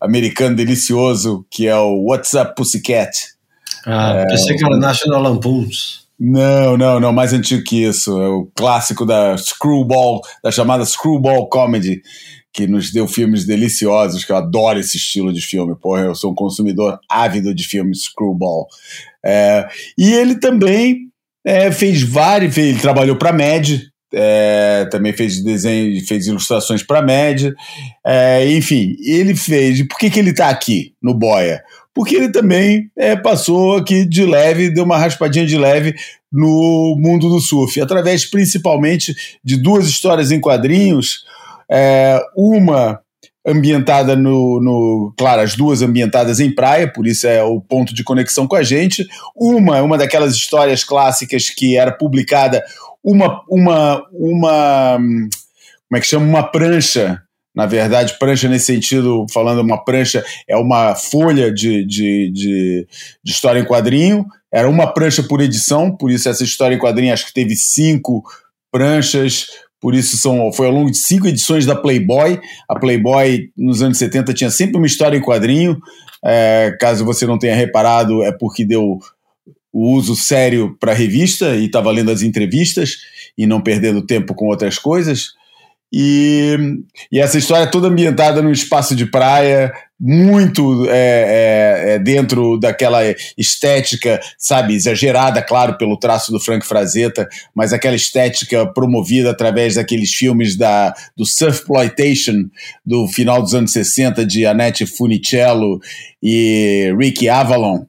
americano delicioso que é o What's Up Pussycat. Ah, pensei que era National Lampoons. Não, não, não, mais antigo que isso. É o clássico da Screwball, da chamada Screwball Comedy, que nos deu filmes deliciosos, que eu adoro esse estilo de filme. Porra, eu sou um consumidor ávido de filmes Screwball. É, e ele também é, fez vários, ele trabalhou para Mad, é, também fez desenho, fez ilustrações para Mad, é, enfim, ele fez. Por que, que ele está aqui no Boia? Porque ele também é, passou aqui de leve, deu uma raspadinha de leve no mundo do surf, através principalmente de duas histórias em quadrinhos, é, uma ambientada no, no. Claro, as duas ambientadas em praia, por isso é o ponto de conexão com a gente. Uma uma daquelas histórias clássicas que era publicada uma. uma, uma como é que chama? Uma prancha. Na verdade, prancha nesse sentido, falando uma prancha, é uma folha de, de, de, de história em quadrinho. Era uma prancha por edição, por isso essa história em quadrinho acho que teve cinco pranchas, por isso são, foi ao longo de cinco edições da Playboy. A Playboy, nos anos 70, tinha sempre uma história em quadrinho. É, caso você não tenha reparado, é porque deu o uso sério para a revista e estava lendo as entrevistas e não perdendo tempo com outras coisas. E, e essa história é toda ambientada num espaço de praia, muito é, é, é, dentro daquela estética, sabe, exagerada, claro, pelo traço do Frank Frazetta, mas aquela estética promovida através daqueles filmes da, do Surfploitation do final dos anos 60, de Annette Funicello e Ricky Avalon.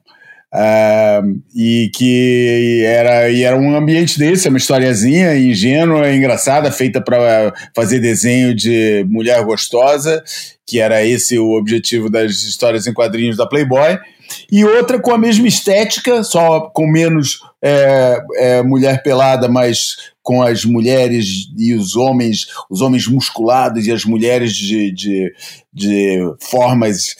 Ah, e que era, e era um ambiente desse, uma historiazinha ingênua, engraçada, feita para fazer desenho de mulher gostosa, que era esse o objetivo das histórias em quadrinhos da Playboy, e outra com a mesma estética, só com menos é, é, mulher pelada, mas com as mulheres e os homens, os homens musculados e as mulheres de, de, de formas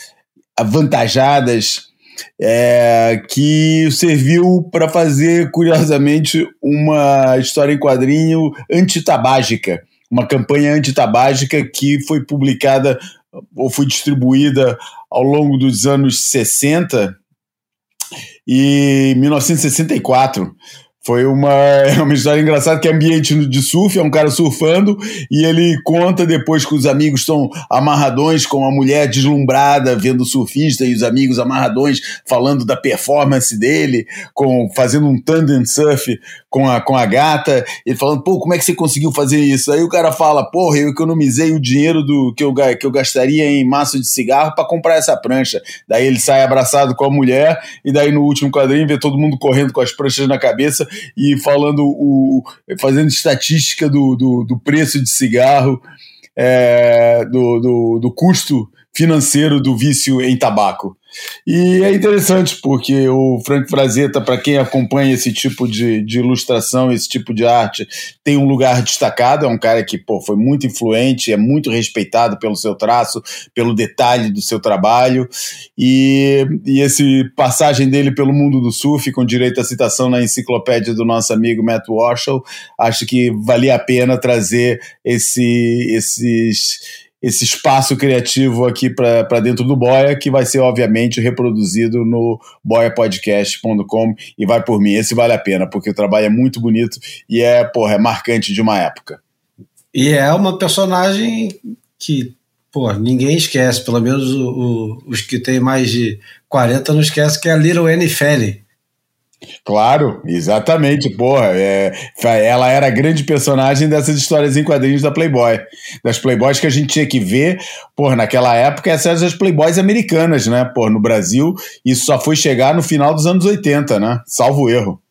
avantajadas é, que serviu para fazer, curiosamente, uma história em quadrinho antitabágica, uma campanha antitabágica que foi publicada ou foi distribuída ao longo dos anos 60 e 1964. Foi uma, [laughs] é uma história engraçada que é ambiente de surf, é um cara surfando e ele conta depois que os amigos estão amarradões com a mulher deslumbrada vendo o surfista e os amigos amarradões falando da performance dele, com fazendo um tandem surf com a, com a gata, ele falando, pô, como é que você conseguiu fazer isso? Aí o cara fala, porra, eu economizei o dinheiro do que eu, que eu gastaria em maço de cigarro para comprar essa prancha. Daí ele sai abraçado com a mulher e daí no último quadrinho vê todo mundo correndo com as pranchas na cabeça e falando o fazendo estatística do, do, do preço de cigarro, é, do, do, do custo financeiro do vício em tabaco. E é interessante porque o Frank Frazetta, para quem acompanha esse tipo de, de, ilustração, esse tipo de arte, tem um lugar destacado. É um cara que pô, foi muito influente, é muito respeitado pelo seu traço, pelo detalhe do seu trabalho. E, e esse passagem dele pelo mundo do surf, com direito à citação na enciclopédia do nosso amigo Matt Walshall, acho que valia a pena trazer esse, esses esse espaço criativo aqui para dentro do Boia, que vai ser, obviamente, reproduzido no boiapodcast.com e vai por mim. Esse vale a pena, porque o trabalho é muito bonito e é, porra, é marcante de uma época. E é uma personagem que, pô, ninguém esquece, pelo menos o, o, os que têm mais de 40 não esquecem, que é a Little Annie Felly. Claro, exatamente, porra. É, ela era a grande personagem dessas histórias em quadrinhos da Playboy. Das Playboys que a gente tinha que ver, porra, naquela época, essas as Playboys americanas, né? Porra, no Brasil, isso só foi chegar no final dos anos 80, né? Salvo erro.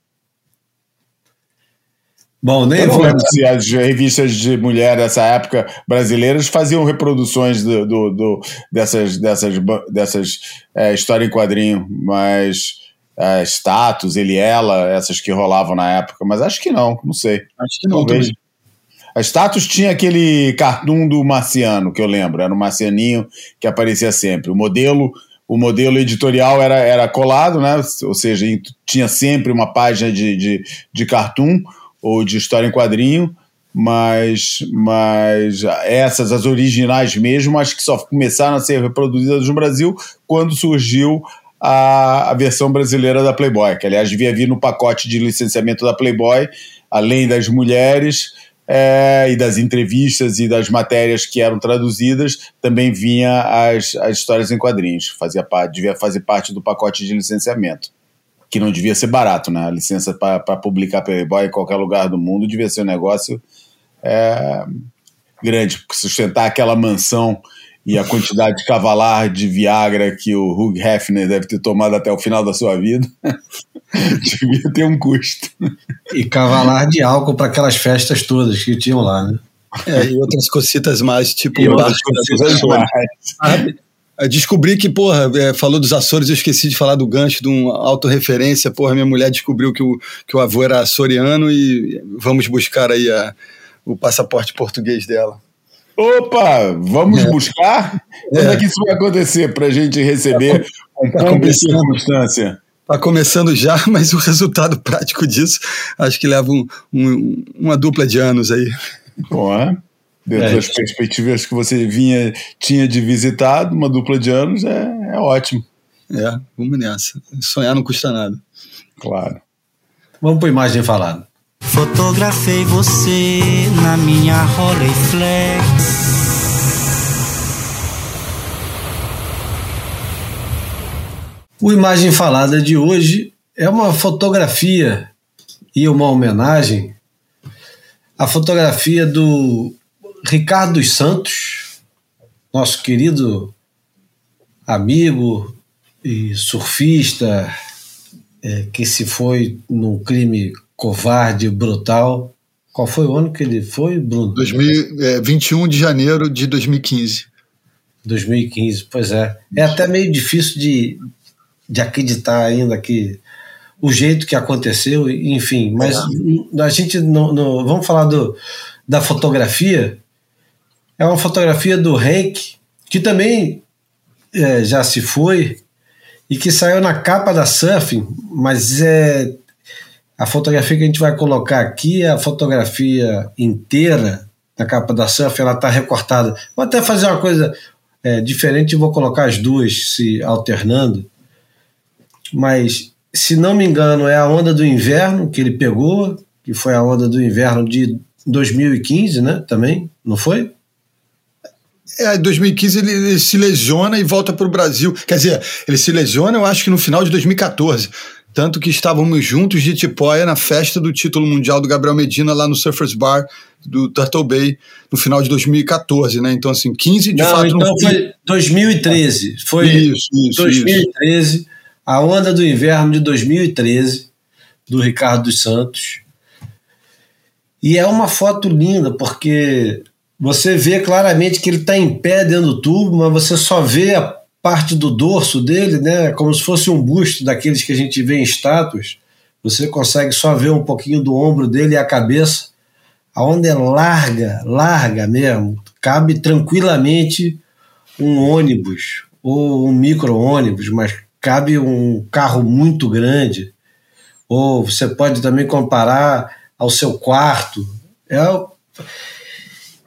Bom, nem não lembro se as revistas de mulher dessa época brasileiras faziam reproduções do, do, do dessas, dessas, dessas é, histórias em quadrinho, mas é, status, ele ela, essas que rolavam na época, mas acho que não, não sei. Acho que não. Talvez. A status tinha aquele cartoon do Marciano, que eu lembro, era um marcianinho que aparecia sempre. O modelo, o modelo editorial era, era colado, né? Ou seja, tinha sempre uma página de, de, de cartoon ou de história em quadrinho, mas, mas essas, as originais mesmo, acho que só começaram a ser reproduzidas no Brasil quando surgiu a, a, versão brasileira da Playboy, que aliás devia vir no pacote de licenciamento da Playboy, além das mulheres é, e das entrevistas e das matérias que eram traduzidas, também vinha as, as histórias em quadrinhos, fazia devia fazer parte do pacote de licenciamento, que não devia ser barato, né? A licença para publicar Playboy em qualquer lugar do mundo devia ser um negócio é, grande, sustentar aquela mansão e a quantidade de cavalar de Viagra que o Hugh Hefner deve ter tomado até o final da sua vida, [laughs] devia ter um custo. E cavalar de álcool para aquelas festas todas que tinham lá, né? É, e outras cocitas mais, tipo E o outras barco mais. Eu Descobri que, porra, é, falou dos Açores, eu esqueci de falar do gancho de uma autorreferência. Porra, minha mulher descobriu que o, que o avô era açoriano e vamos buscar aí a, o passaporte português dela. Opa, vamos É. buscar? Quando é que isso vai acontecer para a gente receber com tá pompa e começando. circunstância? Tá começando já, [laughs] mas o resultado prático disso acho que leva um- um- uma dupla de anos aí. Bom, é? Dentro É. das perspectivas que você vinha, tinha de visitar, uma dupla de anos é, é ótimo, É, vamos nessa. Sonhar não custa nada. claro. Vamos para imagem falada. Fotografei você na minha Rolleiflex. O Imagem Falada de hoje é uma fotografia e uma homenagem à fotografia do Ricardo dos Santos, nosso querido amigo e surfista é, que se foi num crime covarde brutal. Qual foi o ano que ele foi, Bruno? 2000, é, 21 de janeiro de 2015. 2015, pois é. É até meio difícil de, de acreditar ainda que o jeito que aconteceu, enfim, mas a gente não, não- vamos falar do, da fotografia. É uma fotografia do Hank, que também é, já se foi e que saiu na capa da Surfing, mas é a fotografia que a gente vai colocar aqui é a fotografia inteira da capa da Surfing, ela está recortada. Vou até fazer uma coisa é, diferente, vou colocar as duas se alternando, mas se não me engano é a onda do inverno que ele pegou, que foi a onda do inverno de 2015, né? Também, não foi? É, em 2015 ele, ele se lesiona e volta para o Brasil. Quer dizer, ele se lesiona, eu acho que no final de 2014. Tanto que estávamos juntos de Tipóia na festa do título mundial do Gabriel Medina lá no Surfers Bar do Turtle Bay no final de 2014, né? Então, assim, 15 de não, fato então não foi 2013. Foi Isso, isso, 2013, a onda do inverno de 2013, do Ricardo dos Santos. E é uma foto linda, porque você vê claramente que ele está em pé dentro do tubo, mas você só vê a parte do dorso dele, né? Como se fosse um busto daqueles que a gente vê em estátuas. Você consegue só ver um pouquinho do ombro dele e a cabeça. A onda é larga, larga mesmo. Cabe tranquilamente um ônibus ou um micro-ônibus, mas cabe um carro muito grande. Ou você pode também comparar ao seu quarto. É,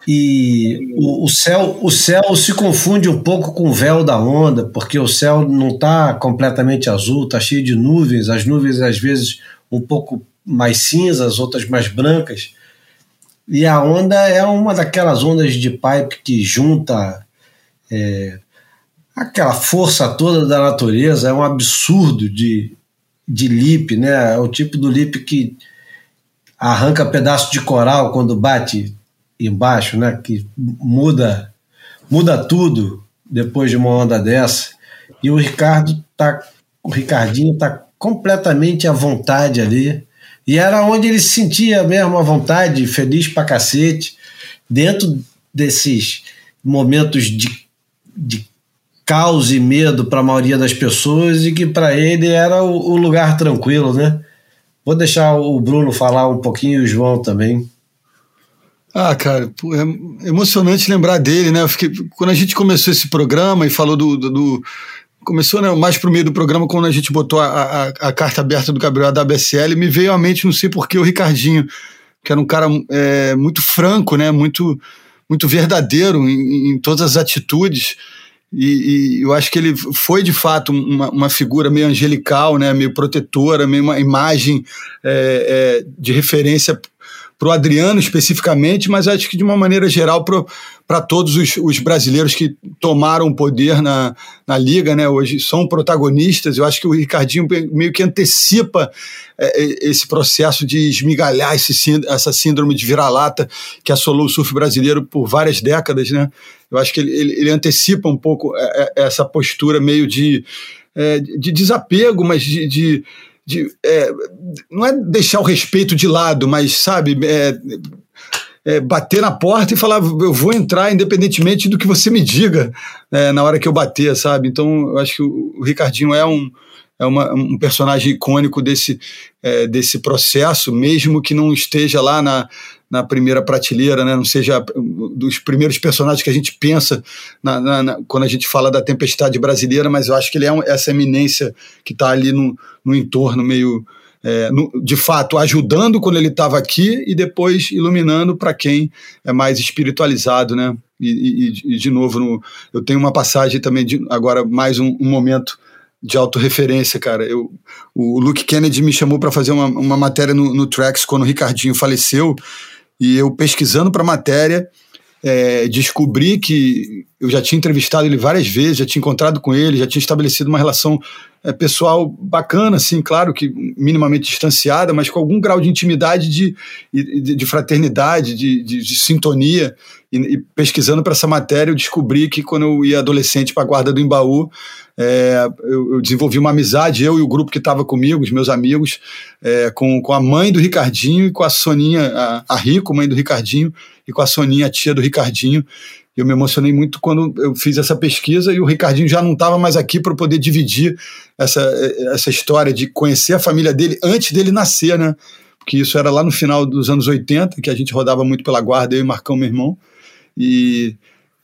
e o, o, céu, o céu se confunde um pouco com o véu da onda, porque o céu não está completamente azul, está cheio de nuvens. As nuvens, às vezes, um pouco mais cinzas, outras mais brancas. E a onda é uma daquelas ondas de pipe que junta é, aquela força toda da natureza. É um absurdo de, de lip, né? É o tipo do lip que arranca pedaço de coral quando bate embaixo, né? Que muda, muda tudo depois de uma onda dessa. E o Ricardo tá, o Ricardinho tá completamente à vontade ali. E era onde ele se sentia mesmo à vontade, feliz pra cacete, dentro desses momentos de, de caos e medo para a maioria das pessoas e que para ele era o, o lugar tranquilo, né? Vou deixar o Bruno falar um pouquinho e o João também. Ah, cara, é emocionante lembrar dele, né? Eu fiquei, quando a gente começou esse programa e falou do. do, do começou né, mais pro meio do programa, quando a gente botou a, a, a carta aberta do Gabriel da BSL, me veio à mente, não sei porquê, o Ricardinho, que era um cara é, muito franco, né? Muito, muito verdadeiro em, em todas as atitudes. E, e, eu acho que ele foi de fato uma, uma, figura meio angelical, né, meio protetora, meio uma imagem é, é, de referência para o Adriano especificamente, mas acho que de uma maneira geral para todos os, os, brasileiros que tomaram poder na, na liga, né? Hoje são protagonistas. Eu acho que o Ricardinho meio que antecipa é, esse processo de esmigalhar esse, essa síndrome de vira-lata que assolou o surf brasileiro por várias décadas, né? Eu acho que ele, ele, ele antecipa um pouco é, é, essa postura meio de, é, de desapego, mas de, de de é, não é deixar o respeito de lado, mas sabe, é, é, bater na porta e falar eu vou entrar independentemente do que você me diga é, na hora que eu bater, sabe? Então eu acho que o, o Ricardinho é um é uma, um personagem icônico desse, é, desse processo, mesmo que não esteja lá na, na primeira prateleira, né? não seja dos primeiros personagens que a gente pensa na, na, na, quando a gente fala da tempestade brasileira, mas eu acho que ele é um, essa eminência que está ali no, no entorno, meio. É, no, de fato, ajudando quando ele estava aqui e depois iluminando para quem é mais espiritualizado, né? E, e, e de novo, no, eu tenho uma passagem também, de, agora mais um, um momento de autorreferência, cara. Eu, o Luke Kennedy me chamou para fazer uma, uma matéria no, no Trax quando o Ricardinho faleceu, e eu pesquisando para a matéria, é, descobri que eu já tinha entrevistado ele várias vezes, já tinha encontrado com ele, já tinha estabelecido uma relação é, pessoal bacana, assim, claro que minimamente distanciada, mas com algum grau de intimidade, de, de, de fraternidade, de, de, de sintonia. E, e pesquisando para essa matéria, eu descobri que quando eu ia adolescente para a guarda do Embaú, é, eu, eu, desenvolvi uma amizade, eu e o grupo que estava comigo, os meus amigos, é, com, com a mãe do Ricardinho e com a Soninha, a, a Rico, mãe do Ricardinho, e com a Soninha, a tia do Ricardinho. Eu me emocionei muito quando eu fiz essa pesquisa e o Ricardinho já não estava mais aqui para poder dividir essa, essa história de conhecer a família dele antes dele nascer, né? Porque isso era lá no final dos anos 80, que a gente rodava muito pela guarda, eu e Marcão, meu irmão. E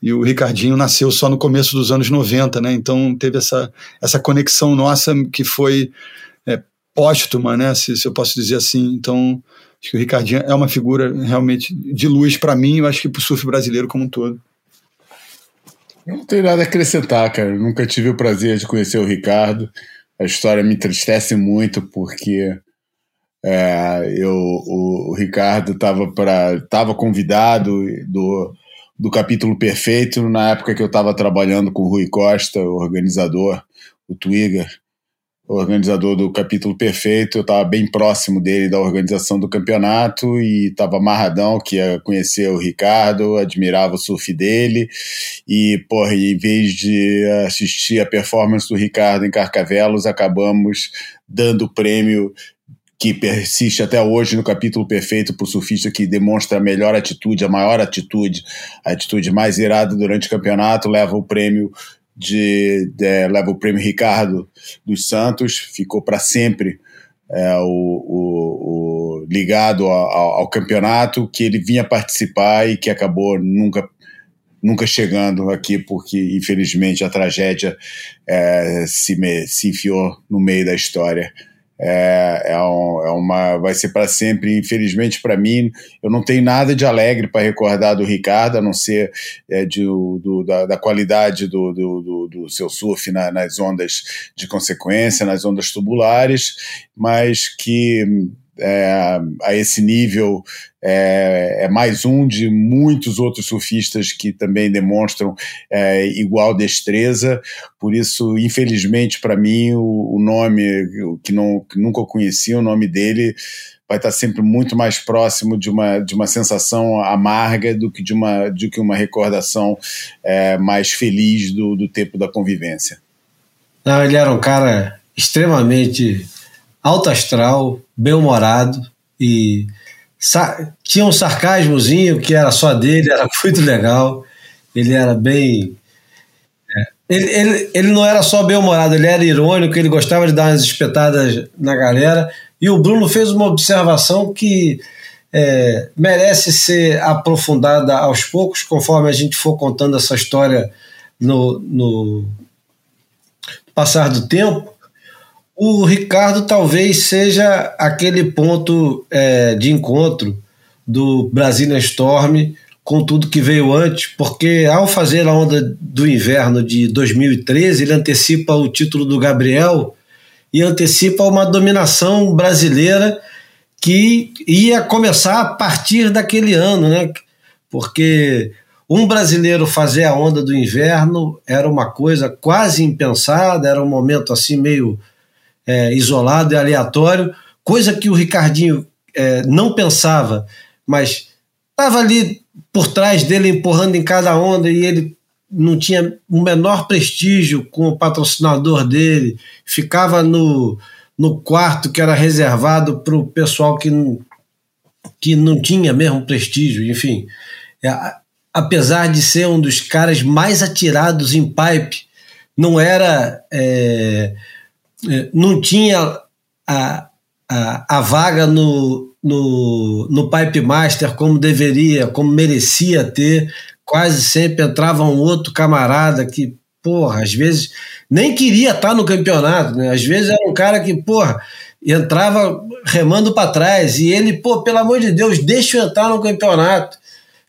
e o Ricardinho nasceu só no começo dos anos 90, né? Então teve essa, essa conexão nossa que foi é, póstuma, né? Se, se, eu posso dizer assim. Então acho que o Ricardinho é uma figura realmente de luz para mim, eu acho que para o surf brasileiro como um todo. Não tenho nada a acrescentar, cara. Nunca tive o prazer de conhecer o Ricardo. A história me entristece muito porque é, eu, o, o Ricardo estava estava convidado do do capítulo perfeito na época que eu estava trabalhando com o Rui Costa, o organizador, o Twigger, o organizador do capítulo perfeito. Eu estava bem próximo dele da organização do campeonato e estava amarradão que ia conhecer o Ricardo, admirava o surf dele e, porra, em vez de assistir a performance do Ricardo em Carcavelos, acabamos dando o prêmio que persiste até hoje no capítulo perfeito para o surfista que demonstra a melhor atitude, a maior atitude, a atitude mais irada durante o campeonato, leva o prêmio de, de leva o prêmio Ricardo dos Santos, ficou para sempre é, o, o, o ligado ao, ao campeonato que ele vinha participar e que acabou nunca nunca chegando aqui porque infelizmente a tragédia é, se, me, se enfiou no meio da história é, é, um, é uma vai ser para sempre infelizmente para mim eu não tenho nada de alegre para recordar do Ricardo a não ser é, de, do, da, da, qualidade do, do, do seu surf na, nas ondas de consequência nas ondas tubulares mas que é, a esse nível é, é, mais um de muitos outros surfistas que também demonstram é, igual destreza. Por isso, infelizmente, para mim, o, o nome que, não, que nunca conheci, o nome dele vai estar sempre muito mais próximo de uma, de uma sensação amarga do que de uma, do que uma recordação é, mais feliz do, do tempo da convivência. Não, ele era um cara extremamente alto astral, bem-humorado e tinha um sarcasmozinho que era só dele, era [laughs] muito legal. Ele era bem. É, ele, ele, ele não era só bem-humorado, ele era irônico, ele gostava de dar umas espetadas na galera. E o Bruno fez uma observação que é, merece ser aprofundada aos poucos, conforme a gente for contando essa história no, no passar do tempo o Ricardo talvez seja aquele ponto é, de encontro do Brasília Storm com tudo que veio antes, porque ao fazer a onda do inverno de 2013, ele antecipa o título do Gabriel e antecipa uma dominação brasileira que ia começar a partir daquele ano, né? Porque um brasileiro fazer a onda do inverno era uma coisa quase impensada, era um momento assim meio é, isolado e aleatório, coisa que o Ricardinho é, não pensava, mas estava ali por trás dele empurrando em cada onda e ele não tinha o menor prestígio com o patrocinador dele, ficava no, no quarto que era reservado para o pessoal que não, que não tinha mesmo prestígio, enfim. É, apesar de ser um dos caras mais atirados em pipe, não era. É, não tinha a, a, a vaga no, no, no Pipe Master como deveria, como merecia ter. Quase sempre entrava um outro camarada que, porra, às vezes nem queria estar no campeonato, né? Às vezes era um cara que, porra, entrava remando para trás e ele, pô, pelo amor de Deus, deixa eu entrar no campeonato.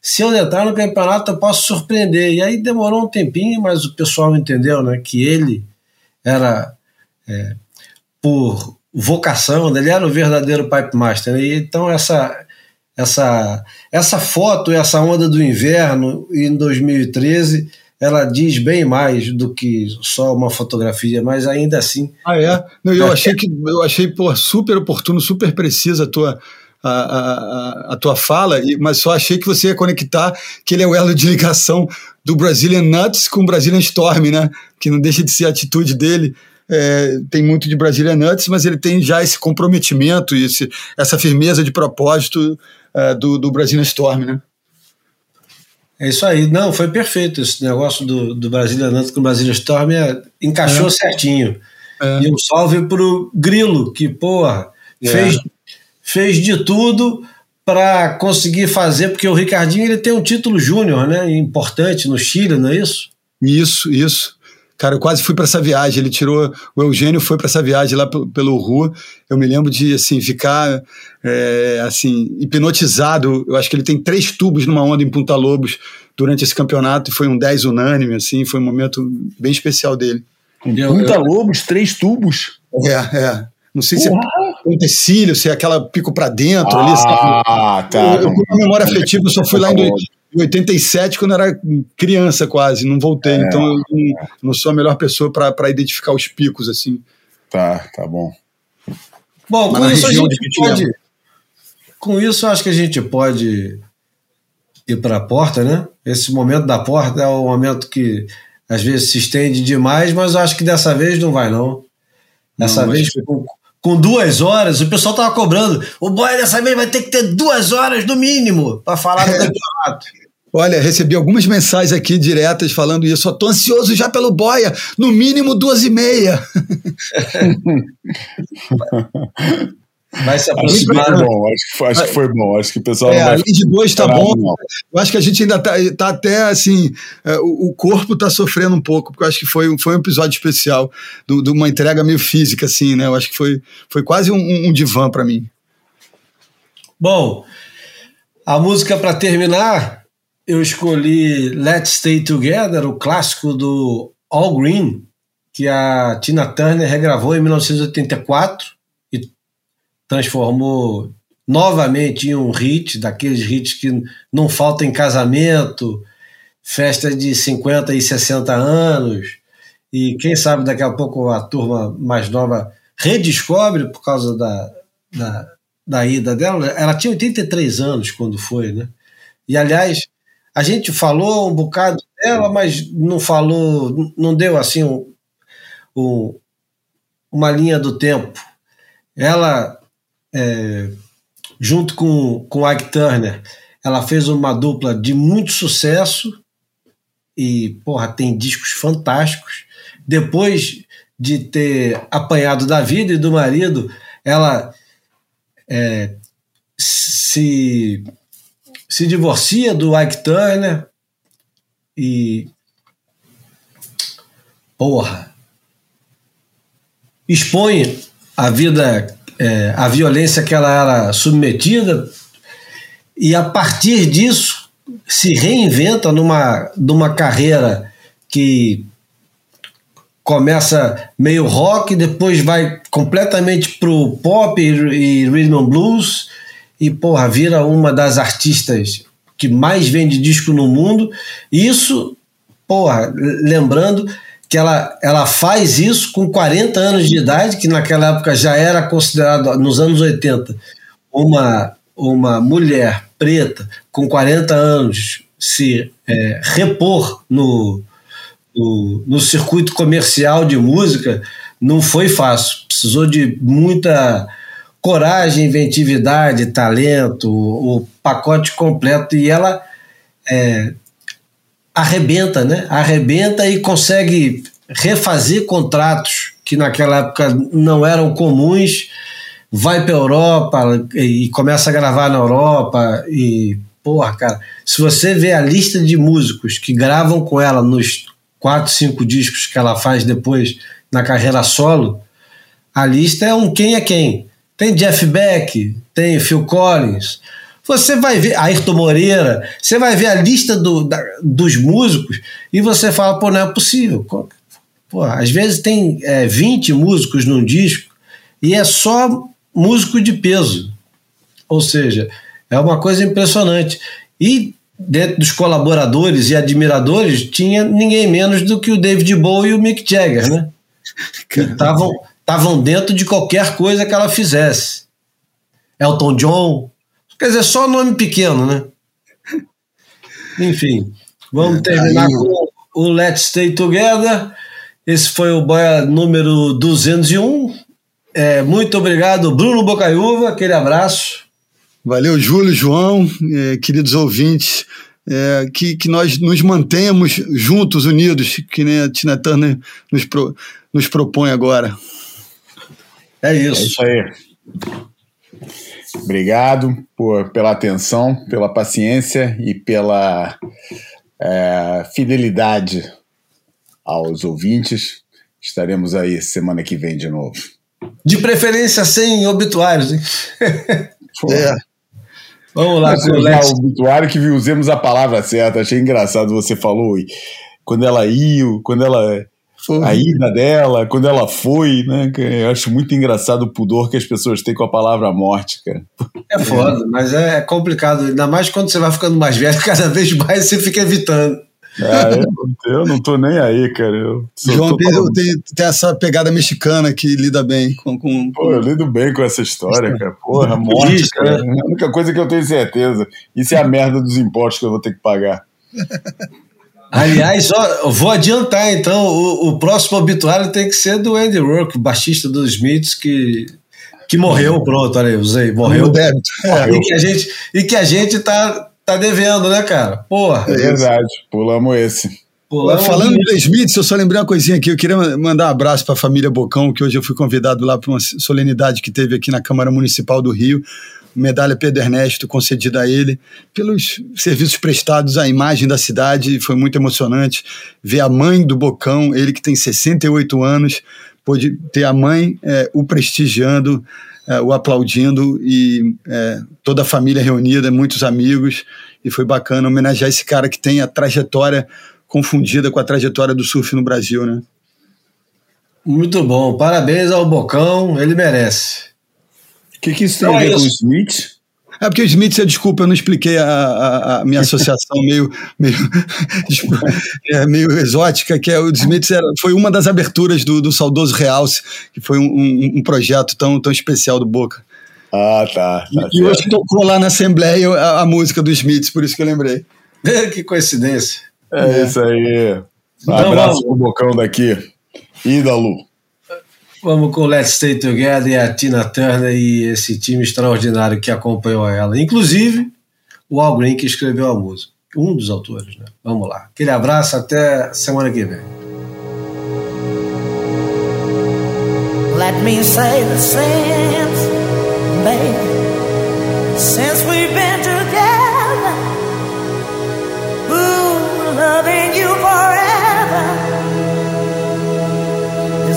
Se eu entrar no campeonato, eu posso surpreender. E aí demorou um tempinho, mas o pessoal entendeu, né, que ele era é, por vocação, né? ele era o verdadeiro pipe master. Né? E então essa essa essa foto, essa onda do inverno em 2013, ela diz bem mais do que só uma fotografia, mas ainda assim. Ah é? Não, eu achei que eu achei pô, super oportuno, super precisa a tua a, a, a, tua fala, mas só achei que você ia conectar que ele é o elo de ligação do Brazilian Nuts com o Brazilian Storm, né? Que não deixa de ser a atitude dele é, tem muito de Brasília Nuts, mas ele tem já esse comprometimento e esse, essa firmeza de propósito é, do, do Brasília Storm, né? É isso aí. Não, foi perfeito esse negócio do, do Brasília Nuts com o Brasília Storm, é, encaixou é. certinho. É. E um salve pro Grilo, que, porra, é. fez, fez de tudo para conseguir fazer, porque o Ricardinho ele tem um título júnior, né? Importante no Chile, não é isso? Isso, isso. Cara, eu quase fui para essa viagem. Ele tirou. O Eugênio foi para essa viagem lá pelo Rua. Eu me lembro de assim ficar é, assim hipnotizado. Eu acho que ele tem três tubos numa onda em Punta Lobos durante esse campeonato e foi um 10 unânime. Assim, foi um momento bem especial dele. Punta Lobos, três tubos. É, é. Não sei Porra. se é utensílio, se é aquela pico para dentro ah, ali. Ah, tá. Eu, eu, com memória afetiva, eu só fui lá em, em 87, quando eu era criança quase, não voltei. É, então eu não, não, sou a melhor pessoa para identificar os picos assim. Tá, tá bom. Bom, com isso, a gente pode, com isso acho que a gente pode ir para a porta, né? Esse momento da porta é o momento que às vezes se estende demais, mas acho que dessa vez não vai, não. Dessa não, vez, com, com duas horas, o pessoal tava cobrando. O boy dessa vez vai ter que ter duas horas no mínimo para falar do campeonato. Olha, recebi algumas mensagens aqui diretas falando isso. Eu tô ansioso já pelo Boia, no mínimo duas e meia. [laughs] Vai se Acho que foi aproximar. bom, acho que foi, acho que foi bom. Acho que o pessoal É, não vai além de dois tá bom. não. Eu acho que a gente ainda tá, tá até assim. é, o, o corpo tá sofrendo um pouco, porque eu acho que foi, foi um episódio especial, de uma entrega meio física, assim, né? Eu acho que foi, foi quase um, um divã para mim. Bom, a música para terminar, eu escolhi Let's Stay Together, o clássico do All Green, que a Tina Turner regravou em 1984 e transformou novamente em um hit, daqueles hits que não faltam em casamento, festa de 50 e 60 anos, e quem sabe daqui a pouco a turma mais nova redescobre por causa da, da, da ida dela. Ela tinha 83 anos quando foi, né? E aliás, a gente falou um bocado dela, mas não falou, não deu assim um, um- uma linha do tempo. Ela, é, junto com, com Ike Turner, ela fez uma dupla de muito sucesso e, porra, tem discos fantásticos. Depois de ter apanhado da vida e do marido, ela é, se, se divorcia do Ike Turner e. Porra! Expõe a vida, é, a violência que ela era submetida, e a partir disso se reinventa numa, numa carreira que começa meio rock, depois vai completamente pro pop e, e rhythm and blues e porra, vira uma das artistas que mais vende disco no mundo. Isso, porra, lembrando que ela, ela faz isso com 40 anos de idade, que naquela época já era considerado, nos anos 80, uma, uma mulher preta com 40 anos se é, repor no, no, no circuito comercial de música não foi fácil. Precisou de muita coragem, inventividade, talento, o, pacote completo. E ela é, arrebenta, né? Arrebenta e consegue refazer contratos que naquela época não eram comuns. Vai para Europa e começa a gravar na Europa e porra, cara, se você vê a lista de músicos que gravam com ela nos quatro, cinco discos que ela faz depois na carreira solo, a lista é um quem é quem. Tem Jeff Beck, tem Phil Collins. Você vai ver Ayrton Moreira, você vai ver a lista do, da- dos músicos e você fala, pô, não é possível. Pô, às vezes tem é, 20 músicos num disco e é só músico de peso. Ou seja, é uma coisa impressionante. E dentro dos colaboradores e admiradores tinha ninguém menos do que o David Bowie e o Mick Jagger, né? [laughs] Que estavam estavam dentro de qualquer coisa que ela fizesse. Elton John, quer dizer, só nome pequeno, né? Enfim, vamos terminar aí- com o Let's Stay Together. Esse foi o Boia número 201. É, muito obrigado, Bruno Bocaiúva, aquele abraço. Valeu, Júlio, João, eh, queridos ouvintes, eh, que, que nós nos mantenhamos juntos, unidos, que nem a Tina Turner nos, pro- nos propõe agora. É É isso. isso aí. Obrigado por, pela atenção, pela paciência e pela é, fidelidade aos ouvintes. Estaremos aí semana que vem de novo. De preferência sem obituários, hein? [laughs] É, Vamos lá, com o o obituário que usemos a palavra certa. Achei engraçado você falou quando ela ia, quando ela foi. a ida dela, quando ela foi, né? Eu acho muito engraçado o pudor que as pessoas têm com a palavra morte, cara. É foda, mas é complicado. Ainda mais quando você vai ficando mais velho, [laughs] cada vez mais você fica evitando. Ah, eu, eu não tô nem aí, cara. Eu sou João tem, totalmente- tem, tem essa pegada mexicana que lida bem com. com, Pô, eu lido bem com essa história, cara. Porra, morte, Isso, cara. né? É a única coisa que eu tenho certeza. Isso é a merda dos impostos que eu vou ter que pagar. [laughs] Aliás, ó, eu vou adiantar então. O, o próximo obituário tem que ser do Andy Rourke, baixista dos Smiths, que Que morreu, pronto, olha aí, usei, morreu. Débito. É. E que a gente, e que a gente tá, tá devendo, né, cara? Porra. É verdade, pulamos esse. Pulamos Falando do Smith, eu só lembrei uma coisinha aqui. Eu queria mandar um abraço para a família Bocão, que hoje eu fui convidado lá para uma solenidade que teve aqui na Câmara Municipal do Rio. Medalha Pedro Ernesto concedida a ele pelos serviços prestados à imagem da cidade. Foi muito emocionante ver a mãe do Bocão, ele que tem 68 anos, pôde ter a mãe eh, o prestigiando, eh, o aplaudindo e eh, toda a família reunida, muitos amigos. E foi bacana homenagear esse cara que tem a trajetória confundida com a trajetória do surf no Brasil, né? Muito bom. Parabéns ao Bocão, ele merece. O que, que isso tem Então a é ver com o. Smith? É porque o Smith, desculpa, eu não expliquei a, a- a minha associação [laughs] meio, meio, [laughs] é, meio exótica, que é o Smith era, foi uma das aberturas do, do saudoso Realce, que foi um, um- um projeto tão, tão especial do Boca. Ah, tá. tá E hoje tocou lá na Assembleia a, a música do Smith, por isso que eu lembrei. que coincidência. É isso aí. Um Então abraço vamos. pro Bocão daqui. Ídalo. Vamos com Let's Stay Together e a Tina Turner e esse time extraordinário que acompanhou ela. Inclusive, o Al Green que escreveu a música. Um dos autores, né? Vamos lá. Aquele abraço, até semana que vem. Let me say the since, baby, since we've been together. Ooh, loving you forever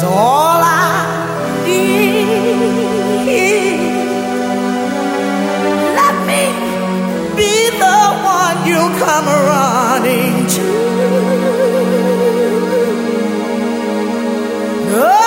all I need. Let me be the one you come running to. I'll